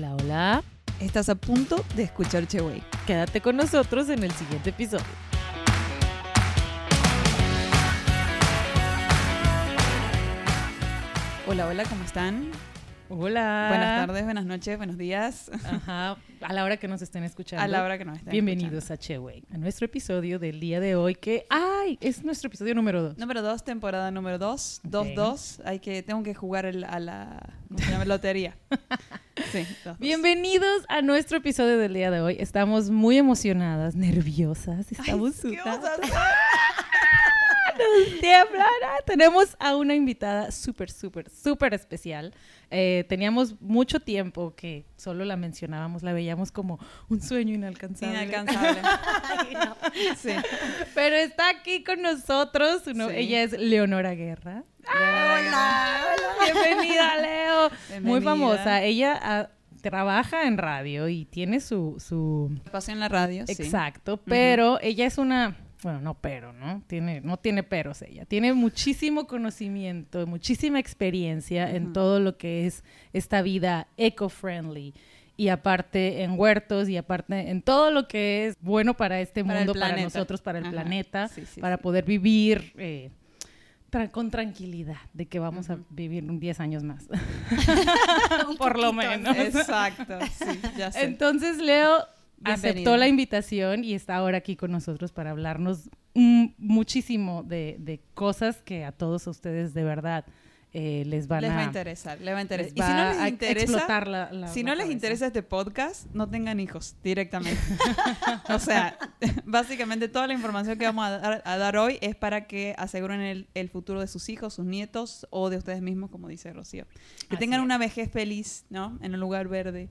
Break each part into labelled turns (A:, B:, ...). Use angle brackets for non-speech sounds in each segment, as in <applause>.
A: Hola, hola.
B: Estás a punto de escuchar Cheway.
A: Quédate con nosotros en el siguiente episodio.
B: Hola, hola, ¿cómo están?
A: Hola.
B: Buenas tardes, buenas noches, buenos días.
A: Ajá, a la hora que nos estén escuchando.
B: A la hora que nos estén
A: Bienvenidos a Cheway, a nuestro episodio del día de hoy que, ay, es nuestro episodio número 2.
B: Número 2, temporada número 2, 2-2. Hay que, tengo que jugar el- a la, ¿cómo se llama? Lotería. <laughs> Sí, dos, dos.
A: Bienvenidos a nuestro episodio del día de hoy. Estamos muy emocionadas, nerviosas, estamos
B: ¿Qué vamos a
A: sudadas.
B: hacer?
A: Nos. Ah, Tenemos a una invitada súper, súper, súper especial. Eh, teníamos mucho tiempo que solo la mencionábamos, la veíamos como un sueño inalcanzable.
B: Inalcanzable. <laughs> <laughs> Sí.
A: Pero está aquí con nosotros. ¿no?
B: Sí.
A: Ella es Leonora Guerra.
B: Hola.
A: Bienvenida, Leo. Muy famosa. Ella ah, trabaja en radio y tiene su... su...
B: Pasó en la radio, sí.
A: Exacto, pero ella es una... Bueno, no pero, ¿no? Tiene, no tiene peros ella. Tiene muchísimo conocimiento, muchísima experiencia en todo lo que es esta vida eco-friendly. Y aparte en huertos y aparte en todo lo que es bueno para este
B: Para
A: mundo, para nosotros, para el
B: Ajá.
A: planeta,
B: Sí, sí,
A: para
B: sí.
A: poder vivir eh, tra- con tranquilidad de que vamos a vivir un 10 años más. <laughs> Por lo menos.
B: Exacto, sí, ya sé.
A: Entonces Leo aceptó la invitación y está ahora aquí con nosotros para hablarnos muchísimo de, de cosas que a todos ustedes de verdad eh, les van
B: les va a
A: a,
B: interesar, les va a interesar.
A: les
B: Y si no les interesa,
A: explotar la, la-
B: Si
A: la
B: no les interesa este podcast, no tengan hijos directamente. <laughs> o sea, <laughs> básicamente toda la información que vamos a dar, a dar hoy es para que aseguren el, el futuro de sus hijos, sus nietos o de ustedes mismos, como dice Rocío. Que
A: Así
B: tengan
A: es.
B: una vejez feliz, ¿no? En un lugar verde.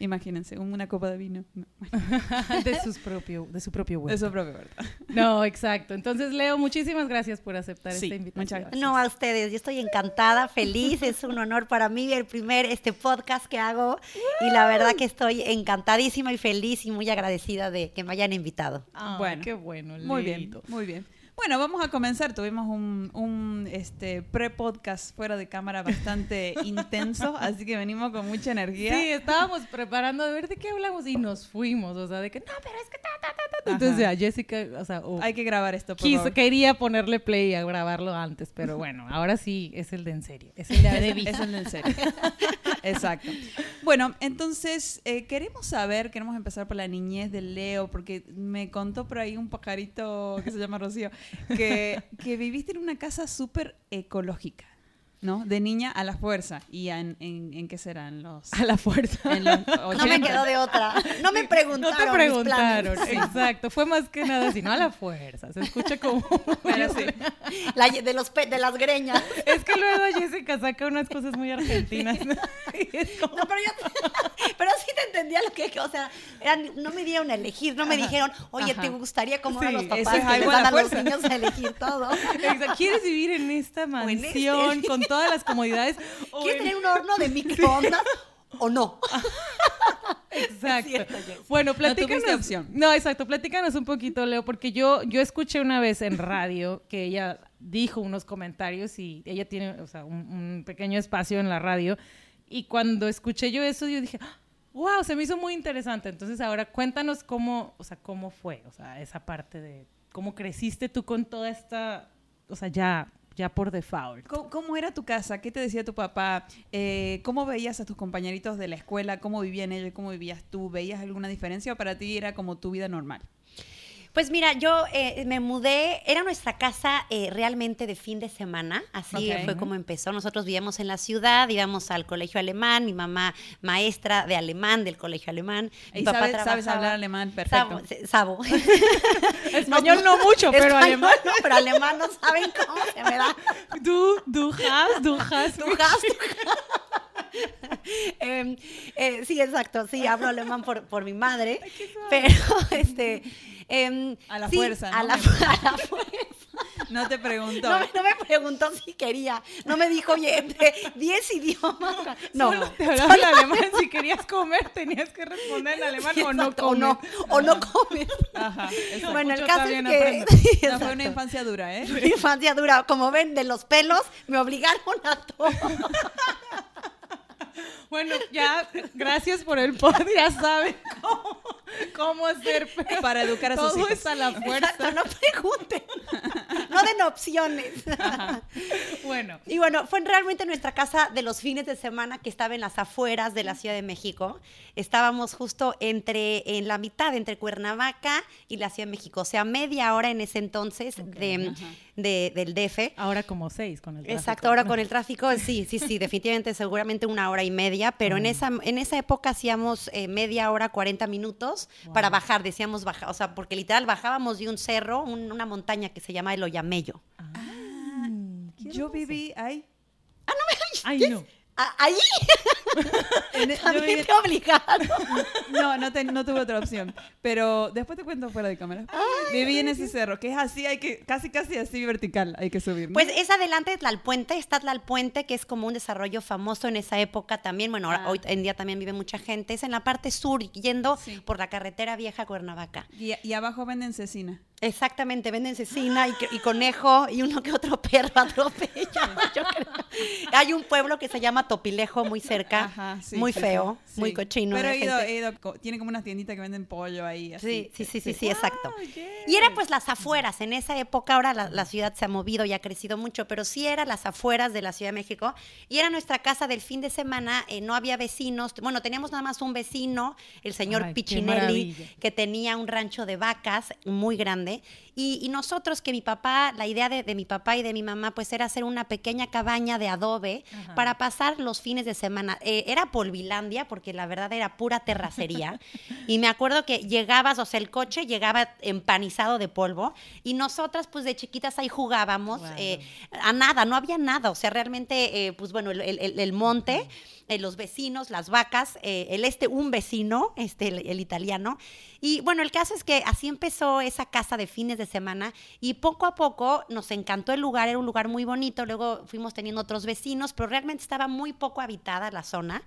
B: Imagínense, una copa de vino. No, <laughs>
A: de, sus <laughs> propio, de su propio huerto. No, exacto. Entonces Leo, muchísimas gracias por aceptar
B: Sí,
A: esta invitación.
B: muchas gracias.
C: No, a ustedes, yo estoy encantada, feliz, es un honor para mí el primer este podcast que hago y la verdad que estoy encantadísima y feliz y muy agradecida de que me hayan invitado.
B: Bueno,
A: qué bueno.
B: Muy bien, muy bien. Bueno, vamos a comenzar. Tuvimos un, un, este, pre-podcast fuera de cámara bastante <laughs> intenso, así que venimos con mucha energía.
A: Sí, estábamos preparando a ver de qué hablamos y nos fuimos, o sea, de que no, pero es que ta, ta, ta, ta. Entonces ya Jessica, o sea, o-
B: Hay que grabar esto, por
A: quiso,
B: favor.
A: quería ponerle play a grabarlo antes, pero <laughs> bueno, ahora sí es el de en serio, es el de de
B: es el de en serio. <laughs> Exacto. Bueno, entonces eh, queremos saber, queremos empezar por la niñez de Leo, porque me contó por ahí un pajarito que se llama Rocío, que, que viviste en una casa súper ecológica, ¿no? De niña a la fuerza. ¿Y en, en, en qué serán los...?
A: A la fuerza.
B: En los <laughs>
C: No me
B: 80?
C: quedó de otra. No me preguntaron.
A: No te preguntaron, exacto. Fue más que nada así, no a la fuerza. Se escucha como. <laughs>
B: Bueno, sí.
C: La- de, los pe- de las greñas. <laughs>
A: Es que luego Jessica saca unas cosas muy argentinas. Como-
C: No, pero yo, pero sí te entendía lo que, o sea, eran- no me dieron a elegir, no me dijeron, oye,
B: Ajá.
C: ¿te gustaría como a
A: Sí,
C: los
A: eso
C: papás
B: es
C: que
B: algo
C: les
B: a la
C: dan a los niños a elegir todo?
A: Exacto. ¿Quieres vivir en esta
C: este.
A: mansión con todas las comodidades?
C: ¿Quieres
A: en-
C: tener un horno de <laughs> microondas o no?
A: Exacto.
C: cierto,
A: bueno, platícanos.
B: opción.
A: No, exacto. Platícanos un poquito, Leo, porque yo, yo escuché una vez en radio que ella dijo unos comentarios y ella tiene, o sea, un, un pequeño espacio en la radio. Y cuando escuché yo eso, yo dije, wow, se me hizo muy interesante. Entonces, ahora cuéntanos cómo, o sea, cómo fue, o sea, esa parte de cómo creciste tú con toda esta, o sea, ya, ya por default.
B: ¿Cómo, era tu casa? ¿Qué te decía tu papá? Eh, ¿Cómo veías a tus compañeritos de la escuela? ¿Cómo vivían ellos? ¿Cómo vivías tú? ¿Veías alguna diferencia o para ti era como tu vida normal?
C: Pues mira, yo eh, me mudé, era nuestra casa eh, realmente de fin de semana, así fue como empezó. Nosotros vivíamos en la ciudad, íbamos al colegio alemán, mi mamá maestra de alemán del colegio alemán. mi
B: ¿Y
C: papá
B: sabes, sabes hablar alemán? Perfecto.
C: Sabo, sí, sabo. <laughs>
A: Español no mucho, pero
C: Español
A: alemán.
C: no, pero alemán no saben cómo se me da.
A: Du, du hast, du hast.
C: Du hast. <laughs> Em, eh, sí, exacto, sí, hablo alemán por, por mi madre, pero este... em,
B: A la
C: sí,
B: fuerza,
C: A
B: ¿no?
C: la, <laughs> a la fuerza.
B: No te preguntó.
C: No, me- no me preguntó si quería. No me dijo, oye, de 10 idiomas. <laughs> No.
A: Solo te hablaba en alemán. Si querías comer, tenías que responder en alemán
C: Sí,
A: o no
C: o
A: comer.
C: no, o no comes.
B: Ajá.
C: Bueno, el caso es que... <laughs> sí,
B: fue una infancia dura, ¿eh?
C: Mi infancia dura. Como ven, de los pelos me obligaron a todo.
A: Bueno, ya, gracias por el pod, ya saben cómo, cómo hacer
B: Para educar a sus
A: todo
B: hijos.
A: es a la fuerza.
C: Exacto, no pregunten. No den opciones.
A: Bueno,
C: Y bueno, fue realmente nuestra casa de los fines de semana que estaba en las afueras de la Ciudad de México. Estábamos justo entre, en la mitad, entre Cuernavaca y la Ciudad de México. O sea, media hora en ese entonces de, de- del DF.
A: ahora como seis con el tráfico.
C: Exacto, ahora con el tráfico, sí, sí, sí, definitivamente, seguramente una hora y media, pero en esa en esa época hacíamos eh, media hora, 40 minutos para bajar, decíamos bajar, o sea, porque literal bajábamos de un cerro, un- una montaña que se llama el Oyamello.
B: Yo viví ahí.
A: Ay, no.
C: Ah, ¿Ahí?
B: En- <laughs> yo
C: También
B: viví-
C: te obligado.
B: no, no, te- no tuve otra opción. Pero después te cuento fuera de cámara. viví en ese cerro, que es así, hay que, casi, casi así vertical, hay que subir. ¿no?
C: Pues es adelante de Tlalpuente, está Tlalpuente, que es como un desarrollo famoso en esa época también. Bueno,
B: Ah.
C: hoy en día también vive mucha gente. Es en la parte sur, yendo
B: Sí.
C: por la carretera vieja a Cuernavaca.
B: y, y abajo venden cecina.
C: Exactamente, venden cecina y, conejo y uno que otro <laughs> perro atropella. <laughs> yo creo. Hay un pueblo que se llama Topilejo, muy cerca,
B: Ajá, sí,
C: muy
B: sí,
C: feo,
B: sí.
C: muy cochino.
B: Pero he ido, he tiene como unas tienditas que venden pollo ahí. Así.
C: Sí, sí, sí, sí, sí, exacto. Y era pues las afueras, en esa época ahora la, la ciudad se ha movido y ha crecido mucho, pero sí era las afueras de la Ciudad de México y era nuestra casa del fin de semana, eh, no había vecinos, bueno, teníamos nada más un vecino, el señor
A: Ay,
C: Pichinelli, que tenía un rancho de vacas muy grande grande y, y nosotros que mi papá, la idea de, de mi papá y de mi mamá pues era hacer una pequeña cabaña de adobe
A: Ajá.
C: para pasar los fines de semana. Eh, era Polvilandia porque la verdad era pura terracería <laughs> y me acuerdo que llegabas, o sea, el coche llegaba empanizado de polvo y nosotras pues de chiquitas ahí jugábamos eh, a nada, no había nada, o sea, realmente eh, pues bueno, el, el- el monte, eh, los vecinos, las vacas, eh, el este, un vecino, este, el, el italiano. Y bueno, el caso es que así empezó esa casa de fines de semana y poco a poco nos encantó el lugar, era un lugar muy bonito, luego fuimos teniendo otros vecinos, pero realmente estaba muy poco habitada la zona.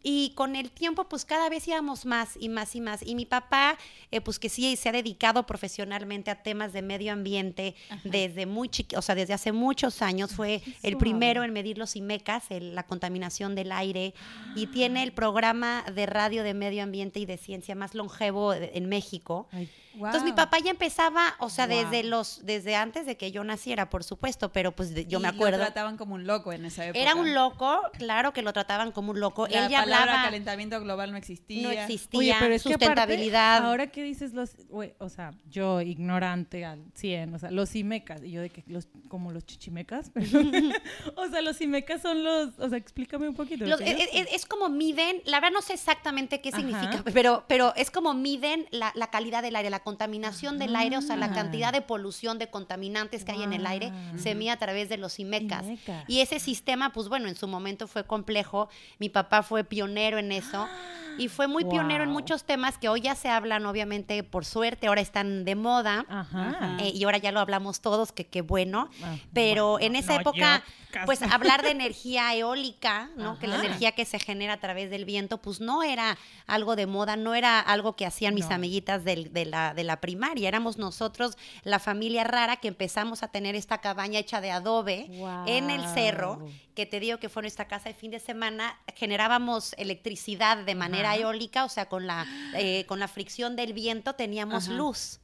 C: Y con el tiempo, pues cada vez íbamos más y más y más. Y mi papá, eh, pues que sí se ha dedicado profesionalmente a temas de medio ambiente desde muy chiqui, o sea, desde hace muchos años. Fue el primero en medir los IMECAS, el- la contaminación del aire, y tiene el programa de radio de medio ambiente y de ciencia más longevo en México.
A: Ay,
C: Entonces mi papá ya empezaba, o sea,
B: Wow.
C: desde los, desde antes de que yo naciera, por supuesto, pero pues de- yo
B: Y
C: me
B: Lo
C: acuerdo.
B: trataban como un loco en esa época.
C: Era un loco, claro que lo trataban como un loco.
B: La
C: Él ya
B: palabra
C: hablaba,
B: calentamiento global no existía.
C: no existía,
A: Oye, pero es que aparte,
C: sustentabilidad.
A: ahora que dices los, o sea, yo ignorante al 100, o sea, los imecas, y yo de que los, como los chichimecas, perdón. <laughs> o sea, los imecas son los, o sea, explícame un poquito.
C: Los- es, es- es como miden, la verdad no sé exactamente qué
A: Ajá.
C: significa, <laughs> pero, pero es como miden la, la calidad del aire, la contaminación del aire, o sea, la
A: Ah.
C: cantidad de polución, de contaminantes que hay en el aire, se mide a través de los IMECAS. Y ese sistema, pues bueno, en su momento fue complejo. Mi papá fue pionero en eso. Y fue muy pionero en muchos temas que hoy ya se hablan, obviamente, por suerte, ahora están de moda.
A: Ajá.
C: Eh, y ahora ya lo hablamos todos, que qué bueno.
A: Ah,
C: Pero
A: bueno,
C: en esa
A: no,
C: época, pues hablar de <laughs> energía eólica, ¿no? Que la energía que se genera a través del viento, pues no era algo de moda, no era algo que hacían mis
A: No.
C: amiguitas del- de, la, de la primaria. Éramos nosotros, la familia rara, que empezamos a tener esta cabaña hecha de adobe en el cerro, que te digo que fue nuestra casa de fin de semana. Generábamos electricidad de manera
A: Ajá.
C: eólica, o sea, con la, eh, con la fricción del viento teníamos
B: Ajá.
C: luz.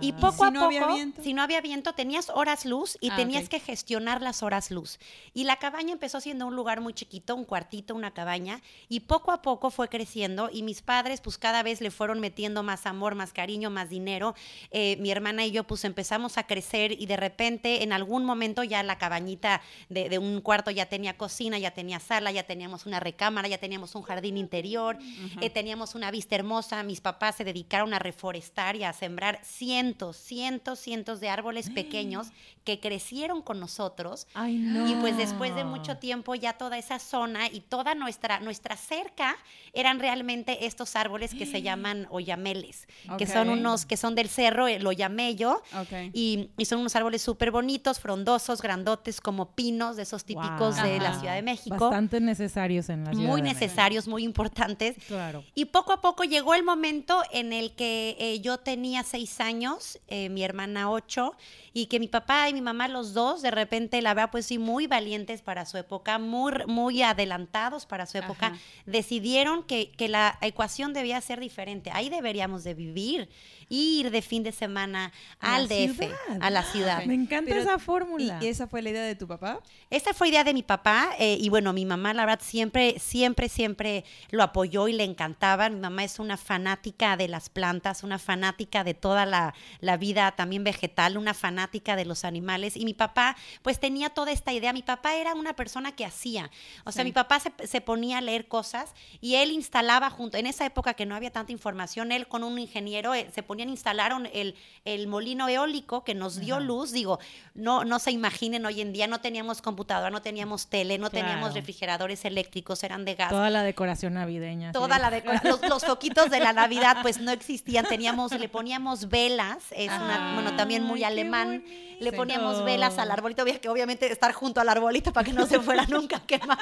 C: Y
B: ¿Y
C: poco
B: si
C: a
B: no
C: poco, si no había viento, tenías horas luz y
B: Ah,
C: tenías que gestionar las horas luz. Y la cabaña empezó siendo un lugar muy chiquito, un cuartito, una cabaña, y poco a poco fue creciendo y mis padres pues cada vez le fueron metiendo más amor, más cariño, más dinero. Eh, mi hermana y yo pues empezamos a crecer y de repente en algún momento ya la cabañita de, de un cuarto ya tenía cocina, ya tenía sala, ya teníamos una recámara, ya teníamos un jardín interior, eh, teníamos una vista hermosa. Mis papás se dedicaron a reforestar y a sembrar cientos, cientos, cientos de árboles <gasps> pequeños que crecieron con nosotros.
A: Ay, no.
C: Y pues después de mucho tiempo ya toda esa zona y toda nuestra, nuestra cerca eran realmente estos árboles que se <gasps> llaman oyameles, que son unos, que son del cerro, el oyamello,
B: Ok.
C: y, y son unos árboles súper bonitos, frondosos, grandotes, como pinos, de esos típicos de la. Ciudad de México.
A: Bastante necesarios en la ciudad.
C: Muy
A: de México.
C: necesarios, muy importantes.
A: Claro.
C: Y poco a poco llegó el momento en el que eh, yo tenía tenía seis años, eh, mi hermana ocho, y que mi papá y mi mamá, los dos, de repente, la verdad, pues sí, muy valientes para su época, muy, muy adelantados para su época,
B: Ajá.
C: decidieron que, que la ecuación debía ser diferente. Ahí deberíamos de vivir, ir de fin de semana al
A: la
C: DF,
A: ciudad.
C: a la ciudad.
A: Me encanta
B: Pero-
A: esa fórmula.
B: ¿Y esa fue la idea de tu papá?
C: Esta fue idea de mi papá eh, y bueno, mi mamá la verdad siempre, siempre, siempre lo apoyó y le encantaba. Mi mamá es una fanática de las plantas, una fanática de toda la, la vida también vegetal, una fanática de los animales y mi papá pues tenía toda esta idea. Mi papá era una persona que hacía, o sea,
B: Sí.
C: mi papá se, se ponía a leer cosas y él instalaba junto, en esa época que no había tanta información, él con un ingeniero eh, se ponían, instalaron el, el molino eólico que nos dio
A: Ajá.
C: luz, digo, no, no se imaginen hoy en día, no teníamos computadora, no teníamos tele, no teníamos refrigeradores eléctricos, eran de gas.
A: Toda la decoración navideña.
C: Toda
A: sí.
C: la decora- los, los foquitos de la Navidad pues no existían, teníamos, le poníamos velas, es una, bueno, también muy alemán, le poníamos velas al arbolito, había que obviamente estar junto al arbolito para que no se fuera <laughs> nunca a quemar.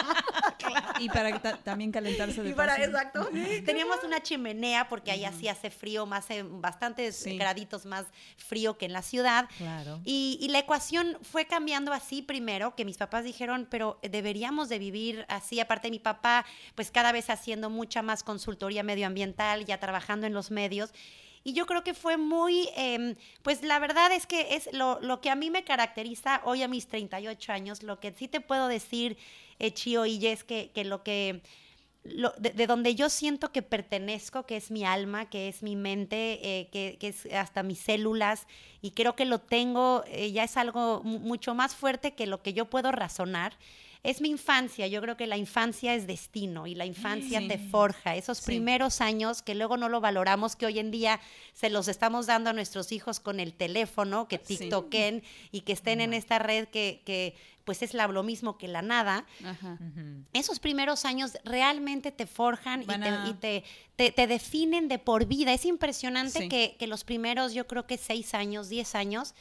B: Y para también calentarse de
C: Y para, exacto. Teníamos una chimenea porque ahí sí hace frío, más eh, bastantes
B: Sí.
C: graditos más frío que en la ciudad.
A: Claro.
C: Y, y la ecuación fue cambiando así primero, que mis papás dijeron, pero deberíamos de vivir así. Aparte, mi papá, pues cada vez haciendo mucha más consultoría medioambiental, ya trabajando en los medios. Y yo creo que fue muy, em, pues la verdad es que es lo, lo que a mí me caracteriza hoy a mis 38 años, lo que sí te puedo decir, eh, Chio y Jess, que, que lo que lo- de, de donde yo siento que pertenezco, que es mi alma, que es mi mente, eh, que, que es hasta mis células, y creo que lo tengo, eh, ya es algo mu- mucho más fuerte que lo que yo puedo razonar. Es mi infancia, yo creo que la infancia es destino y la infancia
B: Sí.
C: te forja. Esos
B: Sí.
C: primeros años que luego no lo valoramos, que hoy en día se los estamos dando a nuestros hijos con el teléfono, que
B: Sí.
C: TikToken y que estén en esta red que, que pues es la- lo mismo que la nada
B: Ajá.
C: Esos primeros años realmente te forjan y, te, y te, te- te definen de por vida. Es impresionante que, que los primeros, yo creo que seis años, diez años,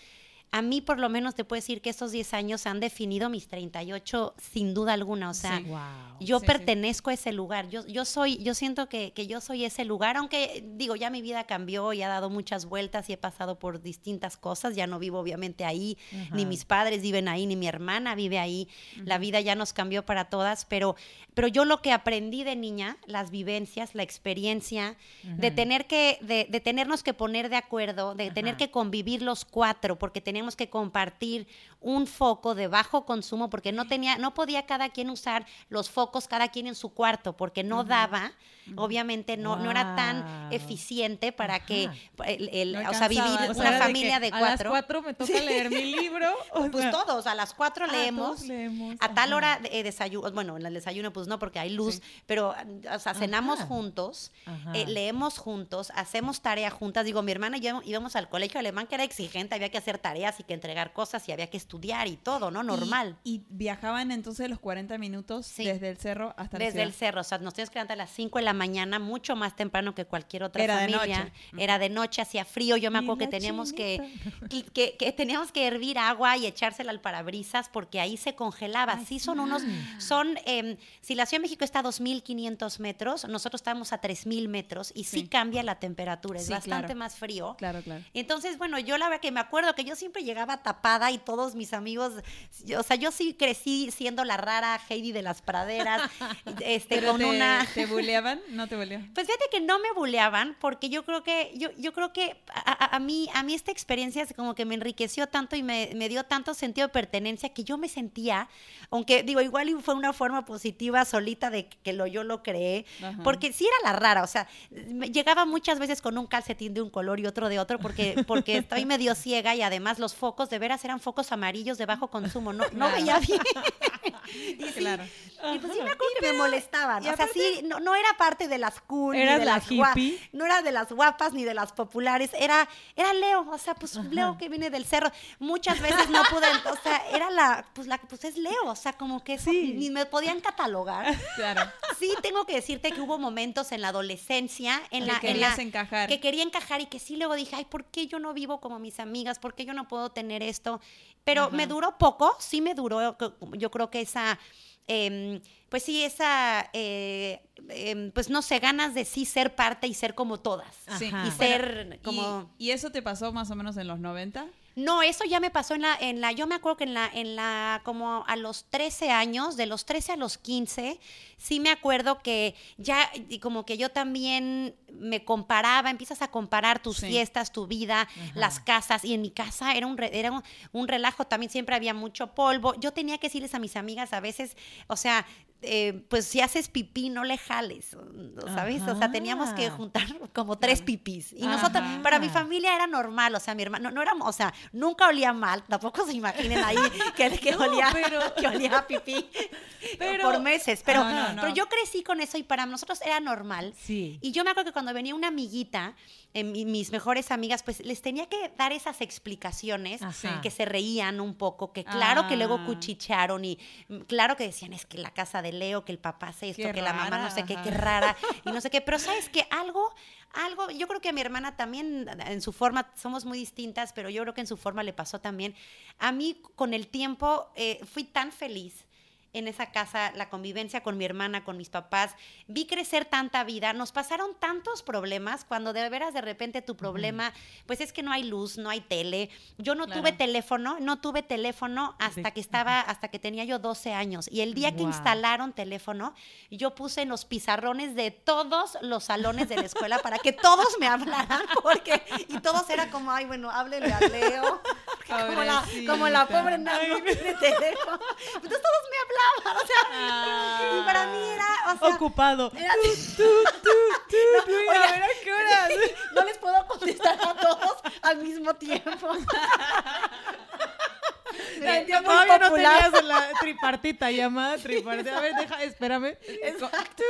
C: a mí por lo menos te puedo decir que estos 10 años han definido mis 38 sin duda alguna. O sea,
B: Sí.
A: Wow.
C: yo
B: Sí, sí.
C: pertenezco a ese lugar. Yo, yo soy, yo siento que, que yo soy ese lugar, aunque digo, ya mi vida cambió y ha dado muchas vueltas y he pasado por distintas cosas. Ya no vivo obviamente ahí, ni mis padres viven ahí, ni mi hermana vive ahí. La vida ya nos cambió para todas, pero, pero yo lo que aprendí de niña, las vivencias, la experiencia, de tener que, de, de tenernos que poner de acuerdo, de tener que convivir los cuatro, porque teníamos que compartir un foco de bajo consumo, porque no tenía, no podía cada quien usar los focos cada quien en su cuarto, porque no daba, obviamente no, no era tan eficiente para que el, el-
B: No
C: o sea, vivir
B: alcanzaba.
A: O sea,
C: una
A: de
C: familia de,
A: A las
C: cuatro.
A: cuatro me toca leer mi libro. <laughs> o
C: Pues
A: sea,
C: todos, a las cuatro
A: ah,
C: leemos. A tal
A: Ajá.
C: hora de desayuno, bueno, en el desayuno pues no porque hay luz, pero o sea, cenamos
A: Ajá.
C: juntos, eh, leemos juntos, hacemos tarea juntas. Digo, mi hermana y yo íbamos al colegio alemán que era exigente, había que hacer tareas y que entregar cosas y había que estudiar y todo, ¿no? Normal.
B: Y, y viajaban entonces los 40 minutos
C: Sí.
B: desde el cerro hasta la
C: Desde el cerro, o sea, nos teníamos que levantar a las 5 de la mañana, mucho más temprano que cualquier otra
B: Era de
C: familia.
B: noche.
C: Era de noche, hacía frío. Yo me acuerdo que teníamos que, que, teníamos que hervir agua y echársela al parabrisas porque ahí se congelaba. sí, son unos, son, em, si la Ciudad de México está a 2.500 metros, nosotros estamos a 3.000 metros y sí,
B: Sí.
C: cambia la temperatura, es
B: Sí,
C: bastante
B: claro.
C: más frío.
B: Claro, claro.
C: Entonces, bueno, yo la verdad que me acuerdo que yo siempre llegaba tapada y todos mis amigos, yo- o sea, yo sí crecí siendo la rara Heidi de las praderas, <laughs> este,
B: Pero
C: con
B: te,
C: una...
B: ¿Te buleaban? No te buleaban. <laughs>
C: Pues fíjate que no me buleaban porque yo creo que yo, yo creo que a, mí a mí esta experiencia es como que me enriqueció tanto y me, me dio tanto sentido de pertenencia que yo me sentía, aunque digo igual y fue una forma positiva solita de que lo yo lo creé,
B: Ajá.
C: porque sí era la rara, o sea, llegaba muchas veces con un calcetín de un color y otro de otro porque porque estoy medio ciega y además los focos de veras eran focos amarillos de bajo consumo, no, no veía bien. <laughs> <laughs> y sí,
B: Claro.
C: y pues sí me acuerdo que me molestaban. O sea, sí, no, no era parte de las cool, ni
A: ¿Eras
C: de
A: la
C: las
A: hippie?
C: no era de las guapas ni de las populares. Era, era Leo, o sea, pues Leo que viene del cerro. Muchas veces no pude, o sea, era la, pues la, pues es Leo, o sea, como que eso
A: Sí.
C: ni me podían catalogar.
B: Claro.
C: Sí, tengo que decirte que hubo momentos en la adolescencia en
B: Que
C: la, en
B: querías
C: la-
B: encajar.
C: que quería encajar y que sí luego dije, ay, ¿por qué yo no vivo como mis amigas? ¿Por qué yo no puedo tener esto? Pero me duró poco, sí me duró, yo creo que esa em, pues sí, esa, eh, em, pues no sé, ganas de sí ser parte y ser como todas.
B: Sí.
A: Ajá.
C: Y ser como...
B: ¿Y, y eso te pasó más o menos en los 90?
C: No, eso ya me pasó en la, en la, yo me acuerdo que en la, en la, como a los 13 años, de los 13 a los 15, sí me acuerdo que ya, y como que yo también me comparaba, empiezas a comparar tus
B: Sí.
C: fiestas, tu vida, las casas, y en mi casa era un, era un, un relajo, también siempre había mucho polvo, yo tenía que decirles a mis amigas a veces, o sea, eh, pues si haces pipí, no le jales, ¿sabes? O sea, teníamos que juntar como tres pipís. Y
B: Ajá.
C: nosotros, para mi familia era normal, o sea, mi hermano, no, no éramos, o sea, nunca olía mal, tampoco se imaginen ahí que, que <laughs>
A: No,
C: olía,
A: pero- <laughs>
C: que olía a pipí
A: Pero-
C: por meses, pero,
B: no,
C: pero yo crecí con eso y para nosotros era normal.
A: Sí.
C: Y yo me acuerdo que cuando venía una amiguita, eh, mi- mis mejores amigas, pues les tenía que dar esas explicaciones
A: Ajá.
C: que se reían un poco, que claro que luego
B: Ah.
C: cuchicharon y mm, claro que decían, es que la casa de Leo, que el papá hace esto,
B: Qué
C: que la mamá no sé qué,
B: ajá.
C: qué rara y no sé qué, pero sabes que algo, algo, yo creo que a mi hermana también en su forma, somos muy distintas, pero yo creo que en su forma le pasó también. A mí con el tiempo eh, fui tan feliz en esa casa, la convivencia con mi hermana, con mis papás, vi crecer tanta vida, nos pasaron tantos problemas cuando de veras de repente tu problema, pues es que no hay luz, no hay tele. Yo no
B: Claro.
C: tuve teléfono, no tuve teléfono hasta que estaba, hasta que tenía yo 12 años. Y el día que instalaron teléfono, yo puse en los pizarrones de todos los salones de la escuela para que todos me hablaran, <laughs> porque, y todos era como, ay, bueno, háblele a Leo. Como la, como la pobre no, no tiene teléfono. Entonces todos me o sea, y para mí era, o sea,
A: Ocupado.
C: era así. <laughs> No, oiga,
A: a ver, ¿a qué horas? <laughs>
C: no les puedo contestar a todos al mismo tiempo. <laughs> Me
A: Todavía no tenías la tripartita, llamada tripartita. A ver, deja, espérame.
C: Exacto.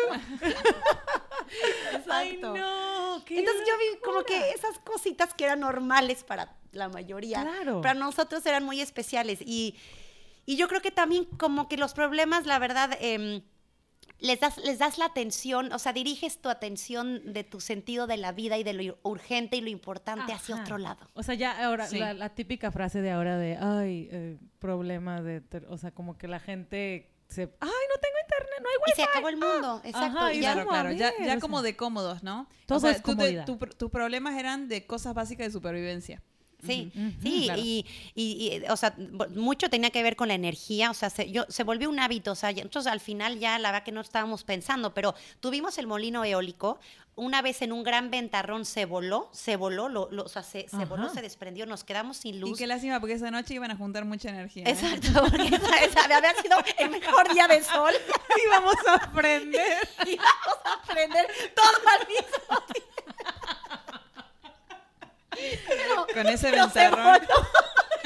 A: Ay,
C: Exacto.
A: no.
C: Entonces yo vi como que esas cositas que eran normales para la mayoría,
A: Claro.
C: para nosotros eran muy especiales. Y, y yo creo que también como que los problemas, la verdad, em, les, das, les das la atención, o sea, diriges tu atención de tu sentido de la vida y de lo urgente y lo importante hacia otro lado.
A: O sea, ya ahora,
B: Sí.
A: la, la típica frase de ahora de, ay, eh, problema de, ter-", o sea, como que la gente se, ay, no tengo internet, no hay
C: Y
A: wifi.
C: se acabó el mundo, exacto.
A: Ajá,
C: y
A: y
C: ya-
B: Claro, ya, como de cómodos, ¿no?
A: todo
B: o sea,
A: es
B: tú te-
A: comodidad.
B: tu- tus problemas eran de cosas básicas de supervivencia.
C: Sí, sí,
A: claro.
C: y, y- y, o sea, mucho tenía que ver con la energía, o sea, se, yo, se volvió un hábito, o sea, nosotros al final ya la verdad que no estábamos pensando, pero tuvimos el molino eólico, una vez en un gran ventarrón se voló, se voló, lo, lo- o sea, se, se voló, se desprendió, nos quedamos sin
B: Y
C: luz.
B: qué lástima, porque esa noche iban a juntar mucha energía. ¿eh?
C: Exacto, porque esa, esa había sido el mejor día de sol <laughs>
A: Y vamos a aprender. <laughs>
C: y vamos a aprender todo al mismo tiempo. Pero-
B: Con ese ventarrón.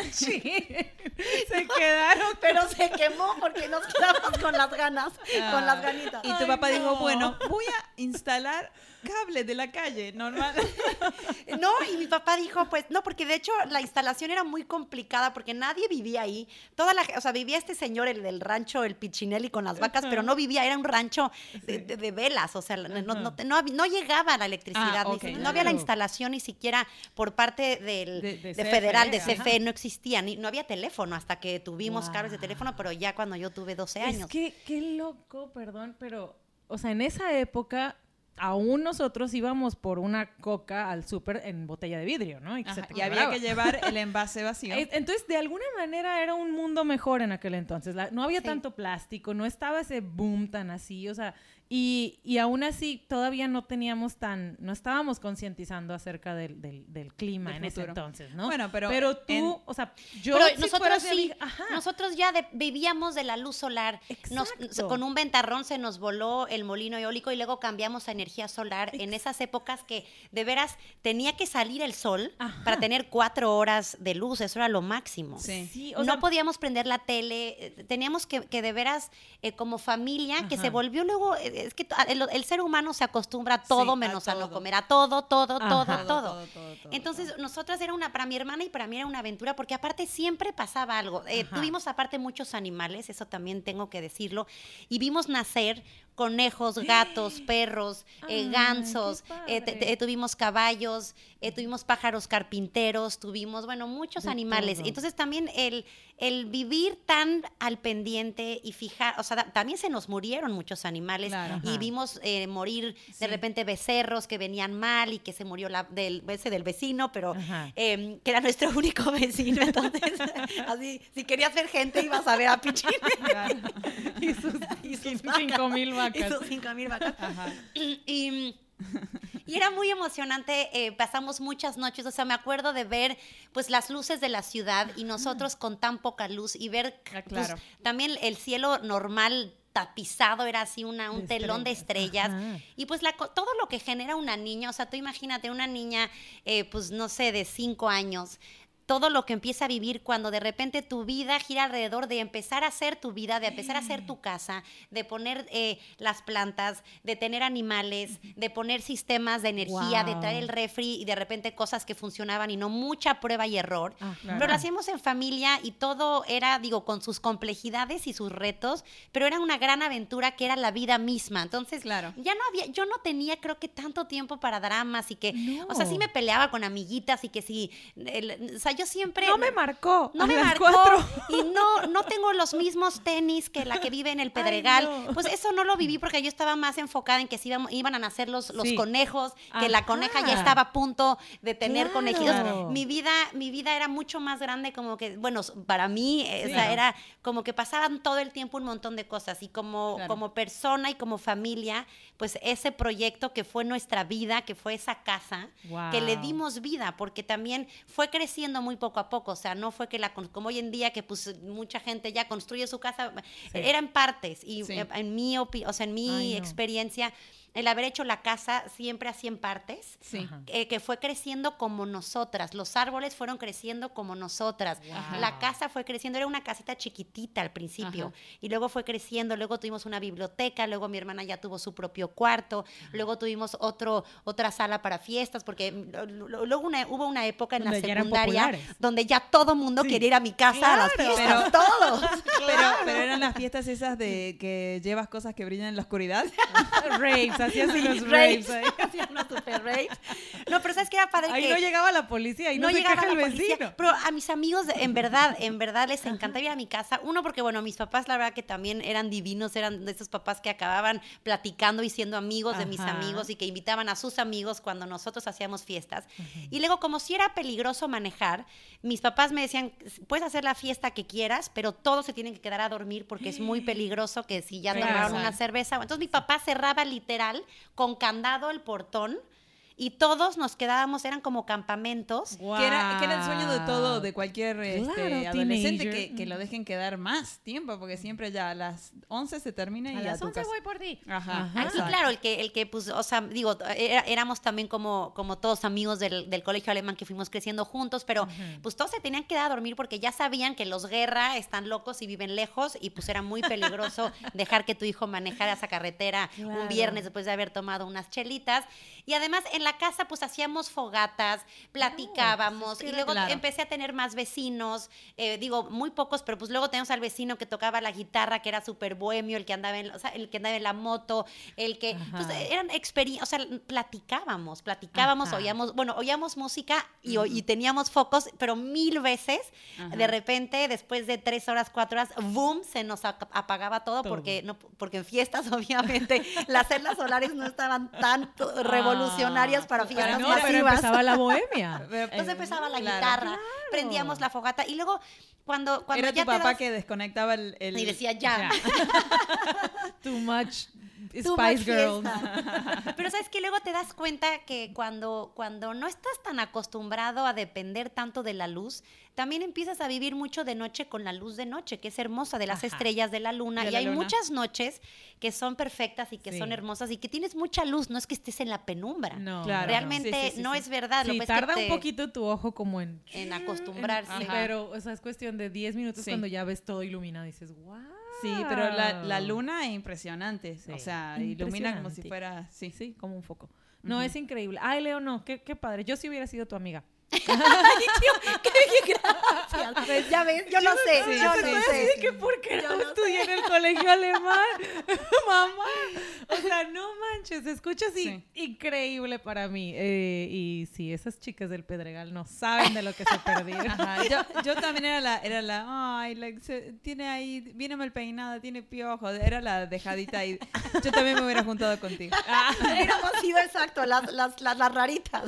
B: <laughs>
A: Sí. Se <laughs> quedaron.
C: Pero se quemó porque nos quedamos con las ganas, con las
B: Ah,
C: ganitas.
B: Y tu
A: Ay,
B: papá dijo,
A: no.
B: bueno, voy a instalar cables de la calle, normal. <laughs>
C: No, y mi papá dijo, pues, no, porque de hecho la instalación era muy complicada porque nadie vivía ahí. Toda la, o sea, vivía este señor, el del rancho, el Pichinelli con las vacas, pero no vivía, era un rancho de, de- de velas, o sea, no, no, no, no llegaba la electricidad,
B: Ah,
C: ni si- no había la
A: claro.
C: instalación ni siquiera por parte del,
A: De-
C: de,
A: de
C: federal, de
A: CFE,
C: CFE, no existía, ni, no había teléfono hasta que tuvimos cables de teléfono, pero ya cuando yo tuve 12 años.
A: Es que, qué loco, perdón, pero, o sea, en esa época, aún nosotros íbamos por una coca al súper en botella de vidrio, ¿no? Y,
B: Ajá, y había que llevar el <laughs> envase vacío.
A: Eh, Entonces, de alguna manera era un mundo mejor en aquel entonces. La- no había
C: Sí.
A: tanto plástico, no estaba ese boom tan así, o sea, y, y aún así todavía no teníamos tan, no estábamos concientizando acerca del, del, del clima
B: Del
A: en ese entonces, ¿no?
B: Bueno, pero
A: tú,
B: en-
A: o sea, yo
C: Pero
A: si
C: nosotros sí,
A: amiga- ajá.
C: nosotros ya de- vivíamos de la luz solar. Nos-
A: Exacto.
C: con un ventarrón se nos voló el molino eólico y luego cambiamos a energía solar en esas épocas que de veras tenía que salir el sol
A: Ajá.
C: para tener cuatro horas de luz, eso era lo máximo.
B: Sí.
A: Sí, o
C: no
A: sea,
C: podíamos prender la tele, eh, teníamos que, que de veras, eh, como familia, que se volvió luego, eh, es que el, el ser humano se acostumbra a todo
B: Sí, a
C: menos a, no comer, a todo, todo,
A: Ajá.
C: todo,
A: Todo,
C: todo. Entonces, nosotras era una, para mi hermana y para mí era una aventura, porque aparte siempre pasaba algo. Eh, tuvimos aparte muchos animales, eso también tengo que decirlo, y vimos nacer conejos, gatos, perros, eh,
A: Ay,
C: gansos, eh, te-
A: padre.
C: te- tuvimos caballos, eh, tuvimos pájaros carpinteros, tuvimos, bueno, muchos
A: De
C: animales.
A: todo.
C: Entonces también el, el vivir tan al pendiente y fijar, o sea, da- también se nos murieron muchos animales
B: Claro.
C: y
A: Ajá.
C: vimos morir
B: Sí.
C: de repente becerros que venían mal y que se murió la, del, ese del vecino, pero em, que era nuestro <laughs> único vecino. Entonces, <laughs> así, si querías ver gente, ibas a ver a Pichín. <laughs>
A: y sus,
C: Y sus
A: cinco mil vacas.
C: sus cinco mil vacas.
B: Ajá. <clears throat>
C: Y, y era muy emocionante, eh, pasamos muchas noches, o sea, me acuerdo de ver pues las luces de la ciudad y nosotros con tan poca luz y ver
B: Ah,
C: pues, también el cielo normal tapizado era así una, un
A: De
C: telón de
A: estrellas. Ajá.
C: y pues la, todo lo que genera una niña, o sea, tú imagínate una niña eh, pues no sé, de cinco años, todo lo que empieza a vivir cuando de repente tu vida gira alrededor de empezar a hacer tu vida, de empezar a hacer tu casa, de poner eh, las plantas, de tener animales, de poner sistemas de energía, de traer el refri y de repente cosas que funcionaban y no mucha prueba y error.
A: Ajá.
C: Pero lo hacíamos en familia y todo era, digo, con sus complejidades y sus retos, pero era una gran aventura que era la vida misma. Entonces,
B: Claro.
C: ya no había, yo no tenía creo que tanto tiempo para dramas y que, o sea, sí me peleaba con amiguitas y que sí, el- o sea, yo siempre...
A: No me marcó.
C: No
A: a
C: me
A: las
C: marcó
A: cuatro.
C: y no, no tengo los mismos tenis que la que vive en el Pedregal.
A: no.
C: Pues eso no lo viví porque yo estaba más enfocada en que se iban, iban a nacer los, los
A: Sí.
C: conejos, que la coneja ya estaba a punto de tener
A: Claro.
C: conejitos. Mi vida, mi vida era mucho más grande como que, bueno, para mí, eh, era como que pasaban todo el tiempo un montón de cosas y como,
B: Claro.
C: como persona y como familia, pues ese proyecto que fue nuestra vida, que fue esa casa, que le dimos vida, porque también fue creciendo muy poco a poco, o sea, no fue que la, como hoy en día que pues mucha gente ya construye su casa, eran partes y
B: Sí.
C: en mi, o sea, en mi
A: Ay, no.
C: experiencia, el haber hecho la casa siempre así en partes,
B: Sí.
A: Ajá.
C: eh, que fue creciendo como nosotras. Los árboles fueron creciendo como nosotras.
A: Wow.
C: La casa fue creciendo, era una casita chiquitita al principio. Y luego fue creciendo, luego tuvimos una biblioteca, luego mi hermana ya tuvo su propio cuarto, luego tuvimos otro, otra sala para fiestas, porque mm, luego una- hubo una época en
A: Donde
C: la secundaria donde ya todo mundo
A: Sí.
C: quería ir a mi casa a las fiestas, <laughs> todos. <laughs>
B: Pero, pero eran las fiestas esas de que llevas cosas que brillan en la oscuridad.
A: Raves, <laughs> hacías unos
C: Raves,
A: raves ahí. <laughs>
C: hacían unos super raves. No, pero ¿sabes qué era padre?
A: Ahí
C: que
A: no llegaba la policía y no, se
C: llegaba
A: queja el
C: la policía.
A: vecino.
C: Pero a mis amigos, en verdad, en verdad les encantaba ir a mi casa. Uno, porque bueno, mis papás, la verdad que también eran divinos, eran de esos papás que acababan platicando y siendo amigos de mis
A: Ajá.
C: amigos y que invitaban a sus amigos cuando nosotros hacíamos fiestas. Y luego, como si era peligroso manejar, mis papás me decían, puedes hacer la fiesta que quieras, pero todos se tienen que quedar a dormir porque es muy <gasps> peligroso que si ya tomaron una cerveza. Entonces mi papá cerraba literal con candado el portón. Y todos nos quedábamos, eran como campamentos.
B: Que era, que era el sueño de todo, de cualquier este,
A: Claro,
B: adolescente,
A: teenager.
B: que, que lo dejen quedar más tiempo, porque siempre ya a las 11 se termina y
A: A
B: ya
A: las
B: tu
A: 11
B: casa.
A: voy por ti.
B: Ajá.
A: Ajá.
C: Aquí, claro, el que, el que, pues, o sea, digo, era- éramos también como, como todos amigos del, del colegio alemán que fuimos creciendo juntos, pero pues todos se tenían que dar a dormir porque ya sabían que los guerra están locos y viven lejos y pues era muy peligroso <laughs> dejar que tu hijo manejara esa carretera
A: Claro.
C: un viernes después de haber tomado unas chelitas. Y además en la casa pues hacíamos fogatas, platicábamos y luego
B: Claro.
C: empecé a tener más vecinos, eh, digo, muy pocos, pero pues luego tenemos al vecino que tocaba la guitarra, que era súper bohemio, el que andaba en, o sea, el que andaba en la moto, el que, pues, eran experiencias, o sea, platicábamos, platicábamos,
A: Ajá.
C: oíamos, bueno, oíamos música y, teníamos focos, pero mil veces,
B: Ajá.
C: de repente, después de tres horas, cuatro horas, boom, se nos ap- apagaba todo,
A: Todo.
C: porque no, porque en fiestas, <laughs> obviamente, las celdas solares no estaban tan revolucionarias para
B: para
C: fiestas
A: no,
B: mí
A: pero
C: masivas.
A: empezaba la bohemia. <laughs>
C: Entonces empezaba la
B: Claro.
C: guitarra, prendíamos la fogata y luego cuando, cuando
B: Era
C: ya
B: tu
C: te
B: papá
C: das-
B: que desconectaba el... el-
C: y decía ya. <laughs>
A: Too much
C: Too
A: Spice
C: much
A: Girls. <laughs>
C: Pero sabes que luego te das cuenta que cuando, cuando no estás tan acostumbrado a depender tanto de la luz, también empiezas a vivir mucho de noche con la luz de noche, que es hermosa, de las
A: Ajá.
C: estrellas de la luna.
B: De
C: y
B: la
C: hay
B: luna.
C: muchas noches que son perfectas y que
A: Sí.
C: son hermosas y que tienes mucha luz, no es que estés en la penumbra.
A: No,
B: Claro.
C: Realmente
B: Sí, sí, sí,
C: no
B: sí.
C: es verdad. lo
A: Sí,
C: que pasa es que
A: tarda un
C: te-
A: poquito tu ojo como en...
C: en acostumbrarse.
A: Ajá. Pero, o sea, es cuestión de 10 minutos
B: Sí.
A: cuando ya ves todo iluminado y dices, wow.
B: Sí, pero la, la luna es impresionante.
A: Sí,
B: O sea, ilumina como si fuera. Sí.
A: Sí, como un foco. No, es increíble. Ay, Leo, no, qué, qué padre. Yo sí hubiera sido tu amiga.
C: Gracias. <laughs> Pues, ya ves, yo no sé,
B: sí,
C: yo no sé.
A: Así de que ¿por qué no estudié en el colegio alemán? <laughs> <laughs> Mamá. O sea, no manches, se escucha así
B: Sí.
A: increíble para mí. Eh, y sí, esas chicas del Pedregal no saben de lo que se perdieron.
B: Ajá, Yo, yo también era la, era la, ay, la- se- tiene ahí, viene mal peinada, tiene piojos, era la dejadita ahí. Yo también me hubiera juntado contigo.
C: Ah, Hubiéramos sido exacto, las, las, las, las raritas.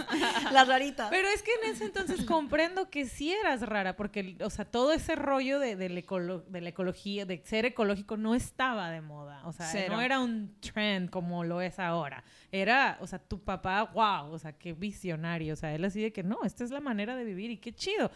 C: Las raritas.
A: Pero es que en entonces <laughs> comprendo que sí eras rara, porque, o sea, todo ese rollo de, del ecolo- de la ecología, de ser ecológico, no estaba de moda. O sea,
B: Cero.
A: no era un trend como lo es ahora. Era, o sea, tu papá, wow, o sea, qué visionario. O sea, él así de que no, esta es la manera de vivir y qué chido.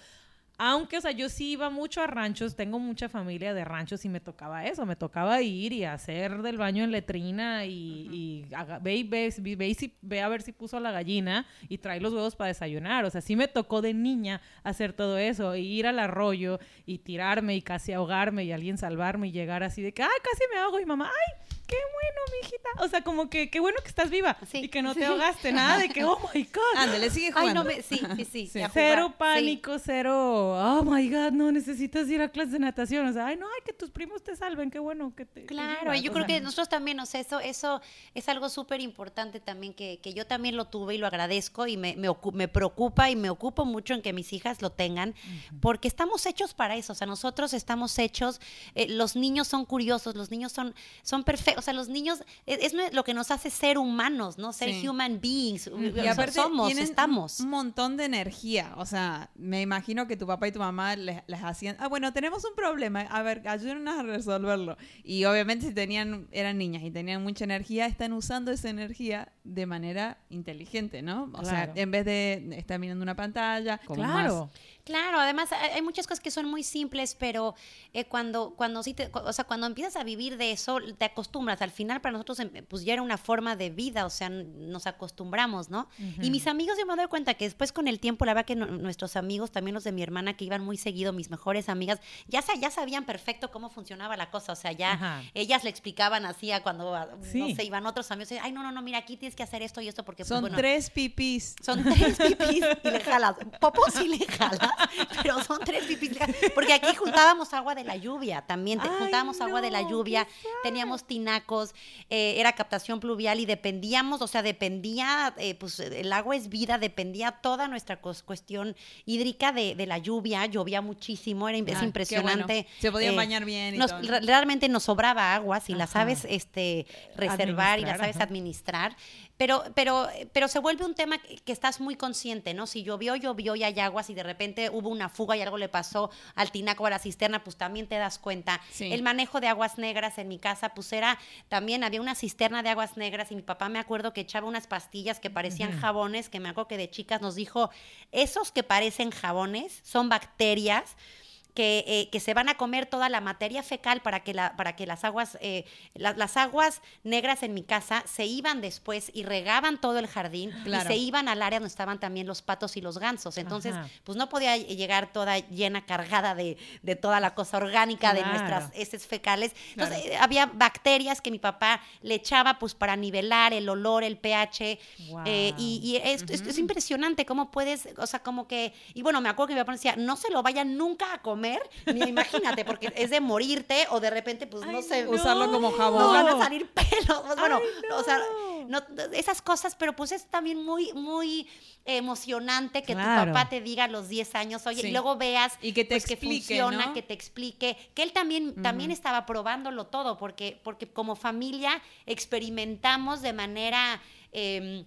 A: Aunque, o sea, yo sí iba mucho a ranchos, tengo mucha familia de ranchos y me tocaba eso, me tocaba ir y hacer del baño en letrina y, y haga- ve, y ve, ve- ve y si- ve a ver si puso la gallina y trae los huevos para desayunar. O sea, sí me tocó de niña hacer todo eso, y ir al arroyo y tirarme y casi ahogarme y alguien salvarme y llegar así de que, ay, casi me ahogo y mamá, ay, qué bueno, mijita. O sea, como que qué bueno que estás viva
C: Sí.
A: y que no te ahogaste, nada de que, oh my God.
B: Ándale, sigue
C: Ay,
B: jugando.
C: no me. Sí, sí, sí. <laughs>
B: Sí.
A: Cero
C: sí.
A: pánico, cero, oh my God, no necesitas ir a clase de natación. O sea, ay, no, ay, que tus primos te salven, qué bueno que te.
C: Claro, y yo
A: O
C: creo
A: sea,
C: que nosotros también, o sea, eso, eso es algo súper importante también que, que yo también lo tuve y lo agradezco y me, me, me preocupa y me ocupo mucho en que mis hijas lo tengan, porque estamos hechos para eso, o sea, nosotros estamos hechos, eh, los niños son curiosos, los niños son, son perfectos, o sea, los niños es, es lo que nos hace ser humanos, ¿no? Ser
B: Sí.
C: human beings, o
B: Y
C: sea, somos, estamos.
B: un montón de energía. O sea, me imagino que tu papá y tu mamá les, les hacían, ah, bueno, tenemos un problema, a ver, ayúdenos a resolverlo. Y obviamente si tenían, eran niñas y tenían mucha energía, están usando esa energía de manera inteligente, ¿no? O sea, en vez de estar mirando una pantalla, como
A: Claro.
B: más-
C: Claro, además hay muchas cosas que son muy simples, pero eh, cuando, cuando sí te- o sea, cuando empiezas a vivir de eso, te acostumbras. Al final para nosotros em, pues ya era una forma de vida, o sea, nos acostumbramos, ¿no? Y mis amigos yo me doy cuenta que después con el tiempo, la verdad que no- nuestros amigos, también los de mi hermana que iban muy seguido, mis mejores amigas, ya, ya sabían perfecto cómo funcionaba la cosa, o sea, ya
A: Ajá.
C: ellas le explicaban así a cuando, no sé, iban otros amigos, ay, no, no, no, mira, aquí tienes que hacer esto y esto porque pues,
B: Son
C: bueno,
B: tres pipís.
C: son tres pipis y le jalas. <laughs> Popó sí le jalas, <laughs> pero son tres jalas. Porque aquí juntábamos agua de la lluvia también.
A: Ay,
C: juntábamos agua de la lluvia, teníamos tinacos, eh, era captación pluvial y dependíamos, o sea, dependía, eh, pues el agua es vida, dependía toda nuestra cuestión hídrica de, de la lluvia. Llovía muchísimo, era es
B: Ah,
C: impresionante.
B: bueno. Se podían
C: Eh,
B: bañar bien y
C: nos-
B: todo.
C: realmente nos sobraba agua si la
A: Ajá.
C: sabes este reservar y la sabes
A: ajá.
C: administrar pero pero pero se vuelve un tema que estás muy consciente no si llovió llovió y hay aguas y de repente hubo una fuga y algo le pasó al tinaco o a la cisterna pues también te das cuenta.
B: Sí.
C: el manejo de aguas negras en mi casa pues era también había una cisterna de aguas negras y mi papá me acuerdo que echaba unas pastillas que parecían jabones que me acuerdo que de chicas nos dijo esos que parecen jabones son bacterias que, eh, que se van a comer toda la materia fecal para que, la, para que las aguas, eh, la- las aguas negras en mi casa se iban después y regaban todo el jardín
B: Claro.
C: y se iban al área donde estaban también los patos y los gansos. Entonces,
A: Ajá.
C: pues no podía llegar toda llena, cargada de, de toda la cosa orgánica de nuestras heces fecales. Entonces,
B: Claro.
C: eh, había bacterias que mi papá le echaba pues para nivelar el olor, el pH. Eh, y y es, es- es impresionante cómo puedes, o sea, como que, y bueno, me acuerdo que mi papá decía, no se lo vayan nunca a comer, ni imagínate, porque es de morirte o de repente, pues no sé,
A: no.
B: Usarlo como jabón.
C: nos van a salir pelos. Pues, bueno,
A: Ay,
C: o sea,
A: no.
C: no- esas cosas, pero pues es también muy, muy emocionante que
A: Claro.
C: tu papá te diga a los 10 años, oye,
B: Sí.
C: y luego veas
B: Y que te
C: pues,
B: explique,
C: funciona,
B: ¿no?
C: que te explique, que él también, también estaba probándolo todo, porque, porque como familia experimentamos de manera... em,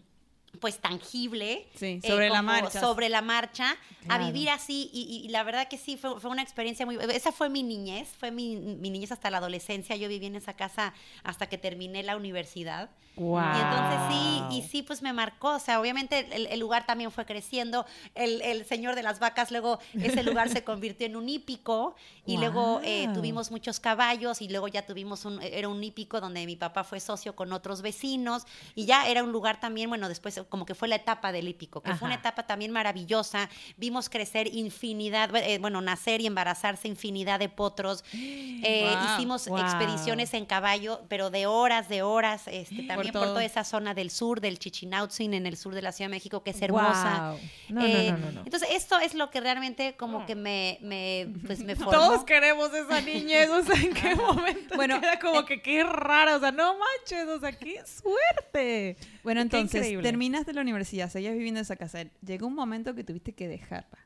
C: pues tangible
B: Sí,
C: eh,
B: sobre la marcha.
C: sobre la marcha a vivir así y, y la verdad que sí fue, fue una experiencia muy esa fue mi niñez fue mi, mi niñez hasta la adolescencia yo viví en esa casa hasta que terminé la universidad
A: Guau.
C: y entonces sí, y sí, pues me marcó. O sea, obviamente el, el lugar también fue creciendo. El, el señor de las vacas, luego ese lugar se convirtió en un hípico. Y luego eh, tuvimos muchos caballos. Y luego ya tuvimos un, era un hípico donde mi papá fue socio con otros vecinos. Y ya era un lugar también, bueno, después como que fue la etapa del hípico, que fue una etapa también maravillosa. Vimos crecer infinidad, eh, bueno, nacer y embarazarse infinidad de potros. <gasps> Eh,
B: Wow.
C: Hicimos
A: Wow.
C: expediciones en caballo, pero de horas, de horas, este, <gasps> también por,
B: todo.
C: toda esa zona del sur, del Chichinautzin, en el sur de la Ciudad de México, que es hermosa.
A: No,
C: Eh,
A: no, no, no.
C: Entonces, esto es lo que realmente como que me, me, pues, me <laughs> formó.
A: Todos queremos esa niñez, o sea, ¿en qué momento?
B: Bueno,
A: Bueno, era como que qué rara, o sea, no manches, o sea, qué suerte.
B: Bueno, entonces, terminaste la universidad, seguías viviendo en esa casa. Llegó un momento que tuviste que dejarla.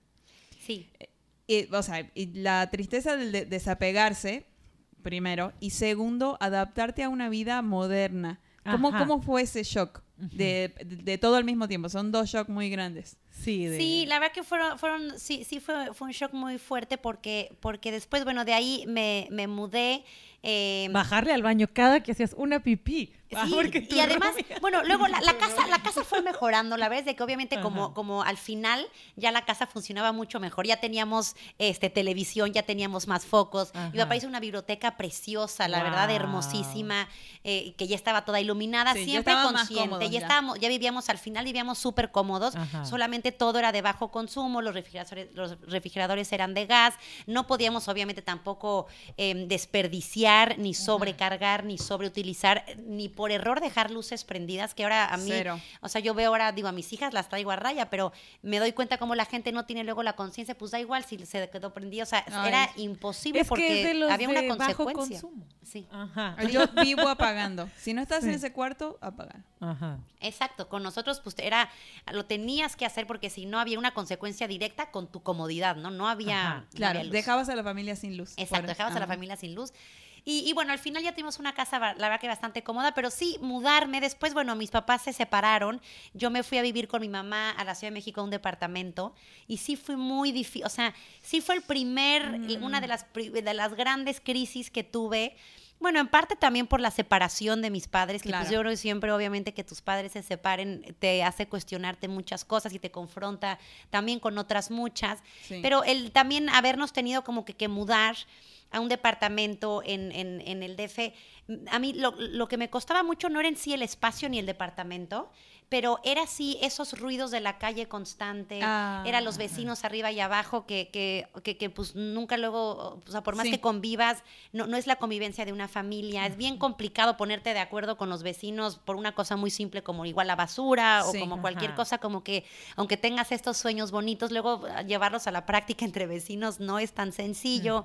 C: Sí.
B: Y, o sea, y la tristeza del de- desapegarse, primero, y segundo, adaptarte a una vida moderna. ¿Cómo, cómo fue ese shock de, de- de todo al mismo tiempo? Son dos shocks muy grandes.
A: Sí, de...
C: Sí, la verdad que fueron, fueron sí, sí fue, fue un shock muy fuerte porque, porque después, bueno, de ahí me, me mudé. Eh,
A: bajarle al baño cada que hacías una pipí. Ah,
C: Sí, y además, bueno, luego la, la casa, la casa fue <laughs> mejorando, la verdad es de que obviamente como,
A: Ajá.
C: como al final ya la casa funcionaba mucho mejor, ya teníamos este televisión, ya teníamos más focos,
A: Ajá.
C: mi papá hizo una biblioteca preciosa, la verdad, hermosísima, eh, que ya estaba toda iluminada,
B: Sí,
C: siempre consciente,
B: cómodos
C: ya estábamos, ya vivíamos, al final vivíamos súper cómodos,
A: Ajá.
C: solamente todo era de bajo consumo, los refrigeradores, los refrigeradores eran de gas, no podíamos obviamente tampoco em, desperdiciar, ni sobrecargar, ni sobreutilizar, ni por error dejar luces prendidas, que ahora a mí,
B: Cero.
C: o sea, yo veo ahora, digo, a mis hijas las traigo a raya, pero me doy cuenta como la gente no tiene luego la conciencia, pues da igual si se quedó prendida, o sea,
B: Ay.
C: era imposible
A: Es que
C: porque
A: es de los
C: había una consecuencia. Sí.
A: Ajá.
B: Yo vivo apagando. Si no estás en ese cuarto, apagar.
A: Ajá.
C: Exacto, con nosotros pues era lo tenías que hacer porque si no había una consecuencia directa con tu comodidad, ¿no? No había,
A: Ajá.
C: no
B: Claro,
C: había luz.
B: dejabas a la familia sin luz.
C: Exacto,
B: Por-
C: dejabas a la familia sin luz. Y, y bueno, al final ya tuvimos una casa, la verdad que bastante cómoda, pero sí mudarme. Después, bueno, mis papás se separaron. Yo me fui a vivir con mi mamá a la Ciudad de México a un departamento. Y sí fue muy difícil. O sea, sí fue el primer, una de las, de las grandes crisis que tuve. Bueno, en parte también por la separación de mis padres, que
B: Claro.
C: pues yo creo que siempre, obviamente, que tus padres se separen te hace cuestionarte muchas cosas y te confronta también con otras muchas.
B: Sí.
C: Pero el también habernos tenido como que, que mudar a un departamento en, en- en el DF, a mí lo, lo que me costaba mucho no era en sí el espacio ni el departamento, pero era sí esos ruidos de la calle constante,
B: Ah.
C: eran los vecinos arriba y abajo que, que, que, que, pues nunca luego, o sea, por más
B: Sí.
C: que convivas, no, no es la convivencia de una familia, es bien complicado ponerte de acuerdo con los vecinos por una cosa muy simple como igual la basura o como cualquier
A: Ajá.
C: cosa, como que aunque tengas estos sueños bonitos, luego ah, llevarlos a la práctica entre vecinos no es tan sencillo.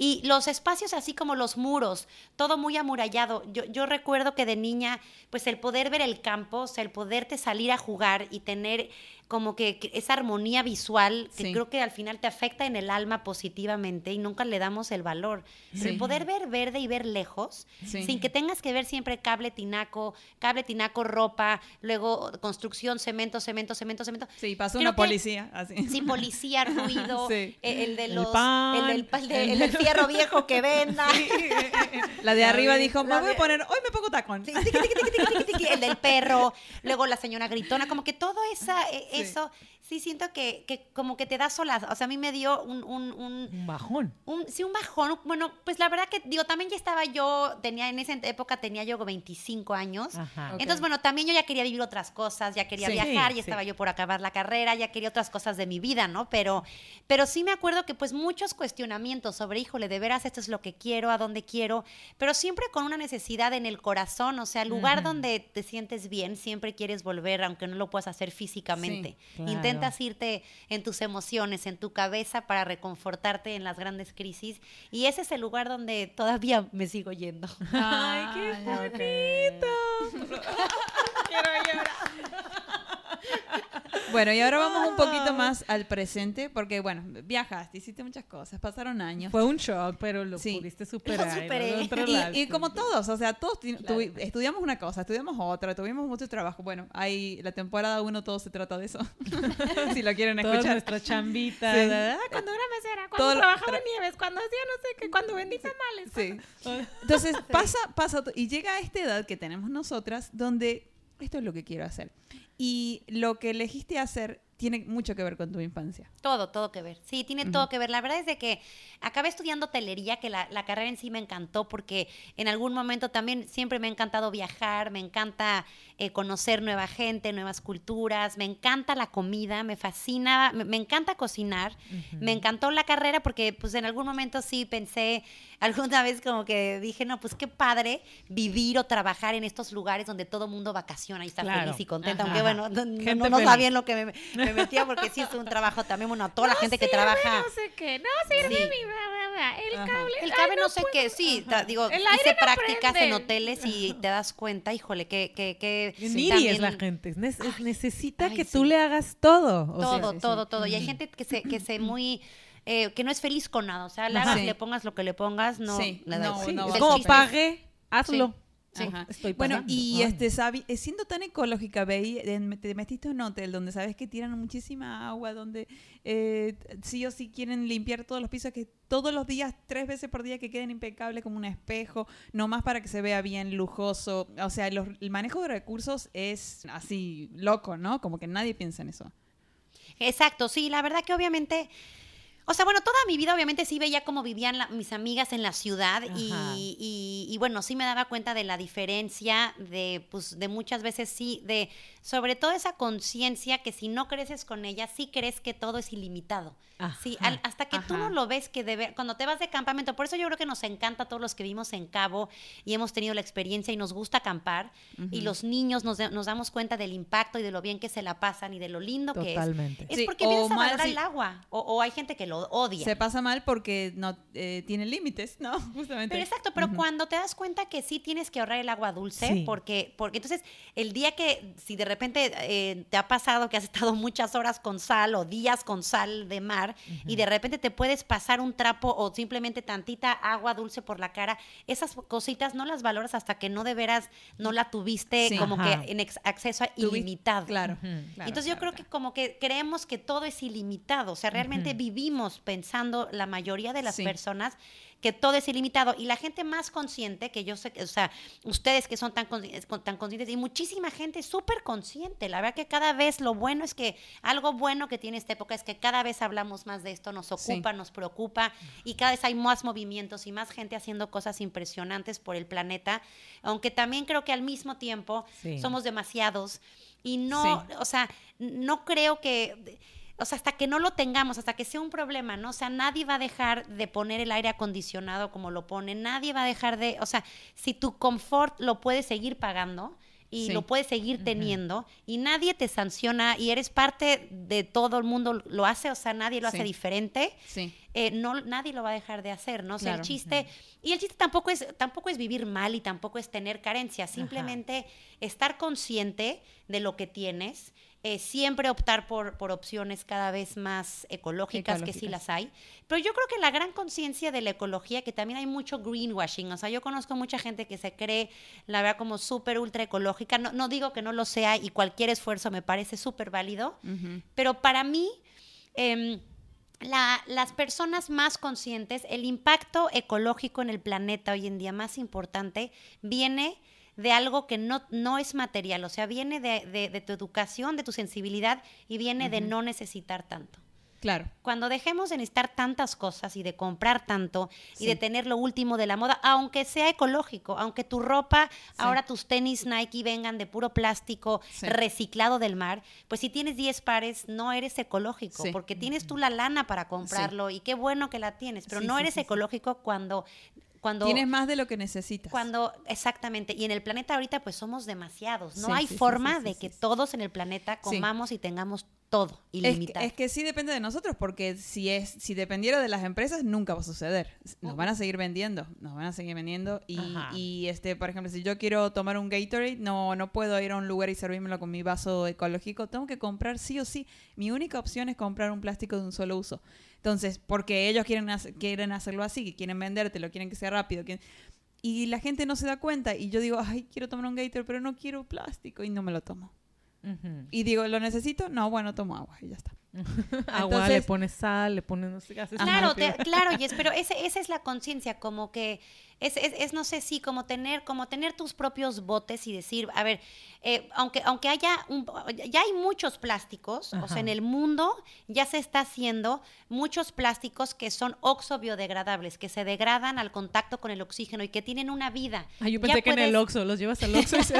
C: Y los espacios así como los muros, todo muy amurallado. Yo, yo recuerdo que de niña, pues el poder ver el campo, o sea, el poderte salir a jugar y tener como que, que esa armonía visual que
B: Sí.
C: creo que al final te afecta en el alma positivamente y nunca le damos el valor. Pero
B: Sí.
C: el poder ver verde y ver lejos,
B: Sí.
C: sin que tengas que ver siempre cable, tinaco, cable, tinaco, ropa, luego construcción, cemento, cemento, cemento, cemento.
B: Sí, pasó
C: Creo
B: una policía, así.
C: Sí, policía, ruido, eh, el de
A: El
C: los,
A: pan,
C: el del, pa- el de-
A: el-
C: el del fierro viejo que venda.
B: La de arriba dijo, me voy a poner, hoy me pongo tacón.
C: El del perro, luego la señora gritona, como que todo esa, eh. Eso, sí siento que, que como que te da solas, o sea, a mí me dio un, un, un,
A: Un bajón.
C: un- sí, un bajón. Bueno, pues la verdad que, digo, también ya estaba yo, tenía, en esa época tenía yo 25 años.
A: Ajá.
C: Entonces, bueno, también yo ya quería vivir otras cosas, ya quería
B: Sí.
C: viajar,
A: Sí,
C: ya estaba
A: sí.
C: yo por acabar la carrera, ya quería otras cosas de mi vida, ¿no? Pero, pero sí me acuerdo que pues muchos cuestionamientos sobre, híjole, de veras esto es lo que quiero, a dónde quiero, pero siempre con una necesidad en el corazón, o sea, el lugar donde te sientes bien, siempre quieres volver, aunque no lo puedas hacer físicamente.
A: claro.
C: Intentas irte en tus emociones, en tu cabeza para reconfortarte en las grandes crisis y ese es el lugar donde todavía me sigo yendo.
A: Ay, qué bonito. <laughs> Quiero llorar.
B: Bueno, y ahora vamos un poquito más al presente, porque bueno, viajaste, hiciste muchas cosas, pasaron años.
A: Fue un shock, pero lo
B: Sí.
A: pudiste superar.
C: Lo
A: y
C: superé.
A: lo
B: Y, y como todos, o sea, todos
A: Claro.
B: estudiamos una cosa, estudiamos otra, tuvimos mucho trabajo. Bueno, hay la temporada uno todo se trata de eso. <laughs> si lo quieren
A: Todas
B: escuchar.
A: nuestras chambitas.
B: Sí.
A: ¿verdad? Cuando era mesera, cuando trabajaba
B: tra-
A: en Nieves, cuando hacía no sé qué, cuando vendí tamales.
B: Sí.
A: cuando-
B: Entonces <laughs> pasa, pasa y llega a esta edad que tenemos nosotras donde esto es lo que quiero hacer. Y lo que elegiste hacer tiene mucho que ver con tu infancia.
C: Todo, todo que ver. Sí, tiene todo que ver. La verdad es de que acabé estudiando hotelería, que la, la, carrera en sí me encantó porque en algún momento también siempre me ha encantado viajar, me encanta eh, conocer nueva gente, nuevas culturas, me encanta la comida, me fascina, me, me encanta cocinar. Me encantó la carrera porque pues en algún momento sí pensé, <laughs> alguna vez como que dije, no, pues qué padre vivir o trabajar en estos lugares donde todo el mundo vacaciona y está
A: Claro.
C: feliz y contento,
A: Ajá.
C: aunque bueno, no, no, no, lo que me, me metía porque sí es un trabajo también, bueno, toda la gente que trabaja...
A: No sé qué, no sirve
C: Sí.
A: mi bla, bla, bla, el
B: Ajá.
A: cable.
C: El
A: ay,
C: cabe no,
A: no
C: sé
A: puedo.
C: qué, sí, ta- digo,
A: El
C: hice prácticas en hoteles y <laughs> te das cuenta, híjole, que, que, que también-
A: es la gente, ne- es- necesita
C: ay,
A: que
C: sí.
A: tú le hagas todo. o
C: todo,
A: sí,
C: todo,
A: sí.
C: todo. Y hay gente que se, que se muy, eh, que no es feliz con nada. O sea, le hagas,
B: Sí.
C: le pongas lo que le pongas, no.
B: Sí,
C: le da-
B: no,
A: Sí,
B: no,
A: es como pague, hazlo.
C: Sí.
B: Ajá.
A: Estoy
B: Bueno, y
A: Ay.
B: este, sabi- eh, siendo tan ecológica, veí, en- te metiste en un hotel donde sabes que tiran muchísima agua, donde eh, sí o sí quieren limpiar todos los pisos, que todos los días, tres veces por día, que queden impecables como un espejo, no más para que se vea bien lujoso. O sea, los- el manejo de recursos es así loco, ¿no? Como que nadie piensa en eso.
C: Exacto, sí, la verdad que obviamente. O sea, bueno, toda mi vida obviamente sí veía cómo vivían la- mis amigas en la ciudad y, y- y, bueno, sí me daba cuenta de la diferencia de, pues, de muchas veces sí, de sobre todo esa conciencia que si no creces con ella, sí crees que todo es ilimitado. Sí,
A: Ajá.
C: al- hasta que tú no lo ves que debe, cuando te vas de campamento, por eso yo creo que nos encanta a todos los que vivimos en Cabo y hemos tenido la experiencia y nos gusta acampar y los niños nos, da- nos damos cuenta del impacto y de lo bien que se la pasan y de lo lindo que es.
A: Totalmente.
C: Es
B: Sí,
C: porque
B: o
C: vienes a
B: mal
C: valorar
B: si-
C: el agua. O, o hay gente que lo odia.
B: Se pasa mal porque no eh, tiene límites, ¿no? <laughs> Justamente.
C: Pero exacto, pero cuando te das cuenta que sí tienes que ahorrar el agua dulce,
A: Sí.
C: porque, porque entonces el día que, si de repente eh, te ha pasado que has estado <laughs> muchas horas con sal o días con sal de mar y de repente te puedes pasar un trapo o simplemente tantita agua dulce por la cara, esas cositas no las valoras hasta que no de veras no la tuviste
B: Sí.
C: como
A: Ajá.
C: que en ex- acceso a ilimitado.
B: Claro.
C: Entonces yo
B: claro,
C: creo que como que creemos que todo es ilimitado, o sea, realmente vivimos pensando la mayoría de las
B: Sí.
C: personas que todo es ilimitado y la gente más consciente que yo sé, que, o sea, ustedes que son tan, consci- con- tan conscientes y muchísima gente súper consciente, la verdad que cada vez lo bueno es que algo bueno que tiene esta época es que cada vez hablamos más de esto, nos
B: Sí.
C: ocupa, nos preocupa y cada vez hay más movimientos y más gente haciendo cosas impresionantes por el planeta, aunque también creo que al mismo tiempo
A: Sí.
C: somos demasiados y no,
B: Sí.
C: o sea, no creo que, o sea, hasta que no lo tengamos, hasta que sea un problema, ¿no? O sea, nadie va a dejar de poner el aire acondicionado como lo pone, nadie va a dejar de, o sea, si tu confort lo puedes seguir pagando y
B: Sí.
C: lo puedes seguir teniendo y nadie te sanciona y eres parte de todo el mundo lo hace, o sea, nadie lo hace diferente
B: Sí.
C: eh, no, nadie lo va a dejar de hacer, ¿no? O sea, el chiste, y el chiste tampoco es, tampoco es vivir mal y tampoco es tener carencias, simplemente estar consciente de lo que tienes, eh, siempre optar por, por opciones cada vez más ecológicas, que sí las hay. Pero yo creo que la gran conciencia de la ecología, que también hay mucho greenwashing, o sea, yo conozco mucha gente que se cree, la verdad, como súper ultra ecológica, no, no digo que no lo sea y cualquier esfuerzo me parece súper válido, pero para mí, em, la- las personas más conscientes, el impacto ecológico en el planeta hoy en día más importante viene de algo que no, no es material, o sea, viene de, de- de tu educación, de tu sensibilidad y viene de no necesitar tanto.
B: Claro.
C: Cuando dejemos de necesitar tantas cosas y de comprar tanto y de tener lo último de la moda, aunque sea ecológico, aunque tu ropa, ahora tus tenis Nike vengan de puro plástico
B: Sí.
C: reciclado del mar, pues si tienes 10 pares no eres ecológico, porque tienes tú la lana para comprarlo y qué bueno que la tienes, pero no eres ecológico cuando cuando
B: Tienes más de lo que necesitas.
C: cuando exactamente y en el planeta ahorita pues somos demasiados, no
B: Sí,
C: hay
B: sí,
C: forma
B: sí,
C: de que todos en el planeta comamos y tengamos todo
B: Es que,
C: ilimitado.
B: es que sí depende de nosotros, porque si es si dependiera de las empresas nunca va a suceder. Nos van a seguir vendiendo, nos van a seguir vendiendo y, y, este, por ejemplo, si yo quiero tomar un Gatorade, no no puedo ir a un lugar y servírmelo con mi vaso ecológico, tengo que comprar sí o sí. Mi única opción es comprar un plástico de un solo uso. Entonces, porque ellos quieren hacer- quieren hacerlo así, quieren vendértelo, quieren que sea rápido, quieren- y la gente no se da cuenta y yo digo, "Ay, quiero tomar un Gatorade, pero no quiero plástico" y no me lo tomo. Y digo, ¿lo necesito? No, bueno, tomo agua y ya está. <laughs>
A: Agua,
B: Entonces-
A: le pones sal, le pones no sé qué haces.
C: Claro, te- claro, Jess, pero <laughs> ese, esa es la conciencia, como que Es, es, es, no sé, sí, como tener, como tener tus propios botes y decir, a ver, eh, aunque, aunque haya, un, ya hay muchos plásticos, o sea, en el mundo ya se está haciendo muchos plásticos que son oxo-biodegradables, que se degradan al contacto con el oxígeno y que tienen una vida.
A: Ah, yo pensé
C: Ya
A: que en el Oxxo, los llevas al <laughs> Oxxo y se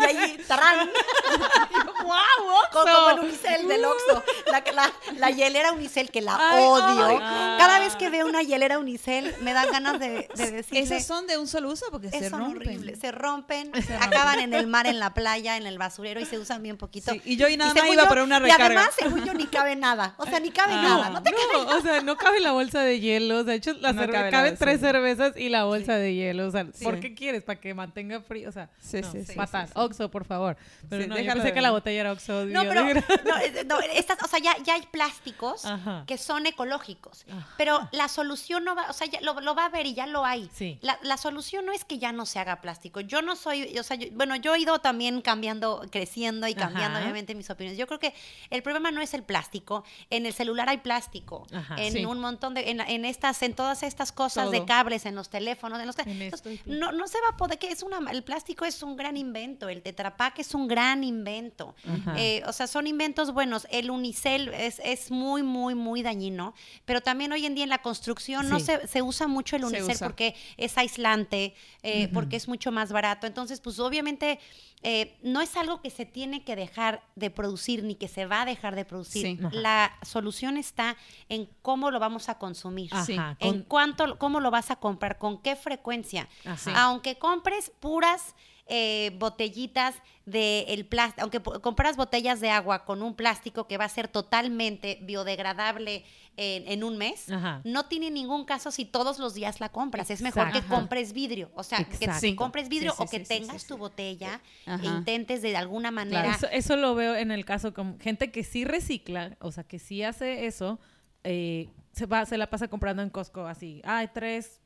C: y ahí, tarán. <laughs>
A: ¡Wow,
C: Co- Como el unicel del Oxxo. La, la, la hielera unicel, que la
A: Ay,
C: odio.
A: ay.
C: Cada vez que veo una hielera unicel, me dan ganas de, de
B: Esos son de un solo uso porque se
C: son
B: rompen.
C: horribles, se rompen, <laughs> acaban en el mar, en la playa, en el basurero y se usan bien poquito.
B: Sí, y yo y nada más
C: según
B: iba
C: yo-
B: por una
C: Y
B: recarga.
C: además, según yo, ni cabe nada. O sea, ni cabe nada. No te
A: No, o sea, no cabe la bolsa de hielo. De hecho, la
B: No
A: cerve-
B: cabe la
A: caben tres cervezas y la bolsa de hielo. O sea,
B: Sí.
A: ¿por qué quieres? ¿Para que mantenga frío? O sea,
B: Sí,
A: no,
B: sí, sí,
A: fatal.
B: sí, sí.
A: Oxxo, por favor. Pero
B: Sí,
A: no, yo pensé que la botella era Oxxo.
C: No, pero <laughs> no, eh, no, estas, o sea, ya, ya hay plásticos
A: Ajá.
C: que son ecológicos, pero la solución no va, o sea, ya lo, lo va a ver y ya lo hay.
A: Sí.
C: La, la solución no es que ya no se haga plástico. Yo no soy, o sea, yo- bueno, yo he ido también cambiando, creciendo y cambiando
A: Ajá.
C: obviamente mis opiniones. Yo creo que el problema no es el plástico. En el celular hay plástico,
A: Ajá.
C: en
B: Sí.
C: un montón de, en, en estas, en todas estas cosas de cables, en los teléfonos, en los te-
A: En
C: Entonces, no, no se va a poder, que es una, el plástico es un gran invento, el tetrapack es un gran invento. Eh, o sea, son inventos buenos. El unicel es, es muy, muy, muy dañino, pero también hoy en día en la construcción no se, se usa mucho el unicel porque es aislante, eh, porque es mucho más barato. Entonces, pues obviamente eh, no es algo que se tiene que dejar de producir ni que se va a dejar de producir.
B: Sí.
C: La solución está en cómo lo vamos a consumir.
A: Ajá.
C: En
A: con-
C: cuánto, cómo lo vas a comprar, con qué frecuencia.
A: Ajá.
C: Aunque compres puras eh, botellitas de el plástico, aunque compras botellas de agua con un plástico que va a ser totalmente biodegradable en, en un mes,
A: Ajá.
C: no tiene ningún caso si todos los días la compras. Es mejor que compres vidrio. O sea, que si compres vidrio
B: Sí, sí,
C: o que
B: sí,
C: tengas
B: sí,
C: tu
B: sí.
C: botella
B: Ajá.
C: e intentes de alguna manera.
A: Eso, eso lo veo en el caso con gente que sí recicla, o sea, que sí hace eso, eh, se, va, se la pasa comprando en Costco así. Ah, hay tres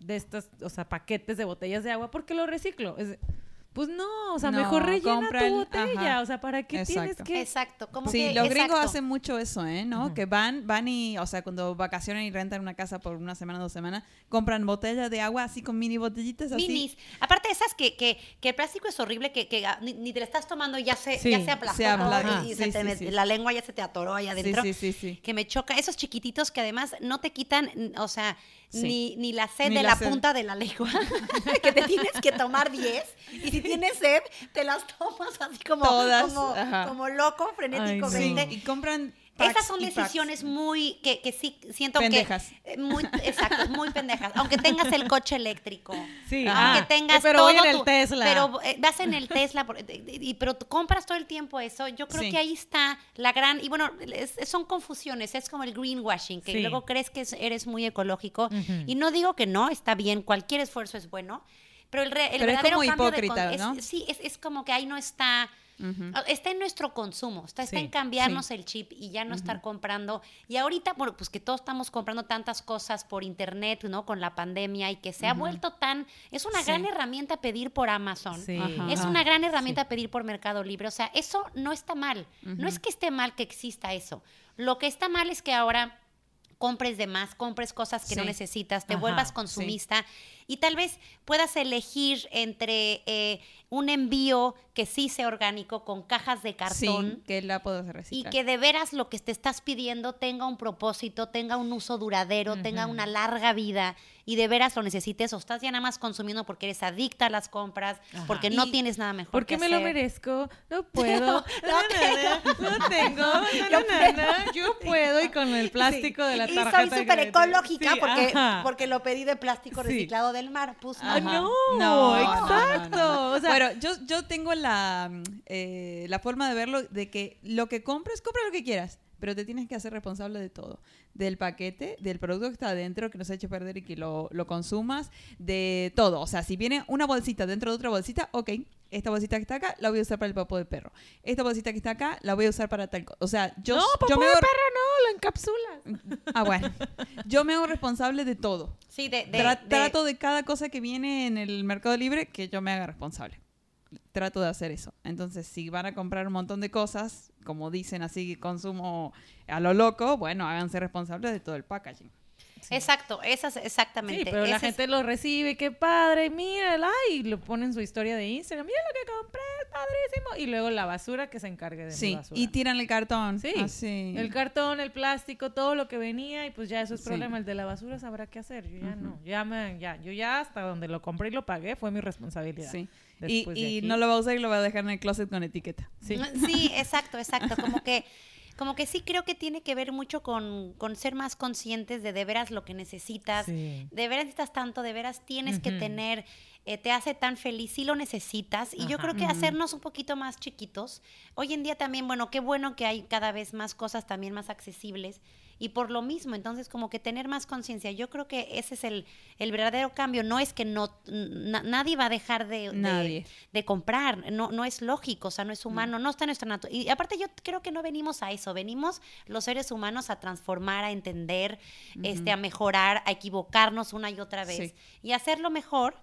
A: de estas, o sea, paquetes de botellas de agua, porque lo reciclo. Es- pues no, o sea,
B: No,
A: mejor rellena
B: compra
A: tu
B: el-
A: botella.
B: ajá.
A: O sea, ¿para qué tienes
B: Exacto.
A: que...?
C: Exacto. Como
B: Sí,
C: que,
B: los gringos hacen mucho eso, ¿eh? ¿No? Que van, van y, o sea, cuando vacacionan y rentan una casa por una semana, dos semanas, compran botellas de agua así con mini botellitas así.
C: Minis. Aparte de esas que, que, que el plástico es horrible, que, que ah, ni, ni te la estás tomando y ya se,
A: Sí,
C: ya se aplastó
B: se
C: todo
B: apla-
C: y
B: sí,
C: se te
B: sí,
C: met-
B: sí.
C: la lengua ya se te atoró ahí adentro.
B: sí, sí, sí.
C: Que me choca. Esos chiquititos que además no te quitan, o sea,
B: Sí.
C: ni, ni la sed
B: Ni
C: de
B: la sed.
C: punta de la lengua. <laughs> que te tienes que tomar 10. Y si tienes sed, te las tomas así como,
B: Todas,
C: como, como loco,
A: Ay,
C: frenéticamente.
B: Sí, y compran
C: Esas son
B: packs.
C: decisiones muy que, que sí siento
B: Pendejas.
C: que eh, muy exacto, muy pendejas. Aunque tengas el coche eléctrico,
A: Sí,
C: aunque
A: ah,
C: tengas
A: eh, pero
C: todo
A: voy en el
C: tu-
A: Tesla.
C: pero eh, vas en el Tesla por- y, pero compras todo el tiempo eso. Yo creo
B: Sí.
C: que ahí está la gran y bueno, es- son confusiones, es como el greenwashing, que
A: Sí.
C: luego crees que es- eres muy ecológico y no digo que no, está bien, cualquier esfuerzo es bueno. Pero el, re- el
B: Pero es
C: verdadero
B: como
C: cambio de
B: hipócrita,
C: es-
B: ¿no?
C: sí, es, es como que ahí no está Ah, Está en nuestro consumo, está, está
A: Sí,
C: en cambiarnos el chip y ya no estar comprando. Y ahorita, bueno, pues que todos estamos comprando tantas cosas por internet, ¿no? Con la pandemia y que se ha vuelto tan. Es una
B: Sí.
C: gran herramienta pedir por Amazon. Es una gran herramienta pedir por Mercado Libre. O sea, eso no está mal. No es que esté mal que exista eso. Lo que está mal es que ahora compres de más, compres cosas que no necesitas, te
A: Ajá,
C: vuelvas
A: sí.
C: Y tal vez puedas elegir entre eh, un envío que sí sea orgánico con cajas de cartón.
B: Sí, que la puedes
C: Y
B: reciclar.
C: que de veras lo que te estás pidiendo tenga un propósito, tenga un uso duradero, tenga una larga vida y de veras lo necesites o estás ya nada más consumiendo porque eres adicta a las compras,
A: Ajá.
C: porque no
B: Y-
C: tienes nada mejor
A: Porque
C: que
A: me lo merezco, no puedo,
C: No,
A: no,
C: no
A: tengo, no tengo, no,
C: Yo
A: no, yo puedo y con el plástico de la
C: y
A: tarjeta.
C: soy
A: de
C: súper ecológica
A: Sí,
C: porque,
A: ajá.
C: porque lo pedí de plástico reciclado del mar. Pues no.
A: Ah, no,
B: No, no,
A: exacto.
B: no, no.
A: O sea,
B: bueno, yo, yo tengo la, eh, la forma de verlo de que lo que compres, compra lo que quieras, pero te tienes que hacer responsable de todo. Del paquete, del producto que está adentro, que no se ha hecho perder y que lo, lo consumas, de todo. O sea, si viene una bolsita dentro de otra bolsita, ok, esta bolsita que está acá la voy a usar para el papo de perro. Esta bolsita que está acá la voy a usar para tal cosa. O sea, yo,
A: no,
B: yo
A: papá
B: me
A: de
B: hago...
A: perro no, lo encapsulas.
B: Ah, bueno. Yo me hago responsable de todo.
C: Sí, de, de-
B: Tra-
C: de-
B: trato de cada cosa que viene en el mercado libre que yo me haga responsable. Trato de hacer eso. Entonces, si van a comprar un montón de cosas, como dicen así, consumo a lo loco, bueno, háganse responsables de todo el packaging.
C: Exacto, esas exactamente.
A: Sí, pero la
C: es-
A: gente lo recibe, qué padre, mira, y lo pone en su historia de Instagram, mira lo que compré, es padrísimo. Y luego la basura que se encargue de mi
B: Sí,
A: basura.
B: y tiran el cartón.
A: Sí,
B: Así.
A: el cartón, el plástico, todo lo que venía y pues ya eso es
B: Sí.
A: problema. El de la basura sabrá qué hacer. Yo ya no, ya me, ya, yo ya hasta donde lo compré y lo pagué fue mi responsabilidad.
B: Sí. Y,
A: Después
B: y no lo va a usar y lo va a dejar en el closet con etiqueta.
A: Sí. <laughs>
C: Sí, exacto, exacto. Como que, como que sí creo que tiene que ver mucho con, con ser más conscientes de de veras lo que necesitas.
A: Sí.
C: De veras necesitas tanto, de veras tienes que tener, eh, te hace tan feliz, sí lo necesitas. Y yo creo que hacernos un poquito más chiquitos. Hoy en día también, bueno, qué bueno que hay cada vez más cosas también más accesibles. Y por lo mismo, entonces como que tener más conciencia. Yo creo que ese es el, el verdadero cambio. No es que no na- nadie va a dejar de, de-
B: Nadie.
C: de comprar. No, no es lógico, o sea, no es humano, no está en nuestra naturaleza. Y aparte yo creo que no venimos a eso, venimos los seres humanos a transformar, a entender, este, a mejorar, a equivocarnos una y otra vez
B: Sí.
C: y hacerlo mejor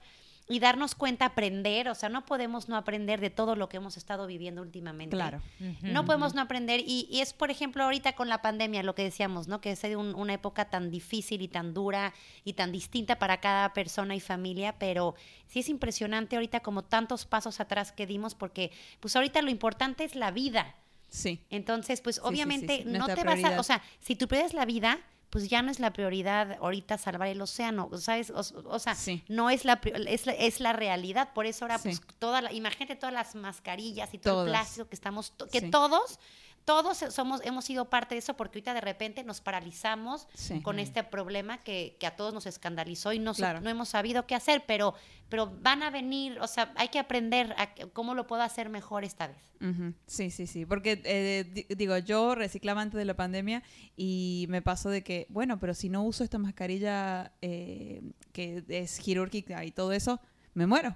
C: y darnos cuenta, aprender, o sea, no podemos no aprender de todo lo que hemos estado viviendo últimamente.
B: Claro.
C: No podemos no aprender y, y es, por ejemplo, ahorita con la pandemia, lo que decíamos, ¿no? Que es un- una época tan difícil y tan dura y tan distinta para cada persona y familia, pero sí es impresionante ahorita como tantos pasos atrás que dimos porque pues ahorita lo importante es la vida.
B: Sí.
C: Entonces, pues
B: Sí, sí, sí,
C: obviamente
B: sí,
C: no te vas a, o sea, si tu prioridad es la vida, pues ya no es la prioridad ahorita salvar el océano, ¿sabes? O, o sea,
B: Sí.
C: no es la, es la es la realidad, por eso ahora
B: Sí.
C: pues toda la, imagínate todas las mascarillas y todo el plástico que estamos que
B: Sí.
C: todos todos somos hemos sido parte de eso porque ahorita de repente nos paralizamos
B: Sí.
C: con este problema que, que a todos nos escandalizó y no,
B: Claro.
C: no hemos sabido qué hacer, pero pero van a venir, o sea, hay que aprender a cómo lo puedo hacer mejor esta vez.
B: Sí, sí, sí. Porque, eh, di- digo, yo reciclaba antes de la pandemia y me pasó de que, bueno, pero si no uso esta mascarilla eh, que es quirúrgica y todo eso, me muero.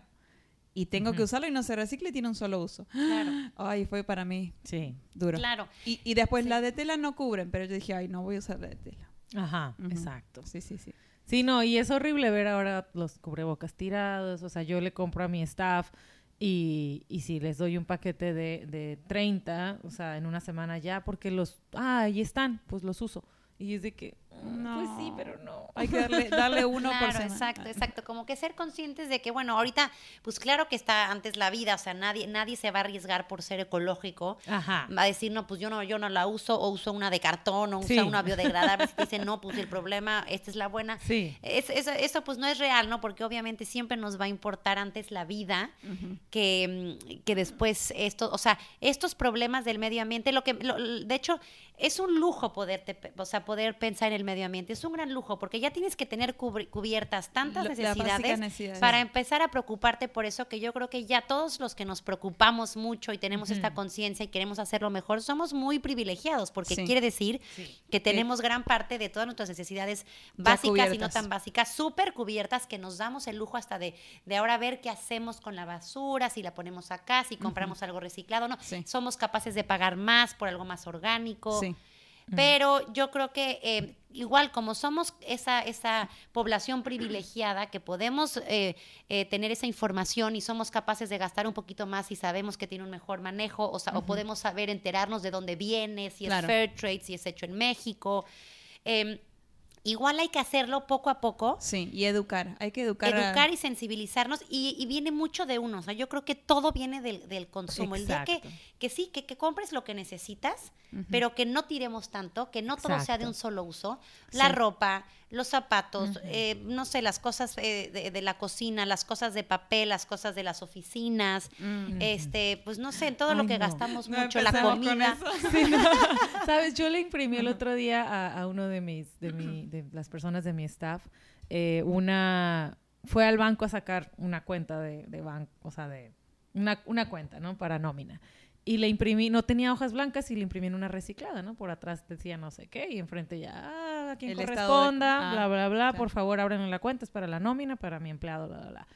B: Y tengo que usarla y no se recicla y tiene un solo uso.
C: Claro. <gasps>
B: Ay, fue para mí
A: Sí.
B: duro.
C: Claro.
B: Y, y después
C: Sí.
B: la de tela no cubren, pero yo dije, ay, no voy a usar la de tela.
A: Ajá, exacto.
B: Sí, sí, sí.
A: Sí, no, y es horrible ver ahora los cubrebocas tirados. O sea, yo le compro a mi staff y, y si les doy un paquete de, de 30, o sea, en una semana ya, porque los, ah, ahí están, pues los uso. Y es de que, mm, pues sí,
B: No.
A: pero no.
B: Hay que darle, darle uno por semana.
C: exacto, exacto. Como que ser conscientes de que, bueno, ahorita, pues claro que está antes la vida, o sea, nadie, nadie se va a arriesgar por ser ecológico.
A: Ajá.
C: Va a decir, no, pues yo no, yo no la uso, o uso una de cartón, o
A: Sí.
C: usa una biodegradable. Si te dicen, no, pues el problema, esta es la buena.
A: Sí.
C: Es- eso, eso, pues no es real, ¿no? Porque obviamente siempre nos va a importar antes la vida que, mm, que después esto, o sea, estos problemas del medio ambiente, lo que, lo- de hecho, es un lujo poderte, o sea, poder pensar en el medio ambiente, es un gran lujo, porque ya tienes que tener cubiertas tantas necesidades para empezar a preocuparte por eso, que yo creo que ya todos los que nos preocupamos mucho y tenemos esta conciencia y queremos hacerlo mejor, somos muy privilegiados, porque
B: Sí.
C: quiere decir
A: Sí.
C: que tenemos gran parte de todas nuestras necesidades básicas y no tan básicas, súper cubiertas, que nos damos el lujo hasta de, de ahora ver qué hacemos con la basura, si la ponemos acá, si compramos algo reciclado, no. Somos capaces de pagar más por algo más orgánico.
B: Sí.
C: Pero yo creo que eh, igual como somos esa, esa población privilegiada que podemos eh, eh, tener esa información y somos capaces de gastar un poquito más y sabemos que tiene un mejor manejo o, sa- o podemos saber enterarnos de dónde viene, si
B: Claro.
C: es fair trade, si es hecho en México. Em, igual hay que hacerlo poco a poco.
B: Sí, y educar. Hay que educar. a-
C: Educar y sensibilizarnos y, y viene mucho de uno, o sea, yo creo que todo viene del, del consumo. El día que, que sí, que, que compres lo que necesitas, pero que no tiremos tanto, que no todo sea de un solo uso. La
B: Sí.
C: ropa, los zapatos, eh, no sé, las cosas eh, de, de la cocina, las cosas de papel, las cosas de las oficinas,
B: Mm.
C: este, pues no sé, todo lo que
A: no.
C: gastamos
B: No
C: mucho, la comida. <laughs>
A: Sí, no. <laughs> Sabes, yo le imprimí el otro día a, a uno de mis, de mi, de las personas de mi staff, eh, una, fue al banco a sacar una cuenta de, de banco, o sea, de una, una cuenta, ¿no? Para nómina. Y le imprimí, no tenía hojas blancas y le imprimí en una reciclada, ¿no? Por atrás decía no sé qué y enfrente ya, ah, a quien
B: El estado de-
A: corresponda,
B: ah,
A: bla, bla, bla,
B: claro.
A: por favor, abran la cuenta, es para la nómina, para mi empleado, bla, bla, bla.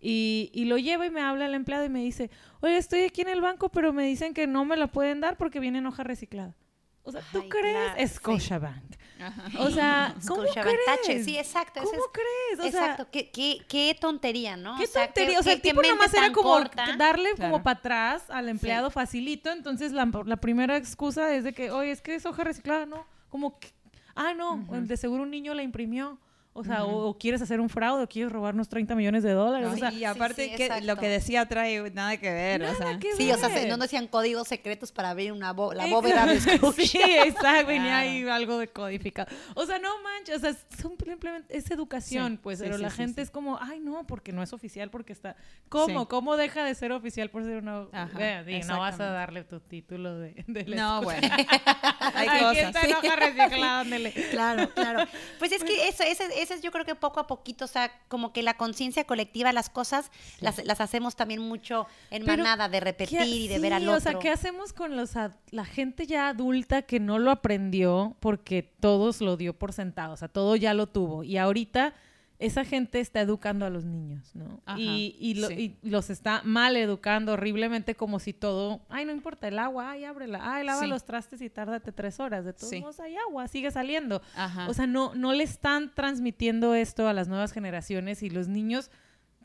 A: Y, y lo lleva y me habla el empleado y me dice, oye, estoy aquí en el banco, pero me dicen que no me la pueden dar porque viene en hoja reciclada. O sea, ¿tú
C: Ay,
A: crees?
C: claro, sí.
A: Scotiabank.
B: Ajá.
A: O sea, <laughs> ¿cómo
C: Scotiabank Tache,
A: crees?
C: Sí, exacto.
A: ¿Cómo
C: es-
A: crees? O sea,
C: Exacto, qué, qué, qué tontería, ¿no?
A: qué
C: sea,
A: tontería. o sea, el tipo nomás era como
C: corta.
A: darle
B: Claro.
A: como para atrás al empleado facilito. Entonces, la, la primera excusa es de que, oye, es que es hoja reciclada, ¿no? Como, que- ah, no, de seguro un niño la imprimió. O sea, o, o quieres hacer un fraude, o quieres robarnos 30 millones de dólares.
B: No,
A: o sea,
B: y aparte
C: sí,
B: que lo que decía trae nada que ver. o sea.
A: nada que
C: Sí, o sea, no decían códigos secretos para abrir una bo- la bóveda de. <laughs>
A: Sí, exacto, venía ahí algo de codificado. O sea, no manches, o sea, es simplemente es educación,
B: Sí,
A: pues,
B: sí,
A: pero
B: sí,
A: la
B: sí,
A: gente
B: sí.
A: es como, ay, no, porque no es oficial, porque está. ¿Cómo?
B: Sí.
A: ¿Cómo deja de ser oficial por ser una.
B: Ajá,
A: Eh, no vas a darle tu título de. de la
B: No, bueno. <laughs> Hay
A: Ay, ¿quién
B: cosas.
A: enoja <laughs> reciclado? Ándele.
C: Claro, claro. Pues es que eso, ese, ese es yo creo que poco a poquito, o sea, como que la conciencia colectiva, las cosas las, las hacemos también mucho en
A: Pero,
C: manada, de
A: ¿Qué-
C: repetir y de ver al otro.
A: O sea, ¿qué hacemos con los ad- la gente ya adulta que no lo aprendió porque todos lo dio por sentado? O sea, todo ya lo tuvo. Y ahorita esa gente está educando a los niños, ¿no?
B: Ajá,
A: y, y lo-
B: sí.
A: y los está mal educando horriblemente como si todo, ay, no importa el agua, ay, ábrela, ay, lava
B: Sí.
A: los trastes y tárdate tres horas. De todos
B: Sí.
A: modos hay agua, sigue saliendo.
B: Ajá.
A: O sea, no, no le están transmitiendo esto a las nuevas generaciones y los niños,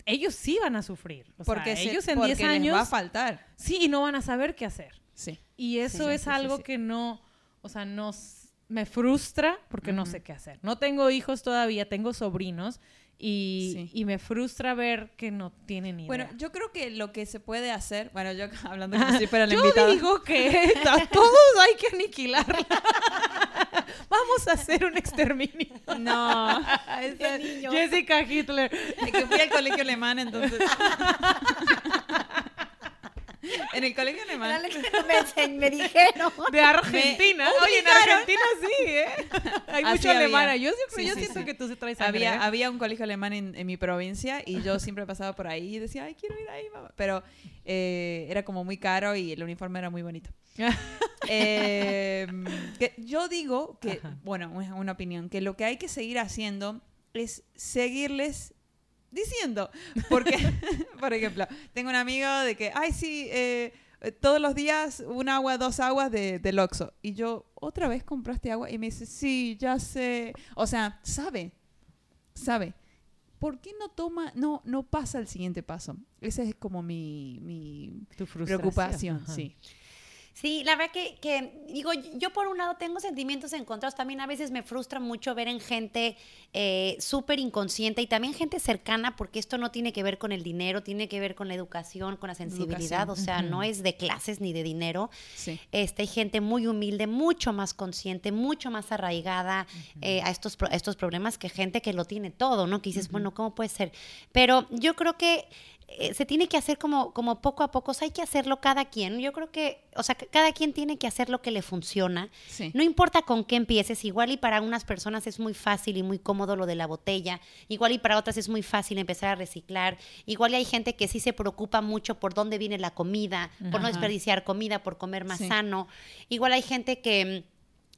A: ellos sí van a sufrir. O
B: porque
A: sea, ellos en
B: porque
A: 10
B: les
A: años
B: va a faltar.
A: Sí, y no van a saber qué hacer.
B: Sí.
A: Y eso
B: sí,
A: es
B: sí,
A: algo
B: sí.
A: que no, o sea, no me frustra porque no sé qué hacer. No tengo hijos todavía, tengo sobrinos y,
B: Sí.
A: y me frustra ver que no tienen idea.
B: Bueno, yo creo que lo que se puede hacer, bueno, yo <laughs> hablando como si fuera la
A: Yo digo que <laughs> a todos hay que aniquilarla. <laughs> Vamos a hacer un exterminio.
B: No,
C: niño.
A: Jessica Hitler.
B: es que fui al colegio alemán, entonces. En el colegio alemán.
C: Me, me dijeron. <laughs>
A: De Argentina. Oye, en. Argentina sí, ¿eh? <laughs> Hay
B: Así
A: mucho
B: había.
A: alemana. Yo siempre,
B: Sí,
A: yo
B: sí,
A: siento
B: sí.
A: que tú se traes sangre,
B: Había,
A: ¿eh?
B: había un colegio alemán en, en mi provincia y yo siempre pasaba por ahí y decía, ay, quiero ir ahí, mamá. Pero eh, era como muy caro y el uniforme era muy bonito. <laughs> Eh, que yo digo que,
A: Ajá.
B: bueno, una opinión, que lo que hay que seguir haciendo es seguirles diciendo. Porque, <laughs> por ejemplo, tengo un amigo de que, ay, sí, eh, todos los días un agua, dos aguas de, del Oxxo. Y yo, ¿otra vez compraste agua? Y me dice, sí, ya sé. O sea, sabe, sabe. ¿Por qué no toma, no, no pasa el siguiente paso? Esa es como mi, mi
A: Tu
B: preocupación,
A: Ajá.
B: sí.
C: Sí, la verdad que, que, digo, yo por un lado tengo sentimientos encontrados, también a veces me frustra mucho ver en gente eh, súper inconsciente y también gente cercana, porque esto no tiene que ver con el dinero, tiene que ver con la educación, con la sensibilidad,
B: Educación.
C: o sea, no es de clases ni de dinero.
B: Sí.
C: Este, hay gente muy humilde, mucho más consciente, mucho más arraigada eh, a, estos, a estos problemas que gente que lo tiene todo, ¿no? Que dices, bueno, ¿cómo puede ser? Pero yo creo que eh, se tiene que hacer como, como poco a poco, o sea, hay que hacerlo cada quien. Yo creo que, o sea, cada quien tiene que hacer lo que le funciona.
B: Sí.
C: No importa con qué empieces, igual y para unas personas es muy fácil y muy cómodo lo de la botella, igual y para otras es muy fácil empezar a reciclar, igual y hay gente que sí se preocupa mucho por dónde viene la comida, por no desperdiciar comida, por comer más
B: Sí.
C: sano, igual hay gente que...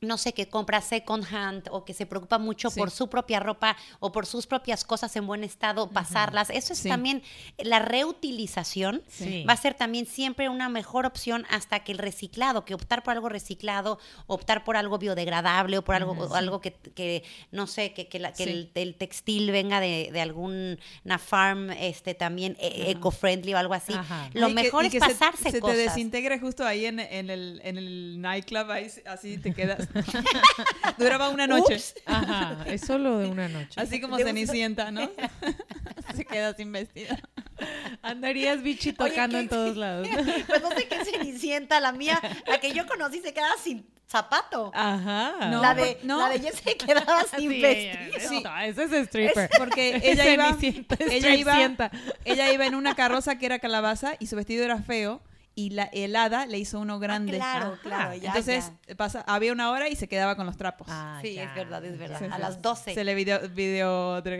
C: no sé, que compra second hand o que se preocupa mucho
B: Sí.
C: por su propia ropa o por sus propias cosas en buen estado, pasarlas. Eso es
B: Sí.
C: también la reutilización.
A: Sí.
C: Va a ser también siempre una mejor opción hasta que el reciclado, que optar por algo reciclado, optar por algo biodegradable o por algo, o algo que, que, no sé, que, que la- que el, el textil venga de, de alguna farm este, también eh, eco-friendly o algo así.
A: Ajá.
C: Lo mejor es
B: que se-
C: pasarse
B: se,
C: cosas.
B: te desintegre justo ahí en, en el, en el nightclub, ahí, así te quedas. <laughs> Duraba una noche.
C: Ups.
A: Ajá, es solo de una noche.
B: Así como Cenicienta, ¿no? <laughs> se queda sin vestido.
A: Andarías bichi tocando
C: ¿qué-
A: en todos lados. <laughs>
C: Pues no sé qué cenicienta, la mía, la que yo conocí se quedaba sin zapato.
A: Ajá.
B: No,
C: la, de,
B: no.
C: la de ella se quedaba sin
A: Sí,
C: vestido.
A: ella- no, ese es stripper.
B: Porque ella iba, ella iba, ella iba en una carroza que era calabaza y su vestido era feo y la helada le hizo uno grande.
C: claro,
A: Ajá.
C: claro, ya,
B: Entonces pasa, había una hora y se quedaba con los trapos.
A: Ah,
C: Sí,
A: ya,
C: es verdad, es verdad. A las 12.
B: Se le video, video <laughs>
C: Se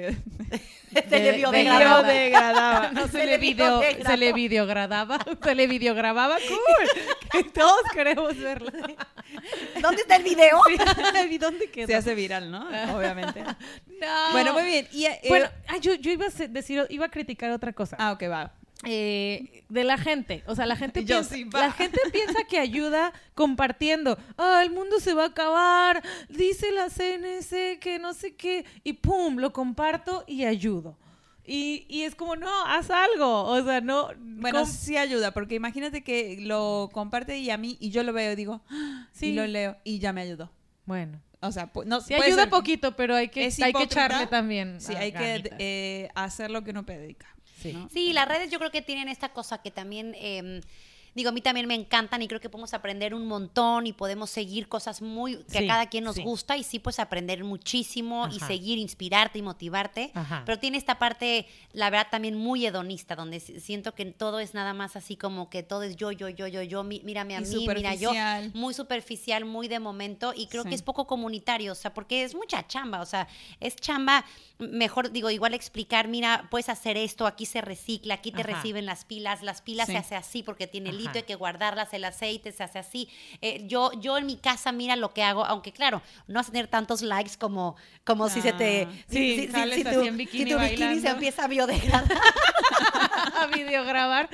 C: le
B: video
C: biodegradaba.
B: degradaba. <laughs>
A: No, se,
C: Se
A: le video, se le videogradaba, se le videogrababa, cool. Que todos queremos verla. <laughs>
C: ¿Dónde está el video?
A: ¿Y dónde quedó?
B: Se hace viral, ¿no? Obviamente.
A: No.
B: Bueno, muy bien. Y, eh,
A: Bueno, ah, yo, yo iba a decir, iba a criticar otra cosa.
B: ah, ok, va.
A: Eh, de la gente. O sea, la <laughs> gente,
B: Yo
A: piensa,
B: sí,
A: la gente piensa que <laughs> ayuda compartiendo. Ah, el mundo se va a acabar. Dice la CNC que no sé qué. Y pum, lo comparto y ayudo. Y, y es como, no, haz algo. O sea, no.
B: Bueno, sí ayuda, porque imagínate que lo comparte y a mí, y yo lo veo y digo, "Ah",
A: Sí.
B: y lo leo, y ya me ayudó.
A: bueno.
B: O sea, no,
A: Sí, ayuda
B: ser-
A: poquito, pero hay que, hay que echarle también.
B: Sí, hay que eh, hacer lo que uno predica.
A: Sí.
B: ¿no?
C: Sí, las redes yo creo que tienen esta cosa que también, eh, digo, a mí también me encantan y creo que podemos aprender un montón y podemos seguir cosas muy que
A: Sí,
C: a cada quien nos
A: sí.
C: gusta y sí, pues aprender muchísimo y seguir, inspirarte y motivarte.
A: Ajá.
C: Pero tiene esta parte, la verdad, también muy hedonista, donde si- siento que todo es nada más así como que todo es yo, yo, yo, yo, yo, mírame a
B: Y
C: mí, mira yo. Muy superficial, muy de momento y creo
B: Sí.
C: que es poco comunitario, o sea, porque es mucha chamba, o sea, es chamba, mejor digo, igual explicar, mira, puedes hacer esto, aquí se recicla, aquí te
A: Ajá.
C: reciben las pilas, las pilas se hace así porque tiene
A: Ajá.
C: hay que guardarlas, el aceite se hace así. Eh, yo, yo en mi casa, mira lo que hago, aunque claro, no vas a tener tantos likes como, como si se te...
B: Ah.
A: Sí, sales
C: tu,
A: así en bikini
C: si tu bikini se empieza a biodegradar <laughs>
A: a videograbar.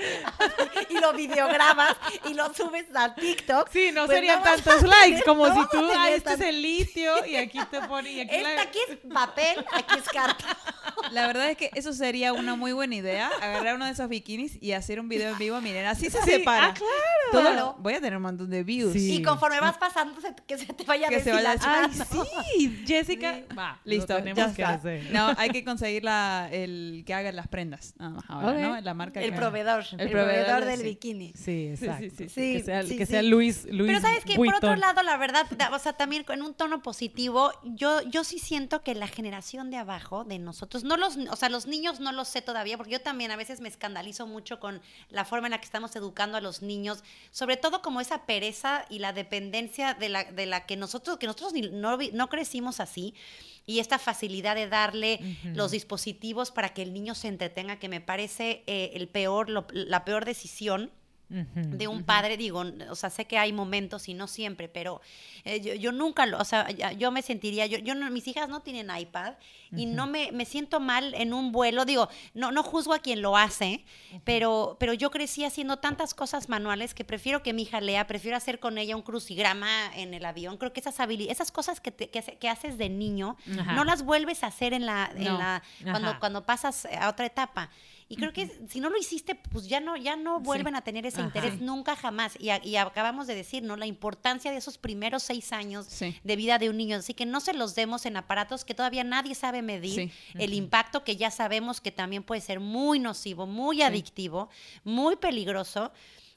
C: y lo videograbas y lo subes a TikTok.
A: Sí, no
C: pues
A: serían
C: no
A: tantos
C: tener-
A: likes como
C: no
A: si tú, ah, este
C: tan-
A: es el litio y aquí te pone y aquí
C: Esta
A: la...
C: aquí es papel, aquí es carta.
B: La verdad es que eso sería una muy buena idea, agarrar uno de esos bikinis y hacer un video en vivo. Miren, así se
A: Sí,
B: separa.
A: Ah, claro.
B: Todo-
C: Claro.
B: Voy a tener un montón de views.
A: Sí.
C: Y conforme vas pasando, se- que se te vaya
B: Que se vaya. <laughs>
A: Ay, sí, Jessica. Va,
B: Listo,
A: lo
B: ya
A: tenemos que
B: está. No, <laughs> hay que conseguir la, el que haga las prendas. Nada más ahora. ¿no? La marca
C: El
B: que-
C: proveedor, el,
B: proveedor,
C: proveedor del
B: sí.
C: bikini.
A: Sí, exacto.
B: sí,
C: sí.
A: Que sea,
C: Sí,
A: que
C: sí.
A: sea Luis, Luis
C: Pero sabes que por otro lado, la verdad, da- o sea, también en un tono positivo, yo, yo sí siento que la generación de abajo de nosotros, no los, o sea, los niños no lo sé todavía, porque yo también a veces me escandalizo mucho con la forma en la que estamos educando a los niños, sobre todo como esa pereza y la dependencia de la, de la que nosotros, que nosotros no, no crecimos así. Y esta facilidad de darle los dispositivos para que el niño se entretenga, que me parece eh, el peor, lo- la peor decisión De un padre, digo, o sea, sé que hay momentos y no siempre, pero eh, yo, yo nunca lo, o sea, yo me sentiría, yo, yo no, mis hijas no tienen iPad y no me, me siento mal en un vuelo, digo, no, no juzgo a quien lo hace, pero, pero yo crecí haciendo tantas cosas manuales que prefiero que mi hija lea, prefiero hacer con ella un crucigrama en el avión, creo que esas habilidades, esas cosas que, te- que, que haces de niño, no las vuelves a hacer en la, en
B: No.
C: la cuando, cuando pasas a otra etapa. Y creo que si no lo hiciste, pues ya no, ya no vuelven a tener ese
A: Ajá.
C: interés nunca jamás. Y, a- y acabamos de decir, ¿no? La importancia de esos primeros seis años
B: Sí.
C: de vida de un niño. Así que no se los demos en aparatos que todavía nadie sabe medir.
B: Sí.
C: El impacto que ya sabemos que también puede ser muy nocivo, muy adictivo, muy peligroso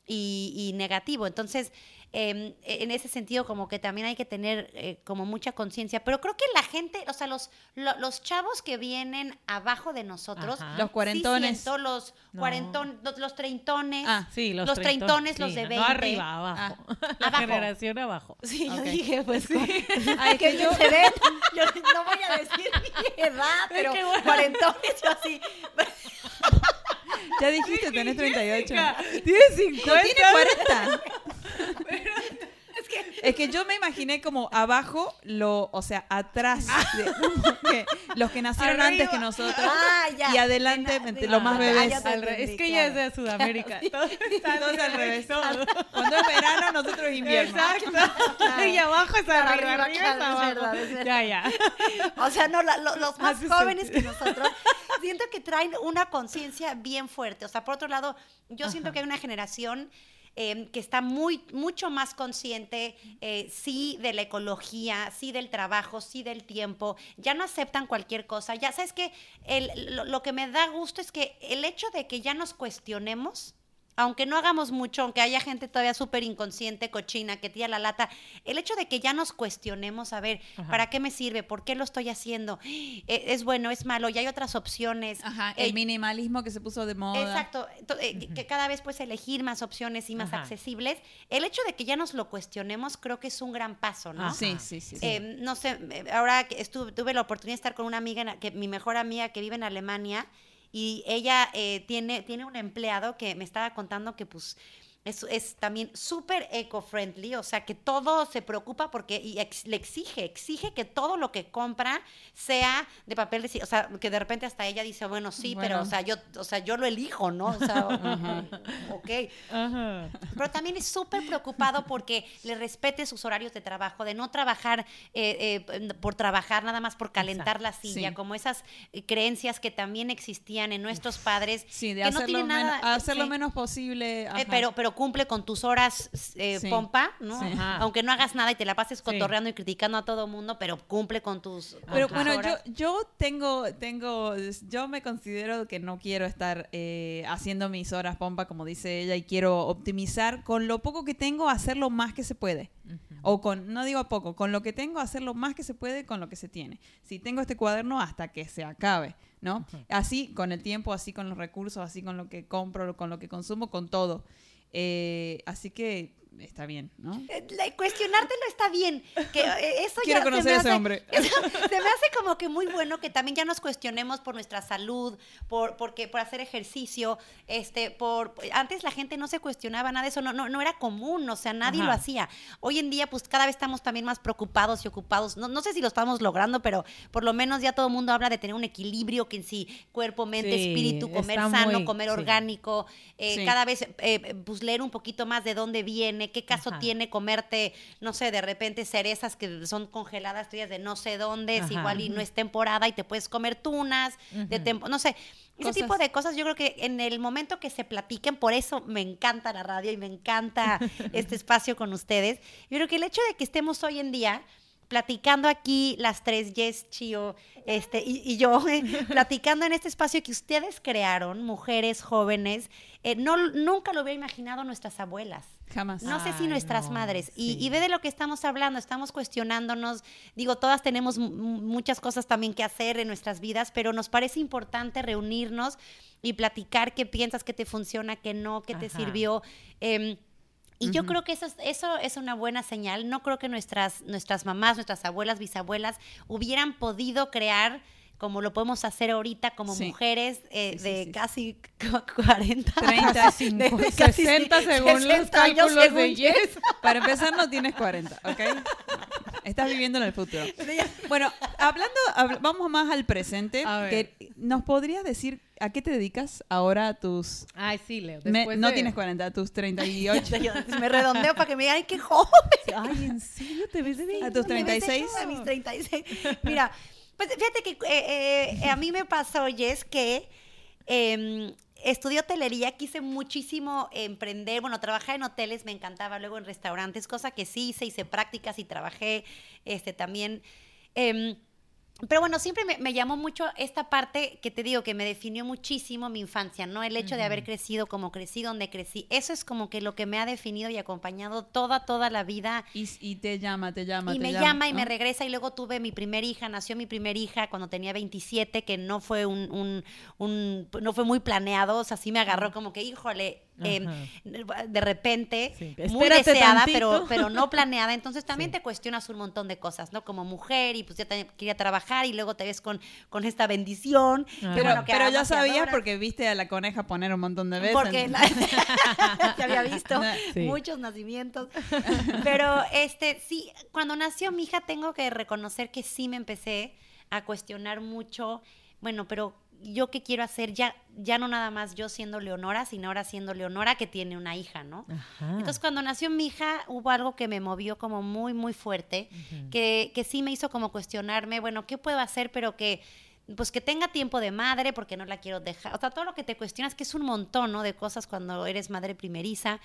C: y, y negativo. Entonces, eh, en ese sentido, como que también hay que tener eh, como mucha conciencia. Pero creo que la gente, o sea, los, lo- los chavos que vienen abajo de nosotros,
A: Ajá.
B: Los cuarentones.
C: Sí siento los
A: No.
C: cuarentones, los, los treintones.
B: Ah,
A: Sí, los,
C: los treintones, los
A: sí,
C: de
A: no,
C: 20.
A: No arriba, abajo. <laughs> La
C: Abajo.
A: generación abajo.
C: Sí, yo dije, pues, <laughs> <laughs>
B: Ay,
C: que
B: que yo-
C: se ven, yo no voy a decir mi edad, pero
A: que bueno.
C: cuarentones, yo así. <laughs>
B: Ya dijiste, tenés 38.
A: Tiene 50.
B: No, tiene 40. <laughs> Es que yo me imaginé como abajo, lo, o sea, atrás, de- que los que nacieron
A: Arriba.
B: antes que nosotros.
C: Ah, ya.
B: Y adelante,
C: De
B: los más
C: ah,
B: bebés.
A: re-
C: entendí,
A: es que ella es
C: claro.
A: de Sudamérica. <laughs> Todo está
B: Todos al
A: al
B: revés.
A: Todo.
B: Cuando es verano, nosotros invierno.
A: Exacto. Y abajo es arriba,
C: Arriba,
A: arriba,
C: claro,
A: es
C: es
A: abajo.
C: verdad, es verdad.
A: Ya, ya. <laughs>
C: O sea, no, la- lo- los más
A: Hace
C: jóvenes que nosotros, siento que traen una conciencia bien fuerte. O sea, por otro lado, yo siento que hay una generación eh, que está muy, mucho más consciente, eh, sí, de la ecología, sí del trabajo, sí del tiempo. Ya no aceptan cualquier cosa. Ya sabes que el- lo, lo que me da gusto es que el hecho de que ya nos cuestionemos, aunque no hagamos mucho, aunque haya gente todavía súper inconsciente, cochina, que tira la lata, el hecho de que ya nos cuestionemos, a ver,
A: Ajá.
C: ¿para qué me sirve? ¿Por qué lo estoy haciendo? <gasps> Eh, ¿Es bueno? ¿Es malo? Ya hay otras opciones.
B: Ajá,
C: Eh,
B: el minimalismo que se puso de moda.
C: Exacto, to- eh, que cada vez puedes elegir más opciones y más
A: Ajá.
C: accesibles. El hecho de que ya nos lo cuestionemos creo que es un gran paso, ¿no?
A: Ajá.
B: Sí, sí, sí. sí.
C: Eh, no sé, eh, ahora que estuve, tuve la oportunidad de estar con una amiga, en- que, mi mejor amiga que vive en Alemania, y ella eh, tiene, tiene un empleado que me estaba contando que pues es, es también súper eco-friendly, o sea que todo se preocupa porque y ex- le exige, exige que todo lo que compra sea de papel de, o sea, que de repente hasta ella dice, bueno, sí, pero o sea, yo, o sea, yo lo elijo, ¿no? O sea, <laughs> ok.
A: Ajá.
C: Pero también es súper preocupado porque le respete sus horarios de trabajo, de no trabajar eh, eh, por trabajar, nada más por calentar la silla,
B: Sí.
C: como esas eh, creencias que también existían en nuestros padres.
B: Sí, de
C: que no tienen nada,
B: men- hacer lo menos posible.
C: Eh, pero, pero cumple con tus horas eh,
B: Sí.
C: pompa, ¿no?
B: Sí.
C: Aunque no hagas nada y te la pases cotorreando y criticando a todo mundo, pero cumple con tus
B: Pero
C: tus
B: bueno, yo,
C: horas.
B: yo tengo, tengo, yo me considero que no quiero estar eh, haciendo mis horas pompa, como dice ella, y quiero optimizar con lo poco que tengo, hacer lo más que se puede. O con, no digo poco, con lo que tengo, hacer lo más que se puede con lo que se tiene. Si tengo este cuaderno, hasta que se acabe, ¿no? Así con el tiempo, así con los recursos, así con lo que compro, con lo que consumo, con todo. Eh, así que está bien, ¿no?
C: Eh, Cuestionártelo está bien. Que eh, eso
B: Quiero
C: ya
B: conocer a ese
C: hace-
B: hombre. <laughs>
C: eso se me hace como que muy bueno que también ya nos cuestionemos por nuestra salud, por porque por hacer ejercicio, este, por antes la gente no se cuestionaba nada de eso, no no, no era común, o sea, nadie
A: Ajá.
C: lo hacía. Hoy en día pues cada vez estamos también más preocupados y ocupados. No, no sé si lo estamos logrando, pero por lo menos ya todo el mundo habla de tener un equilibrio que en sí cuerpo, mente,
A: Sí,
C: espíritu, comer sano,
A: muy-
C: comer
A: sí.
C: orgánico, eh,
B: Sí.
C: cada vez eh, pues leer un poquito más de dónde viene, qué caso
A: Ajá.
C: tiene comerte, no sé, de repente cerezas que son congeladas, tuyas de no sé dónde, es igual y no es temporada y te puedes comer tunas, de tempo, no sé. Ese
B: Cosas-
C: tipo de cosas yo creo que en el momento que se platiquen, por eso me encanta la radio y me encanta <laughs> este espacio con ustedes. Yo creo que el hecho de que estemos hoy en día platicando aquí las tres, Jess, Chio, este, y, y yo, eh, <laughs> platicando en este espacio que ustedes crearon, mujeres jóvenes, eh, no, nunca lo hubiera imaginado nuestras abuelas.
B: Jamás.
C: No sé si nuestras
A: no,
C: madres. Y,
A: sí.
C: y ve de lo que estamos hablando, estamos cuestionándonos. Digo, todas tenemos muchas cosas también que hacer en nuestras vidas, pero nos parece importante reunirnos y platicar qué piensas que te funciona, qué no, qué te sirvió. Em, y yo creo que eso es, eso es una buena señal. No creo que nuestras, nuestras mamás, nuestras abuelas, bisabuelas hubieran podido crear como lo podemos hacer ahorita como
B: Sí.
C: mujeres eh,
B: Sí, sí,
C: de casi cu- 40
B: 30, <laughs>
C: de- de casi
A: 60 según los
C: 60 años
A: cálculos
C: según
A: de Jess.
B: Para empezar, no tienes 40, ¿ok? <laughs> Estás viviendo en el futuro. <laughs> Bueno, hablando, habl- vamos más al presente. Que ¿Nos podrías decir a qué te dedicas ahora a tus...
A: Ay, sí, Leo.
B: me- no tienes 40, a tus 38. <laughs>
C: Me redondeo para que me digan, ¡ay, qué joven!
A: Ay, ¿en serio te ves de
B: A tus
C: Me ves
B: 36.
C: A mis 36. Mira, pues fíjate que eh, eh, a mí me pasó, Jess, que eh, estudié hotelería, quise muchísimo emprender, bueno, trabajar en hoteles, me encantaba, luego en restaurantes, cosa que sí hice, hice prácticas y trabajé este, también. em, pero bueno, siempre me, me llamó mucho esta parte que te digo que me definió muchísimo mi infancia, ¿no? El hecho de haber crecido como crecí, donde crecí. Eso es como que lo que me ha definido y acompañado toda, toda la vida
B: Y, y te llama, te llama,
C: y
B: te
C: me llama y
B: ¿no?
C: me regresa y luego tuve mi primer hija, nació mi primer hija cuando tenía 27, que no fue un, un- un- no fue muy planeado, o sea, sí me agarró como que, híjole, em, de repente,
A: Sí,
C: muy deseada,
A: tantito.
C: pero, pero no planeada, entonces <laughs> también
A: Sí.
C: te cuestionas un montón de cosas, ¿no? Como mujer y pues ya te- quería trabajar y luego te ves con, con esta bendición.
B: Pero,
C: bueno, que
B: pero ya sabías porque viste a la coneja poner un montón de veces.
C: Porque la- <laughs> se había visto <laughs>
A: Sí.
C: muchos nacimientos. Pero este, sí, cuando nació mi hija tengo que reconocer que sí me empecé a cuestionar mucho, bueno, pero yo qué quiero hacer ya ya no nada más yo siendo Leonora, sino ahora siendo Leonora que tiene una hija, ¿no?
A: Ajá.
C: Entonces, cuando nació mi hija, hubo algo que me movió como muy, muy fuerte, que, que sí me hizo como cuestionarme, bueno, ¿qué puedo hacer? Pero que, pues que tenga tiempo de madre, porque no la quiero dejar. O sea, todo lo que te cuestionas, que es un montón, ¿no? De cosas cuando eres madre primeriza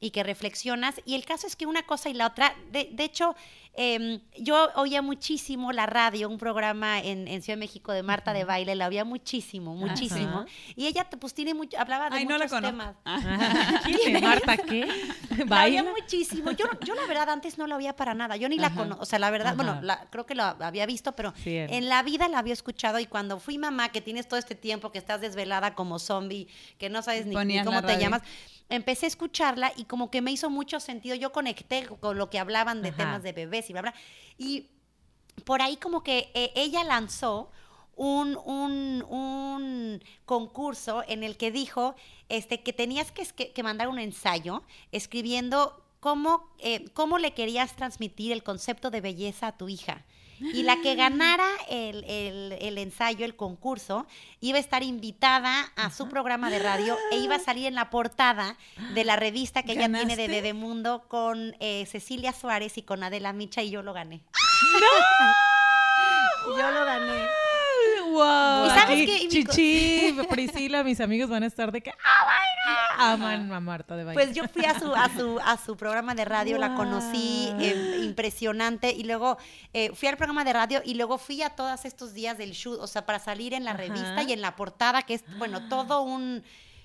C: y que reflexionas. Y el caso es que una cosa y la otra, de, de hecho, em, yo oía muchísimo la radio, un programa en, en Ciudad de México de Marta de Baile, la oía muchísimo, muchísimo. Y ella, pues, tiene mucho, hablaba de
B: Ay, no la
C: muchos temas.
A: Ajá. <laughs> <laughs> ¿Quién? ¿Marta qué? <laughs>
C: La oía
A: ¿Baila?
C: muchísimo. Yo, yo la verdad antes no la oía para nada. Yo ni la conozco. O sea, la verdad, bueno, la- creo que lo había visto, pero en la vida la había escuchado y cuando fui mamá, que tienes todo este tiempo, que estás desvelada como zombie, que no sabes ni, cómo
B: la
C: te llamas, empecé a escucharla y como que me hizo mucho sentido. Yo conecté con lo que hablaban de
A: Ajá.
C: temas de bebés y bla, bla. Y por ahí como que eh, ella lanzó un, un- un concurso en el que dijo este, que tenías que, que mandar un ensayo escribiendo cómo, eh, cómo le querías transmitir el concepto de belleza a tu hija. Y la que ganara el, el- el ensayo, el concurso, iba a estar invitada a su programa de radio e iba a salir en la portada de la revista que ella tiene de. Bebemundo con eh, Cecilia Suárez y con Adela Micha y yo lo gané. <laughs> Yo lo gané.
A: Wow.
C: ¿Y sabes
A: aquí
C: qué? Y mi co-
A: Chichi, <laughs> Priscila, mis amigos van a estar de que, oh my God, aman a Marta de Baile.
C: Pues yo fui a su, a su, a su programa de radio, la conocí, eh, impresionante, y luego eh, fui al programa de radio y luego fui a todos estos días del shoot, o sea, para salir en la
A: Ajá.
C: revista y en la portada, que es, bueno, todo un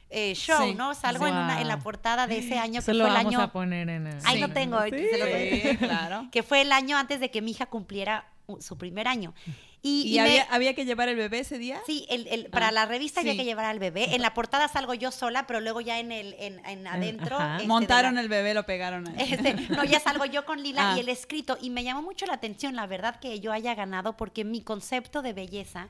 C: eh, show,
B: Sí.
C: ¿no? Salgo en, una, en la portada de ese año, que
A: lo
C: fue el
A: vamos
C: año...
A: a poner en el...
C: Ahí
B: Sí.
C: lo tengo, ahorita se lo
B: Sí, claro. <laughs>
C: que fue el año antes de que mi hija cumpliera uh, su primer año. Y,
B: ¿Y,
C: y me-
B: había, había que llevar el bebé ese día?
C: Sí, el, el- para
B: Ah,
C: la revista había
B: sí.
C: que llevar al bebé. En la portada salgo yo sola, pero luego ya en el en, en adentro. este,
B: Montaron
C: la-
B: el bebé, lo pegaron ahí. <laughs>
C: este, no, ya salgo yo con Lila
B: Ah.
C: y el escrito. Y me llamó mucho la atención, la verdad, que yo haya ganado, porque mi concepto de belleza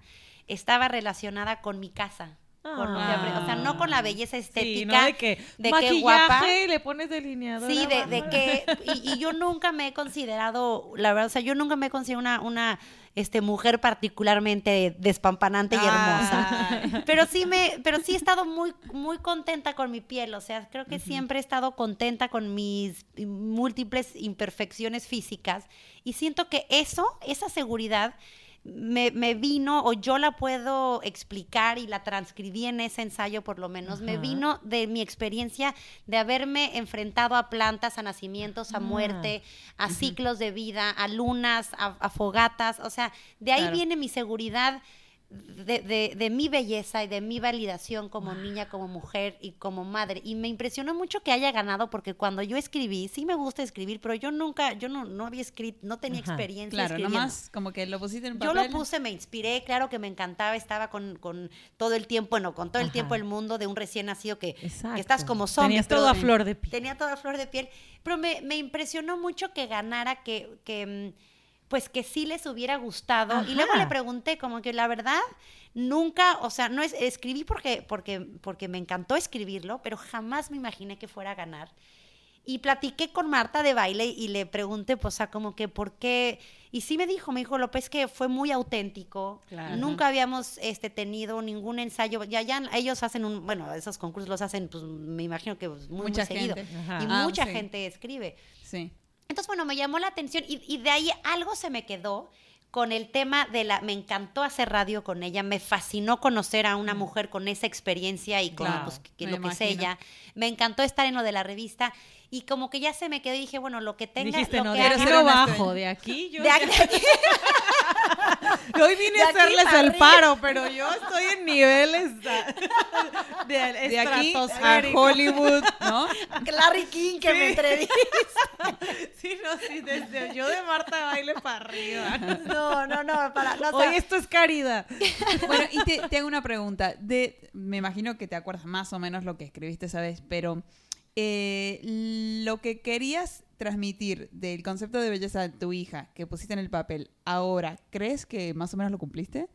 C: estaba relacionada con mi casa. con o sea, no con la belleza
A: Sí,
C: estética.
A: ¿no? De que
C: de
A: maquillaje
C: qué guapa.
A: le pones delineador.
C: Sí, de, de que, y, y yo nunca me he considerado, la verdad, o sea, yo nunca me he considerado una, una este, mujer particularmente despampanante y hermosa. Pero sí me, pero sí he estado muy, muy contenta con mi piel. O sea, creo que siempre he estado contenta con mis múltiples imperfecciones físicas. Y siento que eso, esa seguridad, me, me vino, o yo la puedo explicar y la transcribí en ese ensayo por lo menos, me vino de mi experiencia de haberme enfrentado a plantas, a nacimientos, a
A: Ah.
C: muerte, a ciclos de vida, a lunas, a, a fogatas. O sea, de ahí
B: Claro.
C: viene mi seguridad de, de- de mi belleza y de mi validación como niña, como mujer y como madre. Y me impresionó mucho que haya ganado porque cuando yo escribí, sí me gusta escribir, pero yo nunca, yo no, no había escrito, no tenía
A: Ajá.
C: experiencia
B: Claro,
C: escribiendo.
B: nomás como que lo pusiste en
C: Yo
B: papel.
C: lo puse, me inspiré, claro que me encantaba, estaba con, con todo el tiempo, bueno, con todo el
A: Ajá.
C: tiempo el mundo de un recién nacido que, estás como zombie.
A: Tenías todo a flor de piel.
C: Tenía toda flor de piel, pero me, me impresionó mucho que ganara, que, que, mm, pues que sí les hubiera gustado. Y luego le pregunté, como que la verdad, nunca, o sea, no es, escribí porque, porque, porque me encantó escribirlo, pero jamás me imaginé que fuera a ganar. Y platiqué con Marta de baile y le pregunté, pues, o sea, como que por qué. Y sí me dijo, me dijo López que fue muy auténtico.
B: Claro.
C: Nunca habíamos este, tenido ningún ensayo. Ya, ya ellos hacen un, bueno, esos concursos los hacen, pues, me imagino que muy,
B: Mucha
C: muy seguido.
B: gente.
A: Ajá.
C: Y
B: Ah,
C: mucha
B: sí.
C: gente escribe.
B: Sí.
C: Entonces, bueno, me llamó la atención y, y de ahí algo se me quedó con el tema de la... Me encantó hacer radio con ella, me fascinó conocer a una mujer con esa experiencia y con
B: Claro,
C: pues, que- lo que es ella. Me encantó estar en lo de la revista y como que ya se me quedó y dije, bueno, lo que tenga...
A: Dijiste,
C: lo
A: no,
C: que
A: de
C: haga-
A: no bajo, de aquí yo...
C: de aquí- de aquí- <laughs>
A: Hoy vine
C: de
A: a hacerles el paro, pero yo estoy en niveles ah, de,
B: De aquí a. Hollywood, ¿no? <laughs>
C: Larry King que me entrevista.
A: Sí, no, sí, desde yo de Marta de baile para arriba.
C: No, no, no, para... no, o sea,
A: Oye, esto es caridad. <laughs>
B: Bueno, y te, te hago una pregunta. De, me imagino que te acuerdas más o menos lo que escribiste esa vez, pero eh, lo que querías transmitir del concepto de belleza de tu hija que pusiste en el papel, ahora, ¿crees que más o menos lo cumpliste?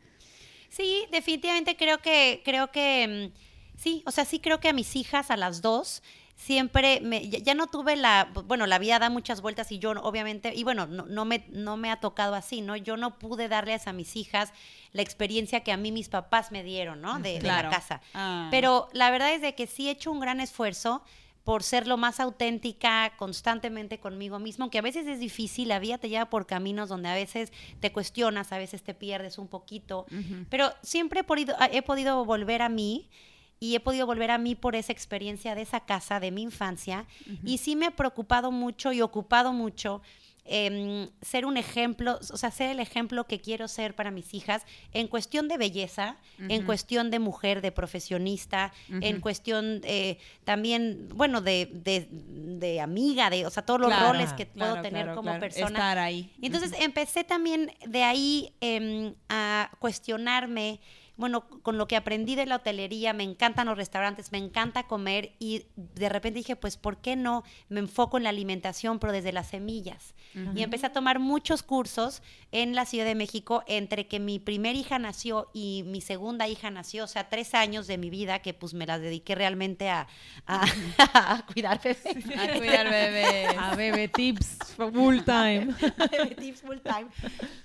C: Sí, definitivamente creo que, creo que, mm, sí, o sea, sí creo que a mis hijas, a las dos, siempre, me, ya, ya no tuve la, bueno, la vida da muchas vueltas y yo obviamente, y bueno, no, no, me, no me ha tocado así, ¿no? Yo no pude darles a mis hijas la experiencia que a mí mis papás me dieron, ¿no? De, de la casa.
B: Ah.
C: Pero la verdad es de que sí he hecho un gran esfuerzo por ser lo más auténtica constantemente conmigo mismo, aunque a veces es difícil, la vida te lleva por caminos donde a veces te cuestionas, a veces te pierdes un poquito, pero siempre he podido, he podido volver a mí y he podido volver a mí por esa experiencia de esa casa, de mi infancia, y sí me ha preocupado mucho y ocupado mucho em, ser un ejemplo, o sea, ser el ejemplo que quiero ser para mis hijas en cuestión de belleza, en cuestión de mujer, de profesionista, en cuestión eh, también, bueno, de, de, de amiga, de, o sea, todos los
B: Claro,
C: roles que puedo tener
B: claro,
C: como persona.
B: Estar ahí.
C: Entonces empecé también de ahí em, a cuestionarme, bueno, con lo que aprendí de la hotelería, me encantan los restaurantes, me encanta comer y de repente dije, pues, ¿por qué no me enfoco en la alimentación, pero desde las semillas? Y empecé a tomar muchos cursos en la Ciudad de México entre que mi primer hija nació y mi segunda hija nació, o sea, tres años de mi vida que pues me las dediqué realmente a, a- <laughs> a cuidar bebés.
B: A cuidar bebés.
A: A bebé tips full time. <laughs>
C: tips full time.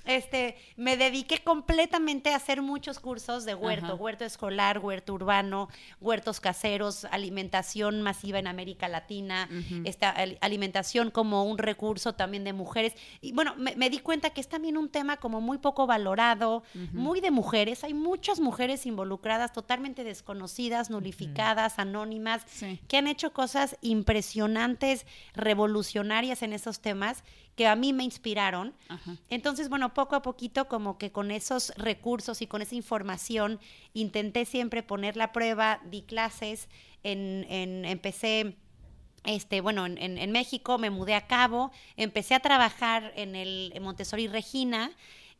C: Este, me dediqué completamente a hacer muchos cursos de huerto,
B: Ajá.
C: huerto escolar, huerto urbano, huertos caseros, alimentación masiva en América Latina, esta al- alimentación como un recurso también de mujeres. Y bueno, me, me di cuenta que es también un tema como muy poco valorado, muy de mujeres. Hay muchas mujeres involucradas, totalmente desconocidas, nulificadas, anónimas,
B: Sí.
C: que han hecho cosas impresionantes, revolucionarias en esos temas que a mí me inspiraron.
B: Ajá.
C: Entonces, bueno, poco a poquito, como que con esos recursos y con esa información, intenté siempre poner la prueba, di clases, en, en- empecé, este, bueno, en, en- en México, me mudé a Cabo, empecé a trabajar en el en Montessori Regina,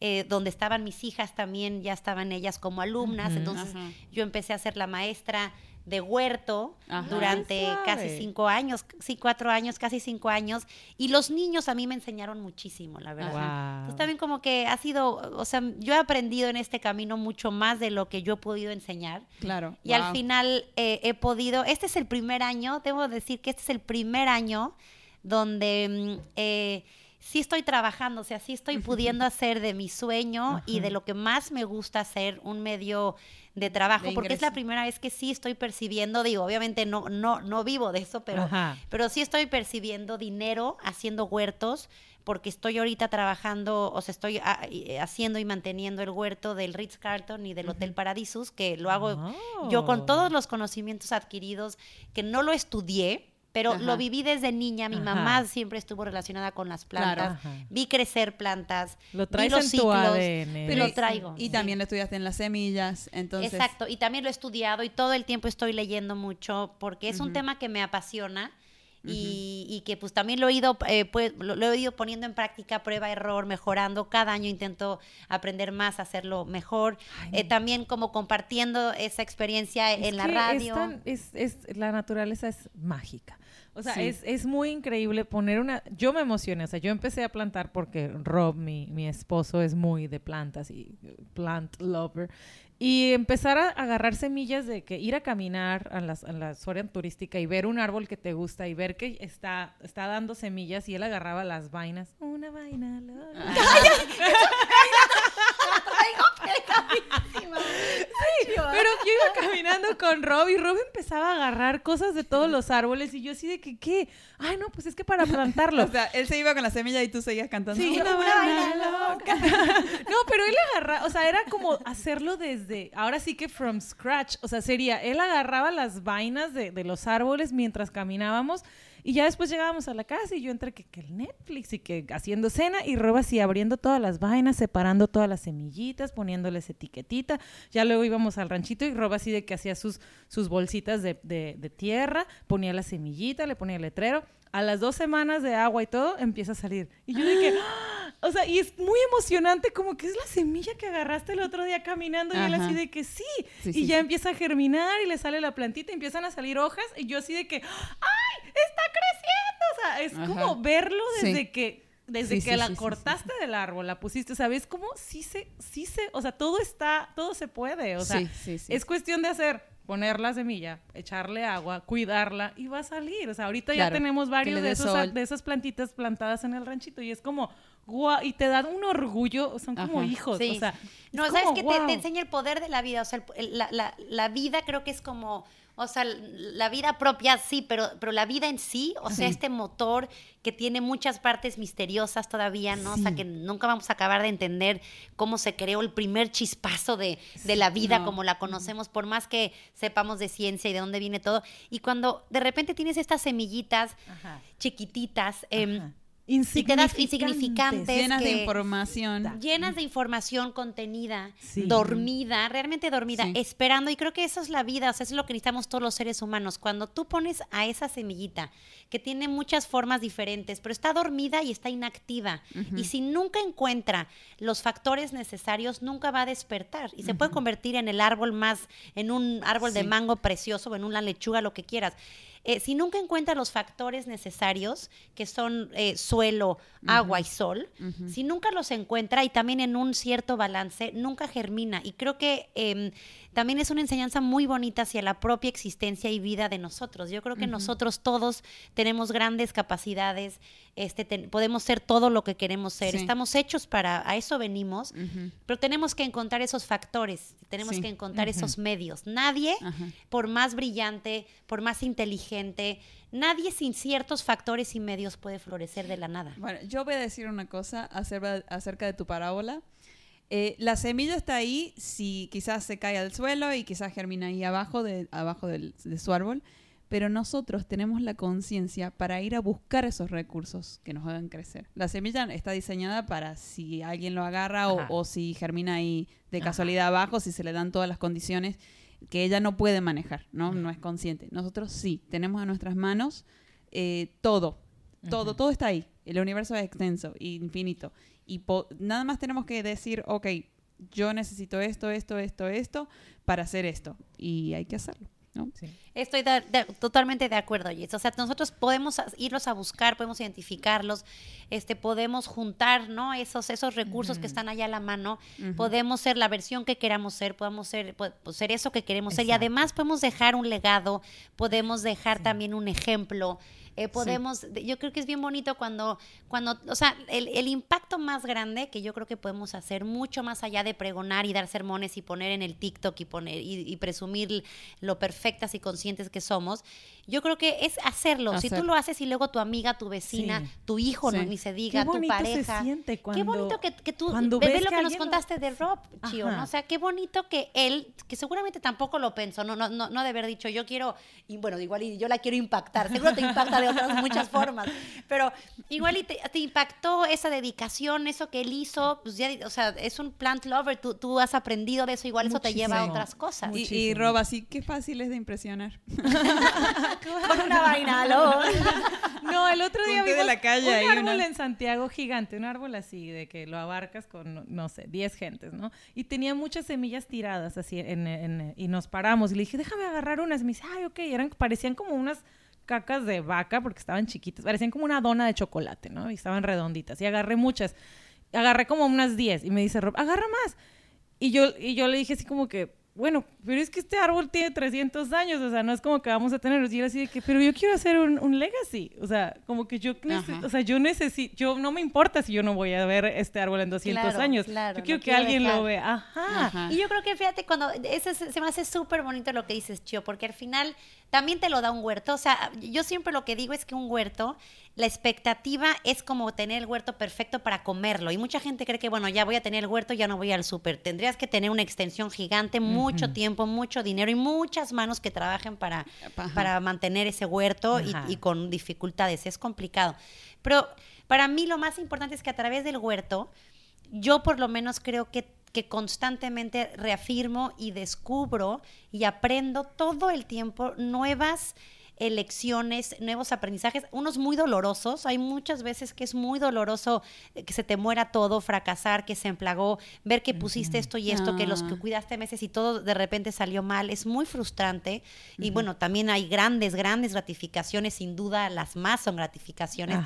C: eh, donde estaban mis hijas también, ya estaban ellas como alumnas, entonces yo empecé a ser la maestra de huerto
B: Ajá.
C: durante casi cinco años, sí, cuatro años, casi cinco años, y los niños a mí me enseñaron muchísimo, la verdad.
A: Wow.
C: Entonces también como que ha sido, o sea, yo he aprendido en este camino mucho más de lo que yo he podido enseñar.
B: Claro.
C: Y al final eh, he podido, este es el primer año, debo decir que este es el primer año donde mm, eh, sí estoy trabajando, o sea, sí estoy pudiendo hacer de mi sueño y de lo que más me gusta hacer un medio de trabajo,
B: De
C: porque es la primera vez que sí estoy percibiendo, digo, obviamente no, no, no vivo de eso, pero,
A: Ajá.
C: pero sí estoy percibiendo dinero haciendo huertos, porque estoy ahorita trabajando, o sea, estoy ah, y- haciendo y manteniendo el huerto del Ritz Carlton y del Hotel Paradisus, que lo hago yo con
A: Oh.
C: todos los conocimientos adquiridos, que no lo estudié, pero
B: Ajá.
C: lo viví desde niña. Mi
A: Ajá.
C: mamá siempre estuvo relacionada con las plantas. Vi crecer plantas.
A: Lo
C: vi
A: traes
C: los
A: en tu
C: ciclos,
A: ADN.
C: Pero lo traigo.
B: Y también lo estudiaste en las semillas, entonces.
C: Exacto, y también lo he estudiado y todo el tiempo estoy leyendo mucho porque es un tema que me apasiona y, y que pues también lo he ido eh, pues, lo, lo he ido poniendo en práctica, prueba, error, mejorando. Cada año intento aprender más, hacerlo mejor. Eh, también como compartiendo esa experiencia
A: Es
C: en la radio.
A: Es tan- es- es- la naturaleza es mágica. O sea,
B: Sí.
A: es, es muy increíble poner una... Yo me emocioné, o sea, yo empecé a plantar porque Rob, mi, mi esposo, es muy de plantas y plant lover. Y empezar a agarrar semillas de que ir a caminar a, las, a la zona turística y ver un árbol que te gusta y ver que está, está dando semillas y él agarraba las vainas. Una vaina <laughs> <laughs> loca. Pero yo iba caminando con Rob y Rob empezaba a agarrar cosas de todos los árboles y yo así de que, ¿qué? Ay, no, pues es que para plantarlo. <laughs>
B: O sea, él se iba con la semilla y tú seguías cantando.
A: Sí,
B: Una
A: una
B: vaina loca. <laughs>
A: No, pero él agarraba, o sea, era como hacerlo desde, ahora sí que from scratch, o sea, sería, él agarraba las vainas de, de los árboles mientras caminábamos y ya después llegábamos a la casa y yo entre que, que el Netflix y que haciendo cena y Rob así abriendo todas las vainas, separando todas las semillitas, poniéndoles etiquetita, ya luego íbamos al ranchito y Rob así de que hacía sus, sus bolsitas de, de- de tierra, ponía la semillita, le ponía el letrero, a las dos semanas de agua y todo empieza a salir y yo de que... <gasps> O sea, y es muy emocionante, como que es la semilla que agarraste el otro día caminando y él así de que sí.
B: Sí,
A: y
B: sí,
A: ya empieza a germinar y le sale la plantita, y empiezan a salir hojas y yo así de que, ¡ay! ¡Está creciendo! O sea, es
B: Ajá.
A: como verlo
B: Sí.
A: desde que desde que la cortaste del árbol, la pusiste, ¿sabes? Como sí se, sí se, o sea, todo está, todo se puede, o sea, es cuestión de hacer, poner la semilla, echarle agua, cuidarla y va a salir. O sea, ahorita ya tenemos varios de, esos, de esas plantitas plantadas en el ranchito y es como, guau, y te dan un orgullo, son como
B: Ajá.
A: hijos,
C: Sí.
A: o sea.
C: No,
A: es
C: sabes
A: como,
C: que te, te enseña el poder de la vida, o sea, el- el- la, la- la vida creo que es como, o sea, la vida propia sí, pero, pero la vida en sí, o sea,
B: Sí.
C: este motor que tiene muchas partes misteriosas todavía, ¿no? O sea, que nunca vamos a acabar de entender cómo se creó el primer chispazo de, de la vida
B: no.
C: como la conocemos, por más que sepamos de ciencia y de dónde viene todo. Y cuando de repente tienes estas semillitas
A: Ajá,
C: chiquititas, em,
A: ajá.
C: y te das
A: Insignificantes.
C: insignificantes.
B: Llenas de información.
C: llenas de información contenida,
A: Sí.
C: dormida, realmente dormida,
B: Sí.
C: esperando. Y creo que eso es la vida, o sea, eso es lo que necesitamos todos los seres humanos. Cuando tú pones a esa semillita, que tiene muchas formas diferentes, pero está dormida y está inactiva, y si nunca encuentra los factores necesarios, nunca va a despertar. Y se puede convertir en el árbol más, en un árbol de mango precioso, o en una lechuga, lo que quieras. Eh, si nunca encuentra los factores necesarios, que son eh, suelo, agua y sol, si nunca los encuentra y también en un cierto balance, nunca germina. Y creo que em, también es una enseñanza muy bonita hacia la propia existencia y vida de nosotros. Yo creo que nosotros todos tenemos grandes capacidades, este, podemos ser todo lo que queremos ser, estamos hechos para, a eso venimos, pero tenemos que encontrar esos factores, tenemos que encontrar esos medios. Nadie, por más brillante, por más inteligente, nadie sin ciertos factores y medios puede florecer de la nada.
B: Bueno, yo voy a decir una cosa acerca de tu parábola. Eh, la semilla está ahí si quizás se cae al suelo y quizás germina ahí abajo de, abajo de su árbol, pero nosotros tenemos la conciencia para ir a buscar esos recursos que nos hagan crecer. La semilla está diseñada para si alguien lo agarra o, si germina ahí de casualidad abajo, si se le dan todas las condiciones que ella no puede manejar, ¿no? No es consciente. Nosotros sí, tenemos a nuestras manos eh, todo, todo, todo está ahí. El universo es extenso, infinito y nada más tenemos que decir, ok, yo necesito esto, esto, esto, esto para hacer esto. Y hay que hacerlo. ¿no?
C: Estoy totalmente de acuerdo, Jess. O sea, nosotros podemos irlos a buscar, podemos identificarlos, este, podemos juntar, ¿no? Esos, esos recursos que están allá a la mano, podemos ser la versión que queramos ser, podemos ser, pues, ser eso que queremos ser y además podemos dejar un legado, podemos dejar también un ejemplo. Eh, podemos, yo creo que es bien bonito cuando, cuando o sea, el, impacto más grande que yo creo que podemos hacer, mucho más allá de pregonar y dar sermones y poner en el TikTok y poner y, presumir lo perfectas y conscientes que somos, yo creo que es hacerlo. Si tú lo haces y luego tu amiga, tu vecina, tu hijo, no, ni se diga, tu pareja. qué bonito que, que tú, ves lo que, nos contaste de Rob, Chio, ¿no? O sea, qué bonito que él, que seguramente tampoco lo pensó, no, no, no, de haber dicho, yo quiero, y bueno, igual y yo la quiero impactar, seguro te impacta de otras muchas formas, pero igual y te, impactó esa dedicación, eso que él hizo, pues ya, o sea, es un plant lover, tú, tú has aprendido de eso, igual eso te lleva a otras cosas.
B: Y, y Rob, así, qué fácil es de impresionar. <laughs> <laughs>
C: con una vaina,
A: No, el otro día vi la calle un árbol en Santiago gigante, un árbol así, de que lo abarcas con, no sé, 10 gentes, ¿no? Y tenía muchas semillas tiradas así, en, y nos paramos. Y le dije, déjame agarrar unas. Y me dice, ay, ok, eran, parecían como unas cacas de vaca porque estaban chiquitas, parecían como una dona de chocolate, ¿no? Y estaban redonditas. Y agarré muchas. Agarré como unas 10 y me dice Rob, agarra más. Y yo, y yo le dije así como que, bueno, pero es que este árbol tiene 300 años, o sea, no es como que vamos a tener, y así de que, pero yo quiero hacer un, legacy, o sea, como que yo, o sea, yo necesito, yo no me importa si yo no voy a ver este árbol en 200 años, yo quiero que alguien lo vea, ajá.
C: Y yo creo que, fíjate, cuando, ese, se me hace súper bonito lo que dices, Chio, porque al final también te lo da un huerto. O sea, yo siempre lo que digo es que un huerto, la expectativa es como tener el huerto perfecto para comerlo. Y mucha gente cree que, bueno, ya voy a tener el huerto, ya no voy al súper. Tendrías que tener una extensión gigante, mucho tiempo, mucho dinero y muchas manos que trabajen para, para mantener ese huerto y, y con dificultades. Es complicado. Pero para mí lo más importante es que a través del huerto, yo por lo menos creo que que constantemente reafirmo y descubro y aprendo todo el tiempo nuevas elecciones, nuevos aprendizajes, unos muy dolorosos. Hay muchas veces que es muy doloroso que se te muera todo, fracasar, que se emplagó, ver que pusiste esto y esto, que los que ah. cuidaste meses y todo de repente salió mal. Es muy frustrante. Y bueno, también hay grandes, grandes gratificaciones, sin duda las más son gratificaciones.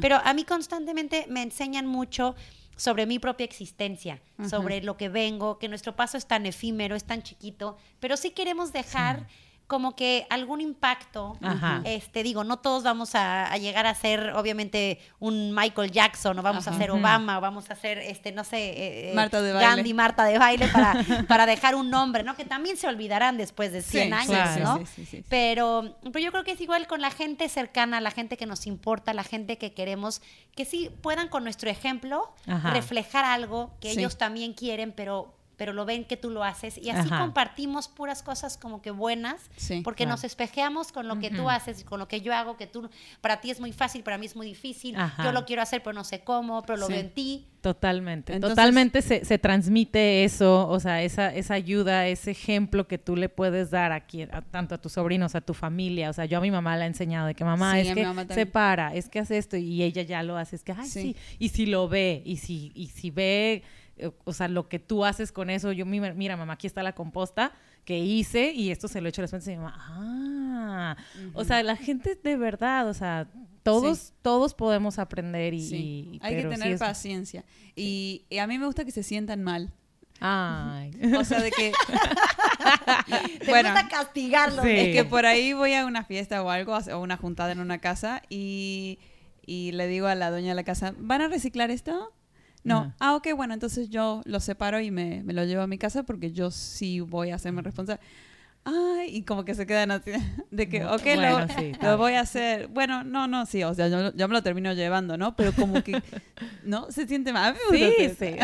C: Pero a mí constantemente me enseñan mucho sobre mi propia existencia, sobre lo que vengo, que nuestro paso es tan efímero, es tan chiquito, pero sí queremos dejar como que algún impacto. Este, digo, no todos vamos a, llegar a ser, obviamente, un Michael Jackson, o vamos a ser Obama, o vamos a ser, este, no sé, eh, eh,
B: Marta de
C: Gandhi, Marta de baile, para, <laughs> para dejar un nombre, ¿no? Que también se olvidarán después de 100 años, ¿no? pero, pero yo creo que es igual con la gente cercana, la gente que nos importa, la gente que queremos, que sí puedan con nuestro ejemplo reflejar algo que ellos también quieren, pero pero lo ven que tú lo haces. Y así compartimos puras cosas como que buenas, porque nos espejeamos con lo que tú haces y con lo que yo hago, que tú, para ti es muy fácil, para mí es muy difícil, yo lo quiero hacer pero no sé cómo, pero lo veo en ti.
A: Totalmente, totalmente se, se, transmite eso, o sea, esa, esa ayuda, ese ejemplo que tú le puedes dar aquí, a, tanto a tus sobrinos, a tu familia, o sea, yo a mi mamá le he enseñado de que mamá es que se para, es que hace esto y ella ya lo hace, es que, ay, sí. y si lo ve, y si, y si ve o sea, lo que tú haces con eso, yo, mi- mira, mamá, aquí está la composta que hice y esto se lo echo a las plantas y mi mamá, ah, o sea, la gente de verdad, o sea, todos,
B: Sí.
A: todos podemos aprender y...
B: Sí.
A: y-
B: Hay que
A: sí
B: tener
A: es-
B: paciencia. Y, y a mí me gusta que se sientan mal.
A: Ay.
B: O sea, de que... <laughs>
C: Te
B: bueno,
C: gusta castigarlo.
A: Sí.
B: es que por ahí voy a una fiesta o algo, o una juntada en una casa y, y le digo a la dueña de la casa, ¿van a reciclar esto? No.
A: Ajá.
B: Ah, ok, bueno, entonces yo lo separo y me, me lo llevo a mi casa porque yo sí voy a hacerme responsable. Ay, y como que se quedan así, <laughs> de que, ok,
A: Bueno,
B: lo,
A: sí,
B: lo voy a hacer. Bueno, no, no, sí, o sea, yo, yo me lo termino llevando, ¿no? Pero como que, <laughs> ¿no? Se siente mal.
A: Sí, sí.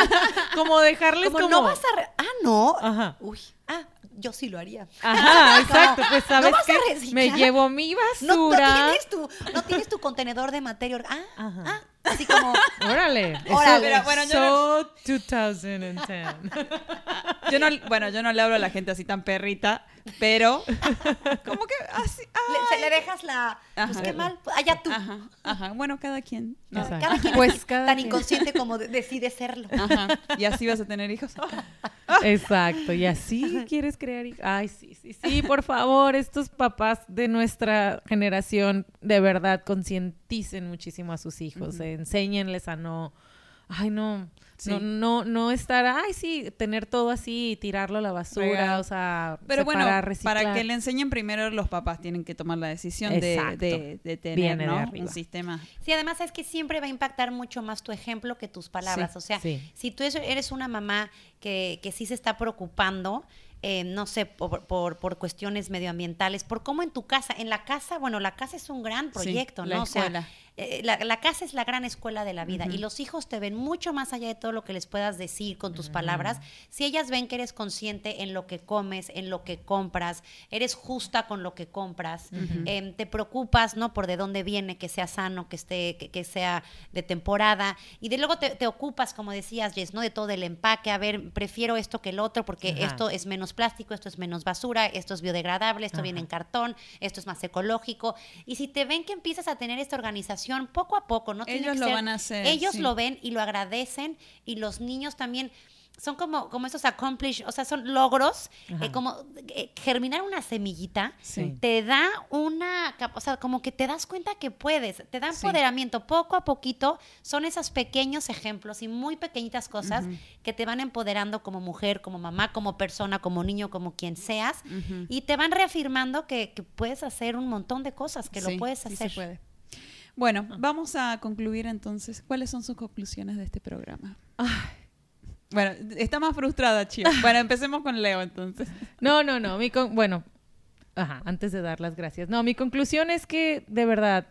A: <laughs> como dejarles
C: como,
A: como...
C: no vas a... re- ah, no.
A: Ajá.
C: Uy, ah, yo sí lo haría.
A: Ajá, exacto. Pues
C: ¿no
A: sabes
C: a
A: que me llevo mi
C: No, no
A: basura.
C: tienes tu, no tienes tu contenedor de materia. Ah,
A: Ajá.
C: ah, así como...
A: Órale. <laughs>
C: Órale.
A: Eso,
B: Bueno, yo
A: so 2010.
B: Yo no, bueno, yo no le hablo a la gente así tan perrita, pero <laughs> como que así.
C: Le, se le dejas la... Pues qué mal. pues, Allá tú.
B: Ajá, ajá. Bueno, cada quien. ¿no?
A: Exacto.
C: Cada quien
A: Pues cada
C: tan
A: quien.
C: inconsciente como de- decide serlo.
B: Ajá. Y así vas a tener hijos. <laughs>
A: Exacto, y así quieres crear hijos. Ay, sí, sí, sí, por favor, estos papás de nuestra generación de verdad concienticen muchísimo a sus hijos, eh, enséñenles a no, ay, no,
B: Sí.
A: no, no, no estar, ay, sí, tener todo así y tirarlo a la basura, o sea,
B: Pero bueno, para que le enseñen primero, los papás tienen que tomar la decisión de, de, de tener
A: de
B: ¿no? un sistema.
C: Sí, además es que siempre va a impactar mucho más tu ejemplo que tus palabras.
B: Sí,
C: o sea,
A: sí.
C: si tú es- eres una mamá que, que sí se está preocupando, eh, no sé, por, por, por cuestiones medioambientales, por cómo en tu casa, en la casa, bueno, la casa es un gran proyecto, ¿no? O sea,
B: escuela.
C: Eh, la, la casa es la gran escuela de la vida y los hijos te ven mucho más allá de todo lo que les puedas decir con tus palabras. Si ellas ven que eres consciente en lo que comes, en lo que compras, eres justa con lo que compras, em, te preocupas, ¿no? Por de dónde viene, que sea sano, que esté, que, que sea de temporada y de luego te, te ocupas, como decías, Jess, ¿no? De todo el empaque, a ver, prefiero esto que el otro porque esto es menos plástico, esto es menos basura, esto es biodegradable, esto viene en cartón, esto es más ecológico. Y si te ven que empiezas a tener esta organización poco a poco, no tiene
B: Ellos
C: que
B: lo
C: ser-
B: van a hacer,
C: Ellos
B: sí.
C: lo ven y lo agradecen y los niños también son como, como esos accomplish, o sea, son logros, eh, como eh, germinar una semillita,
B: Sí.
C: te da una, o sea, como que te das cuenta que puedes, te da
B: Sí.
C: empoderamiento poco a poquito, son esos pequeños ejemplos y muy pequeñitas cosas que te van empoderando como mujer, como mamá, como persona, como niño, como quien seas, y te van reafirmando que, que puedes hacer un montón de cosas, que
B: Sí,
C: lo puedes
B: sí
C: hacer.
B: se puede. Bueno, vamos a concluir entonces. ¿Cuáles son sus conclusiones de este programa? Bueno, está más frustrada, Chio. <laughs> Bueno, empecemos con Leo entonces.
A: No, no, no. Mi con- bueno, ajá, antes de dar las gracias. No, mi conclusión es que, de verdad,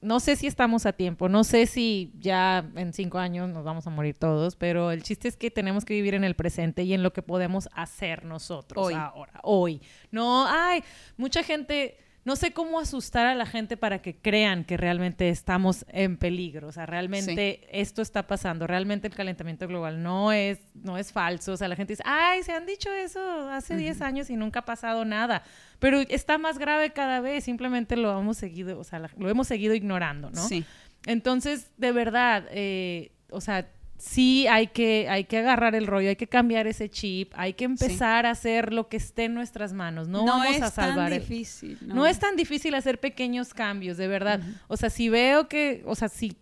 A: no sé si estamos a tiempo, no sé si ya en cinco años nos vamos a morir todos, pero el chiste es que tenemos que vivir en el presente y en lo que podemos hacer nosotros
B: Hoy.
A: ahora, hoy. No, ay, mucha gente... No sé cómo asustar a la gente para que crean que realmente estamos en peligro. O sea, realmente esto está pasando. Realmente el calentamiento global no es, no es falso. O sea, la gente dice, ay, se han dicho eso hace 10 años y nunca ha pasado nada. Pero está más grave cada vez. Simplemente lo hemos seguido, o sea, lo hemos seguido ignorando, ¿no?
B: Sí.
A: Entonces, de verdad, eh, o sea, sí hay que, hay que agarrar el rollo, hay que cambiar ese chip, hay que empezar a hacer lo que esté en nuestras manos. No, vamos
B: es
A: a salvar
B: tan
A: el-
B: difícil. No,
A: no es tan difícil hacer pequeños cambios, de verdad. O sea, si veo que, o sea, si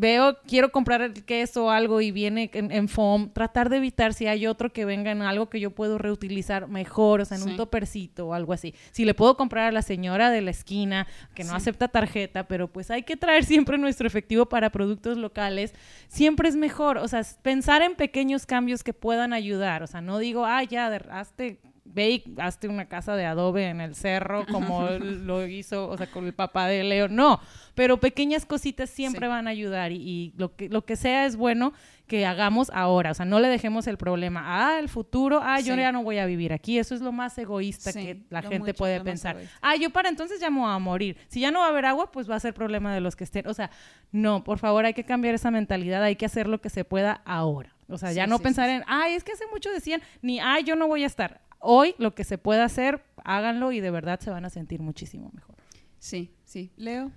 A: veo, quiero comprar el queso o algo y viene en, en foam, tratar de evitar si hay otro que venga en algo que yo puedo reutilizar mejor, o sea, en
B: Sí.
A: un topercito o algo así. Si le puedo comprar a la señora de la esquina que no
B: Sí.
A: acepta tarjeta, pero pues hay que traer siempre nuestro efectivo para productos locales, siempre es mejor. O sea, pensar en pequeños cambios que puedan ayudar. O sea, no digo, ah, ya, hazte ve y hazte una casa de adobe en el cerro como <laughs> lo hizo, o sea, con el papá de Leo. No, pero pequeñas cositas siempre
B: Sí.
A: van a ayudar y, y lo, que, lo que sea es bueno que hagamos ahora. O sea, no le dejemos el problema ah, el futuro, ah, yo
B: Sí.
A: ya no voy a vivir aquí. Eso es lo más egoísta
B: Sí,
A: que la gente
B: mucho-
A: puede pensar. Ah, yo para entonces ya me voy a morir. Si ya no va a haber agua, pues va a ser problema de los que estén. O sea, no, por favor, hay que cambiar esa mentalidad, hay que hacer lo que se pueda ahora. O sea, ya no pensar en, ay, es que hace mucho decían, ni, ay, yo no voy a estar. Hoy lo que se pueda hacer, háganlo y de verdad se van a sentir muchísimo mejor.
B: Sí, sí. Leo.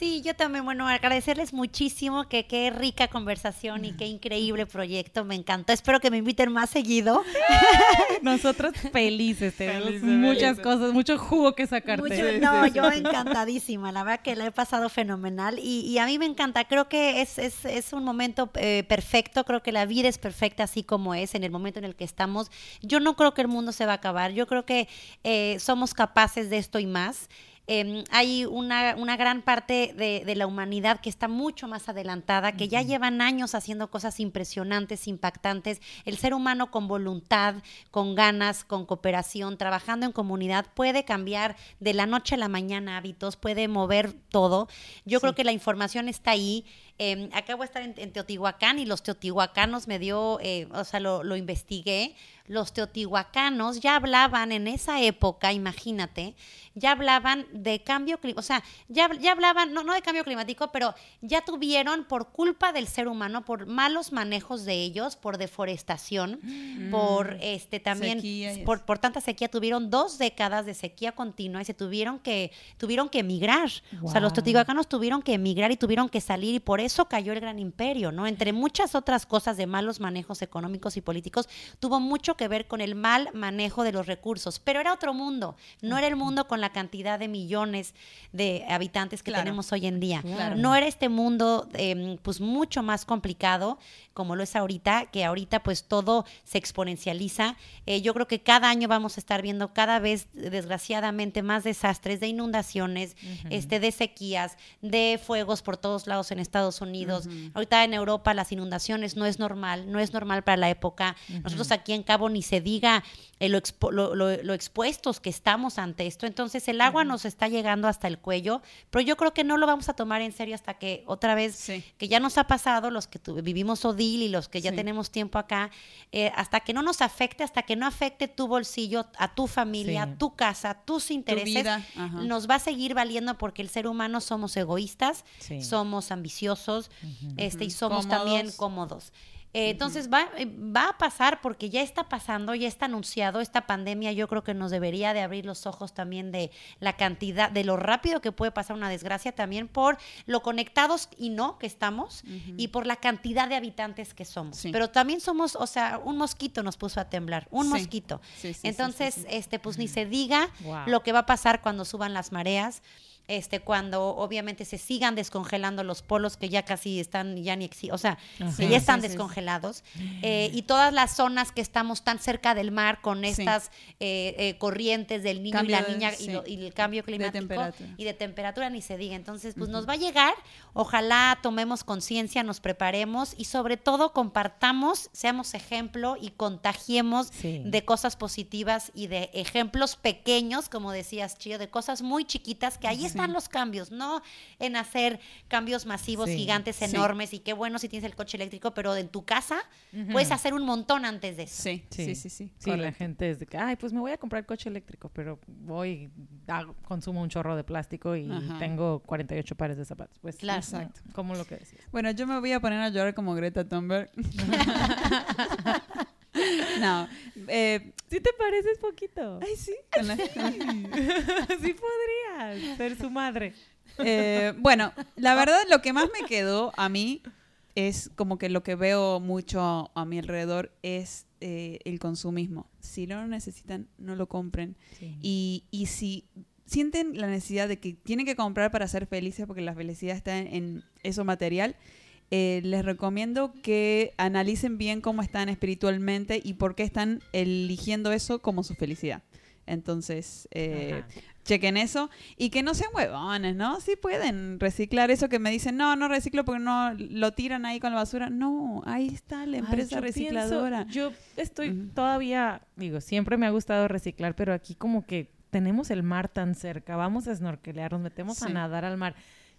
C: Sí, yo también, bueno, agradecerles muchísimo, que qué rica conversación y qué increíble proyecto, me encantó. Espero que me inviten más seguido. <laughs>
A: Nosotros felices, tenemos muchas cosas, mucho jugo que sacarte.
C: Mucho- no, yo <laughs> encantadísima, la verdad que la he pasado fenomenal y, y a mí me encanta, creo que es, es, es un momento eh, perfecto, creo que la vida es perfecta así como es, en el momento en el que estamos. Yo no creo que el mundo se va a acabar, yo creo que eh, somos capaces de esto y más. Eh, hay una, una gran parte de, de la humanidad que está mucho más adelantada, que ya llevan años haciendo cosas impresionantes, impactantes. El ser humano con voluntad, con ganas, con cooperación, trabajando en comunidad, puede cambiar de la noche a la mañana hábitos, puede mover todo. Yo creo que la información está ahí. Eh, acabo de estar en, en Teotihuacán y los teotihuacanos me dio, eh, o sea, lo, lo investigué. Los teotihuacanos ya hablaban en esa época, imagínate, ya hablaban de cambio climático, o sea, ya, ya hablaban, no, no de cambio climático, pero ya tuvieron por culpa del ser humano, por malos manejos de ellos, por deforestación, por este también, por, por tanta sequía, tuvieron dos décadas de sequía continua y se tuvieron que, tuvieron que emigrar. O sea, los teotihuacanos tuvieron que emigrar y tuvieron que salir y por eso cayó el gran imperio, ¿no? Entre muchas otras cosas de malos manejos económicos y políticos, tuvo mucho que ver con el mal manejo de los recursos, pero era otro mundo, no era el mundo con la cantidad de millones de habitantes que
B: Claro.
C: tenemos hoy en día.
A: Claro.
C: No era este mundo eh, pues mucho más complicado como lo es ahorita, que ahorita pues todo se exponencializa. Eh, yo creo que cada año vamos a estar viendo cada vez, desgraciadamente, más desastres de inundaciones, este, de sequías, de fuegos por todos lados en Estados Unidos. Ahorita en Europa las inundaciones no es normal, no es normal para la época. Nosotros aquí en Cabo ni se diga eh, lo, expo- lo- lo- lo expuestos que estamos ante esto. Entonces el agua nos está llegando hasta el cuello, pero yo creo que no lo vamos a tomar en serio hasta que otra vez,
B: Sí.
C: que ya nos ha pasado, los que vivimos Odil y los que ya
B: Sí.
C: tenemos tiempo acá, eh, hasta que no nos afecte, hasta que no afecte tu bolsillo, a tu familia,
A: Sí.
C: tu casa, tus intereses, nos va a seguir valiendo porque el ser humano somos egoístas, somos ambiciosos, este, y somos también cómodos. Eh, Entonces va, eh, va a pasar porque ya está pasando, ya está anunciado esta pandemia. Yo creo que nos debería de abrir los ojos también de la cantidad, de lo rápido que puede pasar una desgracia, también por lo conectados y no que estamos y por la cantidad de habitantes que somos.
B: Sí.
C: Pero también somos, o sea, un mosquito nos puso a temblar, un
B: Sí.
C: mosquito.
B: Sí, sí, sí,
C: Entonces,
B: sí, sí.
C: este, pues ni se diga
A: Wow.
C: lo que va a pasar cuando suban las mareas. Este, cuando obviamente se sigan descongelando los polos que ya casi están, ya ni existen, o sea, que ya están
B: Sí, sí, sí.
C: descongelados, eh, y todas las zonas que estamos tan cerca del mar con
B: Sí.
C: estas eh, eh, corrientes del niño
B: Cambio
C: y la
B: de-
C: niña y,
B: sí.
C: lo- y el cambio climático
B: temperatura.
C: y de temperatura ni se diga. Entonces, pues nos va a llegar, ojalá tomemos conciencia, nos preparemos y sobre todo compartamos, seamos ejemplo y contagiemos
A: Sí.
C: de cosas positivas y de ejemplos pequeños, como decías, Chío, de cosas muy chiquitas, que ahí están los cambios, no en hacer cambios masivos,
A: Sí.
C: gigantes,
B: Sí.
C: enormes, y qué bueno si tienes el coche eléctrico, pero en tu casa puedes hacer un montón antes de eso.
B: Sí, sí, sí, sí.
A: Sí, la gente es de que, ay, pues me voy a comprar coche eléctrico, pero voy, hago- consumo un chorro de plástico y
B: Ajá.
A: tengo 48 pares de zapatos. Pues,
C: Claro.
A: exacto, como lo que decías.
B: Bueno, yo me voy a poner a llorar como Greta Thunberg. <laughs> <laughs> <laughs> no. Eh,
A: Sí te pareces poquito.
B: ay, sí. con la- <laughs> <laughs>
A: sí podrías ser su madre.
B: Eh, bueno, la verdad lo que más me quedó a mí es como que lo que veo mucho a mi alrededor es eh, el consumismo. Si no lo necesitan, no lo compren. Y, y si sienten la necesidad de que tienen que comprar para ser felices, porque la felicidad está en, en eso material, eh, les recomiendo que analicen bien cómo están espiritualmente y por qué están eligiendo eso como su felicidad. Entonces, eh, chequen eso y que no sean huevones, ¿no? Sí pueden reciclar eso que me dicen, no, no reciclo porque no lo tiran ahí con la basura. No, ahí está la
A: Ay,
B: empresa
A: yo
B: recicladora.
A: pienso- yo estoy todavía, digo, siempre me ha gustado reciclar, pero aquí como que tenemos el mar tan cerca, vamos a snorkelear, nos metemos a nadar al mar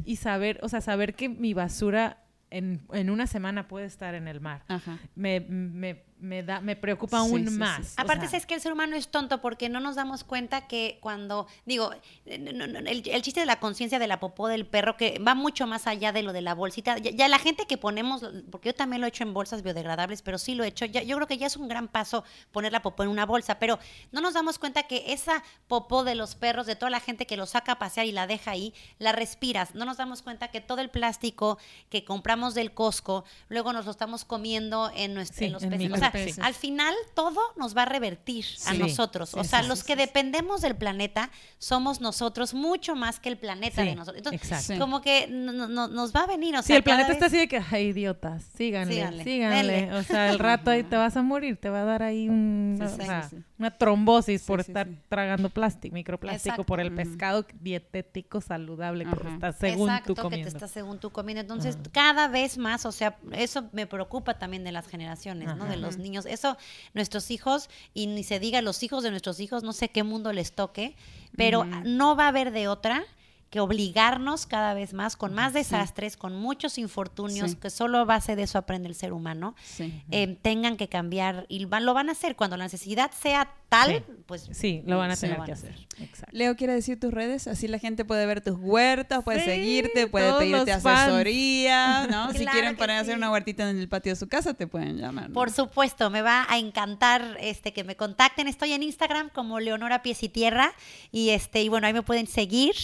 A: y saber, o sea, saber que mi basura en, en una semana puede estar en el mar.
B: Ajá.
A: Me, me, me da, me preocupa aún
B: Sí, sí, sí.
A: más. O
C: Aparte,
A: sea,
C: es que el ser humano es tonto porque no nos damos cuenta que cuando, digo, eh, no, no, el, el chiste de la conciencia de la popó del perro, que va mucho más allá de lo de la bolsita. Ya, ya la gente que ponemos, porque yo también lo he hecho en bolsas biodegradables, pero sí lo he hecho, ya, yo creo que ya es un gran paso poner la popó en una bolsa, pero no nos damos cuenta que esa popó de los perros, de toda la gente que lo saca a pasear y la deja ahí, la respiras. No nos damos cuenta que todo el plástico que compramos del Costco, luego nos lo estamos comiendo en, nuestro,
A: Sí,
C: en los
A: en
C: peces. O
A: micro-
C: sea, al final todo nos va a revertir a nosotros. O
A: Sí,
C: sea,
A: sí,
C: los
B: sí,
C: que
B: sí.
C: dependemos del planeta somos nosotros mucho más que el planeta
A: Sí,
C: de nosotros. Entonces,
A: exacto.
C: Como que no- no- no- nos va a venir. O
A: Sí,
C: sea,
A: el planeta está así de que, ay, idiotas, síganle,
C: Síganle.
A: O sea, el <laughs> rato ahí te vas a morir, te va a dar ahí un-
B: Sí,
A: o
B: sí,
A: sea,
B: sí, sí.
A: Una trombosis
B: Sí,
A: por
B: sí,
A: estar
B: sí.
A: tragando plástico, microplástico,
C: Exacto.
A: por el pescado dietético saludable que
B: Ajá.
A: estás según
C: Exacto,
A: tú
C: que
A: comiendo.
C: te estás según tú comiendo. Entonces, cada vez más, o sea, eso me preocupa también de las generaciones, ¿no? De los niños. Eso, nuestros hijos, y ni se diga los hijos de nuestros hijos, no sé qué mundo les toque, pero no va a haber de otra que obligarnos cada vez más con más desastres, con muchos infortunios,
B: Sí.
C: que solo a base de eso aprende el ser humano,
B: Sí.
C: eh, tengan que cambiar y van- lo van a hacer cuando la necesidad sea tal,
A: Sí.
C: pues
A: Sí, lo van a tener que hacer. Exacto.
B: Leo quiere decir tus redes, así la gente puede ver tus huertas, puede
A: Sí,
B: seguirte, puede pedirte asesoría, ¿no? <laughs> si quieren
C: que
B: poner a hacer una huertita en el patio de su casa, te pueden llamar. ¿no?
C: Por supuesto, me va a encantar este que me contacten. Estoy en Instagram como Leonora Pies y Tierra y este y bueno, ahí me pueden seguir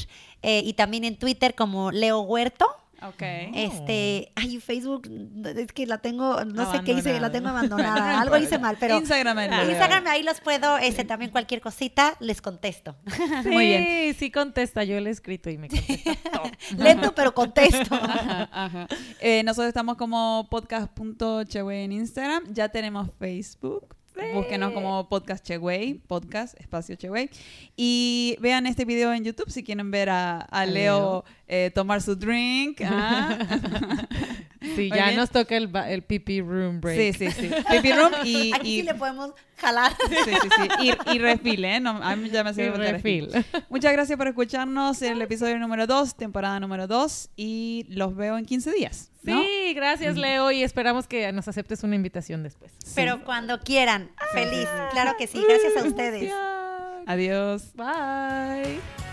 C: eh, y también en Twitter como Leo Huerto.
B: Ok.
C: Este, ay, Facebook, es que la tengo, no sé qué hice, la tengo
A: Abandonada. <laughs>
C: Algo hice mal, pero
B: Instagram.
C: Instagram ahí los puedo, este también cualquier cosita les contesto.
A: Sí,
B: Muy bien.
A: sí contesta. Yo le he escrito y me contesta <laughs> todo.
C: Lento, pero contesto. <laughs>
B: Ajá, ajá. Eh, nosotros estamos como podcast.cheway en Instagram. Ya tenemos Facebook. Búsquenos como podcast Cheway, podcast espacio Cheway. Y vean este video en YouTube si quieren ver a, a Leo eh, tomar su drink. <laughs> ah.
A: Sí, <laughs>
B: Muy
A: ya
B: bien.
A: nos toca el, el pipi room break.
B: Sí, sí, sí. Pipi room y, <laughs>
C: Aquí
B: y-
C: sí le podemos jalar.
B: sí, sí, sí. Y, y refil, ¿eh? No, a mí ya me sirve de
A: refill.
B: Muchas gracias por escucharnos en el episodio número 2, temporada número 2. Y los veo en 15 días. ¿no?
A: Sí, gracias Leo y esperamos que nos aceptes una invitación después.
C: Pero cuando quieran, feliz. Claro que sí, gracias a ustedes.
B: Adiós.
A: Bye.